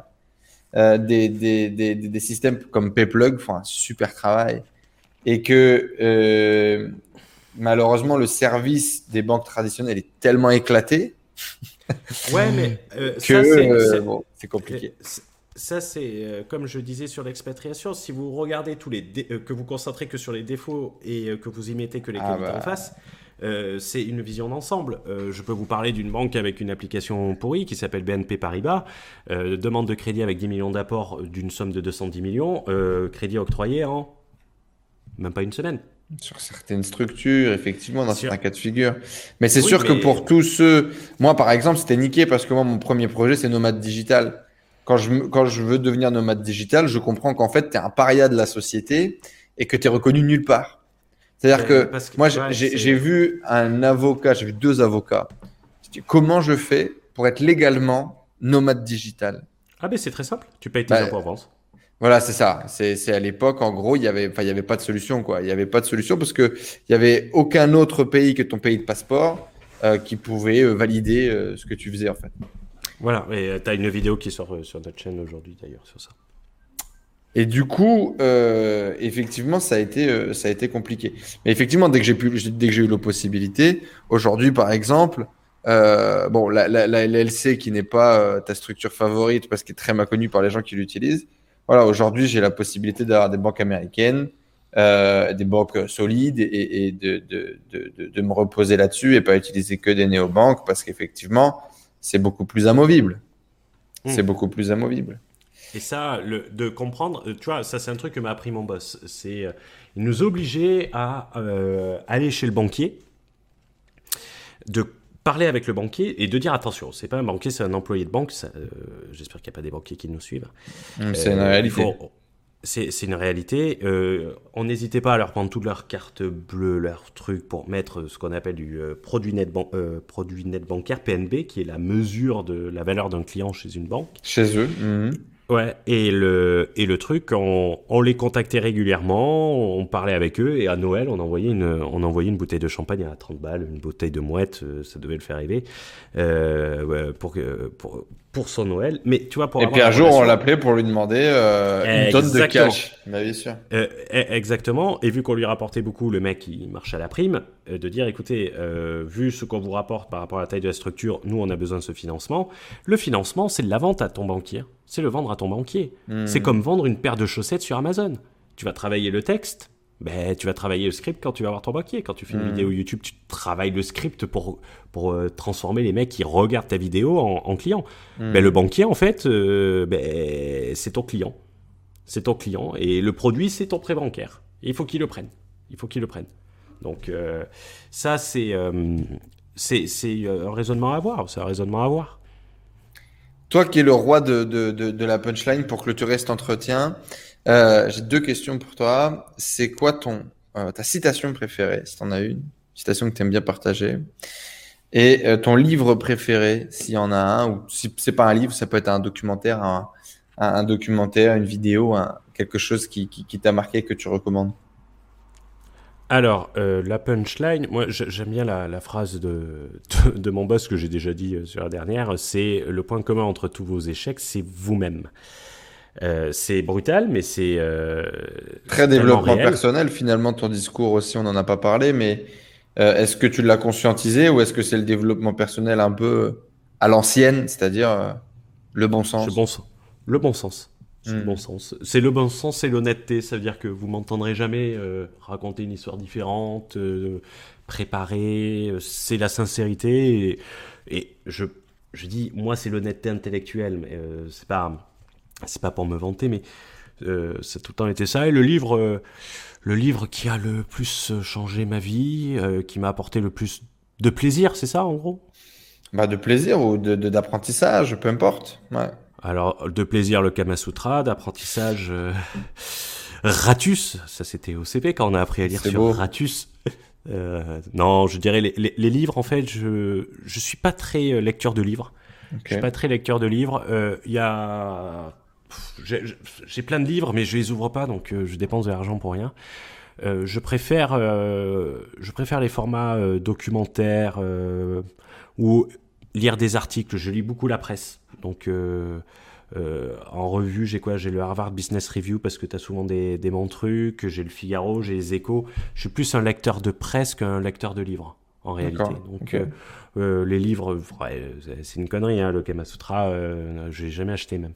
Euh, des, des, des, des, systèmes comme Payplug font un super travail. Et que, euh, malheureusement, le service des banques traditionnelles est tellement éclaté. (laughs) ouais, mais euh, que c'est compliqué ça, c'est euh, comme je disais sur l'expatriation. Si vous regardez tous les euh, que vous concentrez que sur les défauts et euh, que vous y mettez que les ah qualités bah. en face, c'est une vision d'ensemble. je peux vous parler d'une banque avec une application pourrie qui s'appelle BNP Paribas. demande de crédit avec 10 millions d'apports d'une somme de 210 millions. crédit octroyé en même pas une semaine. Sur certaines structures, effectivement, dans certains cas de figure. Mais c'est sûr que pour tous ceux, moi par exemple, c'était niqué parce que moi mon premier projet c'est Nomade Digital quand je, quand je veux devenir nomade digital, je comprends qu'en fait, tu es un paria de la société et que tu es reconnu nulle part. C'est-à-dire que, moi, j'ai vu un avocat, j'ai vu deux avocats. Comment je fais pour être légalement nomade digital? Ah, ben c'est très simple. Tu payes tes bah, impôts en France. Voilà, c'est ça. C'est à l'époque, en gros, il y avait, enfin, il y avait pas de solution, quoi. Il y avait pas de solution parce que il y avait aucun autre pays que ton pays de passeport euh, qui pouvait euh, valider euh, ce que tu faisais, en fait. Voilà, et euh, tu as une vidéo qui sort euh, sur notre chaîne aujourd'hui d'ailleurs sur ça. Et du coup, euh, effectivement, ça a été, ça a été compliqué. Mais effectivement, dès que j'ai pu, dès que j'ai eu la possibilité, aujourd'hui, par exemple, bon, la, la, la, LLC qui n'est pas ta structure favorite parce qu'elle est très mal connue par les gens qui l'utilisent. Voilà, aujourd'hui, j'ai la possibilité d'avoir des banques américaines, des banques solides et, et de, de, de, de, me reposer là-dessus et pas utiliser que des néobanques parce qu'effectivement, c'est beaucoup plus amovible. Hmm. C'est beaucoup plus amovible. Et ça, le, de comprendre, euh, tu vois, ça c'est un truc que m'a appris mon boss. C'est euh, il nous obligeait à euh, aller chez le banquier, de parler avec le banquier et de dire attention, c'est pas un banquier, c'est un employé de banque. J'espère qu'il n'y a pas des banquiers qui nous suivent. C'est une réalité c'est une réalité. Euh, on n'hésitait pas à leur prendre toutes leurs cartes bleues, leurs trucs pour mettre ce qu'on appelle du euh, produit, net euh, produit net bancaire, PNB, qui est la mesure de la valeur d'un client chez une banque. Chez eux. Mhm. Ouais, et le, et le truc, on, on, les contactait régulièrement, on parlait avec eux, et à Noël, on envoyait une, on envoyait une bouteille de champagne à 30 balles, une bouteille de mouette, ça devait le faire rêver, euh, pour, pour, pour son Noël. Mais tu vois, pour Et puis un jour, on l'appelait pour lui demander euh, une tonne de cash. Bah, bien sûr. Euh, exactement. Et vu qu'on lui rapportait beaucoup, le mec, il marche à la prime, euh, de dire, écoutez, vu ce qu'on vous rapporte par rapport à la taille de la structure, nous, on a besoin de ce financement. Le financement, c'est de la vente à ton banquier. C'est le vendre à ton banquier. Hmm. C'est comme vendre une paire de chaussettes sur Amazon. Tu vas travailler le texte, ben, tu vas travailler le script quand tu vas voir ton banquier. Quand tu fais une hmm. vidéo YouTube, tu travailles le script pour, pour euh, transformer les mecs qui regardent ta vidéo en, en clients. Hmm. Ben, le banquier, en fait, euh, ben, c'est ton client. C'est ton client. Et le produit, c'est ton prêt bancaire. il faut qu'il le prenne. Il faut qu'il le prenne. Donc, euh, ça, c'est c'est un raisonnement à avoir. C'est un raisonnement à avoir. Toi qui es le roi de, de, de, la punchline pour clôturer cet entretien, euh, j'ai deux questions pour toi. C'est quoi ton euh, ta citation préférée, si tu en as une, citation que tu bien partager, et euh, ton livre préféré, s'il y en a un, ou si c'est pas un livre, ça peut être un documentaire, un, un, documentaire, une vidéo, quelque chose qui, qui, qui t'a marqué que tu recommandes? Alors, euh, la punchline, moi j'aime bien la, phrase de, de, mon boss que j'ai déjà dit euh, sur la dernière, c'est le point commun entre tous vos échecs, c'est vous-même. Euh, c'est brutal, mais c'est... Très développement personnel finalement, ton discours aussi, on n'en a pas parlé, mais est-ce que tu l'as conscientisé ou est-ce que c'est le développement personnel un peu à l'ancienne, c'est-à-dire le bon sens? Le bon sens. Le bon sens. C'est le hmm. bon sens. C'est le bon sens et l'honnêteté. Ça veut dire que vous m'entendrez jamais euh, raconter une histoire différente, euh, préparer. Euh, c'est la sincérité. Et, je, je dis, moi, c'est l'honnêteté intellectuelle. Mais c'est pas, c'est pas pour me vanter, mais ça a tout le temps été ça. Et le livre, le livre qui a le plus changé ma vie, qui m'a apporté le plus de plaisir, c'est ça, en gros? Bah, de plaisir ou de d'apprentissage, peu importe. Ouais. Alors, de plaisir, le Kama Sutra, d'apprentissage, euh, (laughs) Ratus, ça c'était au CP quand on a appris à lire sur Ratus. (laughs) Euh, non, je dirais les, les, livres, en fait, je je suis pas très euh, lecteur de livres. Je suis pas très lecteur de livres. Il y a... J'ai plein de livres, mais je les ouvre pas, donc je dépense de l'argent pour rien. je préfère, je préfère les formats documentaires ou lire des articles. Je lis beaucoup la presse. Donc, euh, euh, en revue, j'ai quoi? J'ai le Harvard Business Review parce que tu as souvent des, des bons trucs. J'ai le Figaro, j'ai les échos. Je suis plus un lecteur de presse qu'un lecteur de livres, en réalité. Donc, euh, les livres, c'est une connerie, hein, le Kama Sutra, je l'ai jamais acheté même.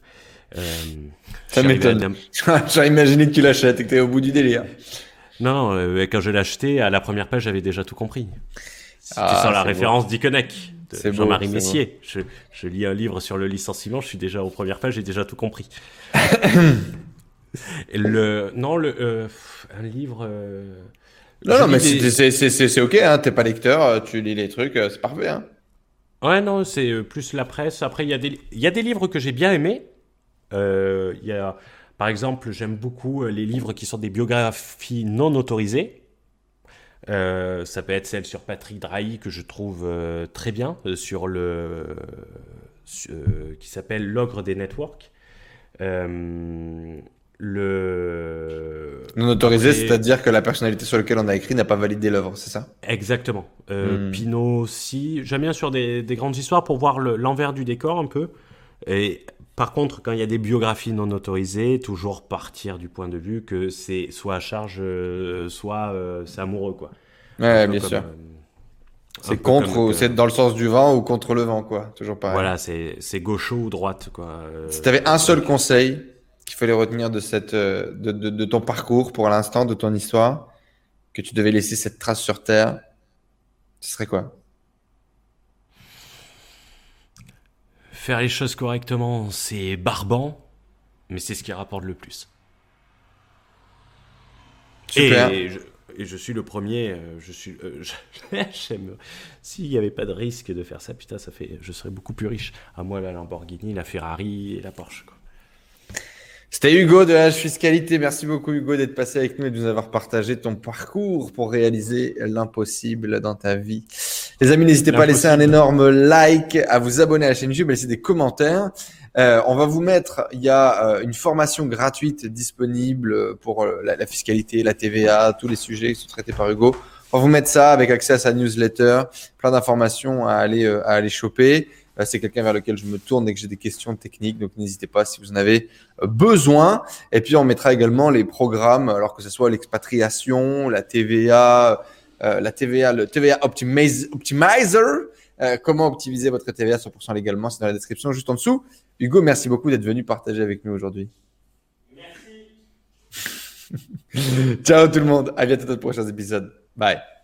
Ça m'étonne. (laughs) J'ai imaginé que tu l'achètes et que tu es au bout du délire. Non, quand je l'ai acheté, à la première page, j'avais déjà tout compris. C'était ah, sur la référence Jean-Marie Messier. Je, lis un livre sur le licenciement, je suis déjà aux premières pages, j'ai déjà tout compris. (coughs) le, non, le, euh, un livre. Euh, non, non, mais c'est ok, hein, t'es pas lecteur, euh, tu lis les trucs, c'est parfait. Hein. Ouais, non, c'est plus la presse. Après, il y, a des, y a des livres que j'ai bien aimés. Il y a, par exemple, j'aime beaucoup les livres qui sont des biographies non autorisées. Euh, ça peut être celle sur Patrick Drahi que je trouve euh, très bien, euh, sur le qui s'appelle L'ogre des networks. le non autorisé, c'est-à-dire que la personnalité sur laquelle on a écrit n'a pas validé l'œuvre, c'est ça? Exactement. Hmm. Pinot aussi. J'aime bien sur des, des, grandes histoires pour voir l'envers du décor un peu. Et par contre, quand il y a des biographies non autorisées, toujours partir du point de vue que c'est soit à charge, euh, soit euh, c'est amoureux, quoi. Ouais, bien sûr. Euh, c'est contre, c'est dans le sens du vent ou contre le vent, quoi. Toujours pareil. Voilà, c'est, gauche ou droite, quoi. si tu avais un seul conseil qu'il fallait retenir de cette, de, de, de ton parcours pour l'instant, de ton histoire, que tu devais laisser cette trace sur Terre, ce serait quoi? Faire les choses correctement, c'est barbant, mais c'est ce qui rapporte le plus. Super. Et je, suis le premier, euh, je suis, euh, (laughs) j'aime. S'il n'y avait pas de risque de faire ça, putain, ça fait, je serais beaucoup plus riche. À moi la Lamborghini, la Ferrari et la Porsche. C'était Hugo de H Fiscalité. Merci beaucoup Hugo d'être passé avec nous et de nous avoir partagé ton parcours pour réaliser l'impossible dans ta vie. Les amis, n'hésitez pas à laisser un énorme like, à vous abonner à la chaîne YouTube, à laisser des commentaires. Euh, on va vous mettre, il y a euh, une formation gratuite disponible pour euh, la, fiscalité, la TVA, tous les sujets qui sont traités par Hugo. On va vous mettre ça avec accès à sa newsletter, plein d'informations à aller à aller choper c'est quelqu'un vers lequel je me tourne dès que j'ai des questions techniques. Donc n'hésitez pas si vous en avez euh, besoin. Et puis on mettra également les programmes, alors que ce soit l'expatriation, la TVA, euh, la TVA, le TVA Optimizer, euh, comment optimiser votre TVA 100% légalement, c'est dans la description juste en dessous. Hugo, merci beaucoup d'être venu partager avec nous aujourd'hui. Merci. (laughs) Ciao tout le monde. À bientôt dans de prochains épisodes. Bye.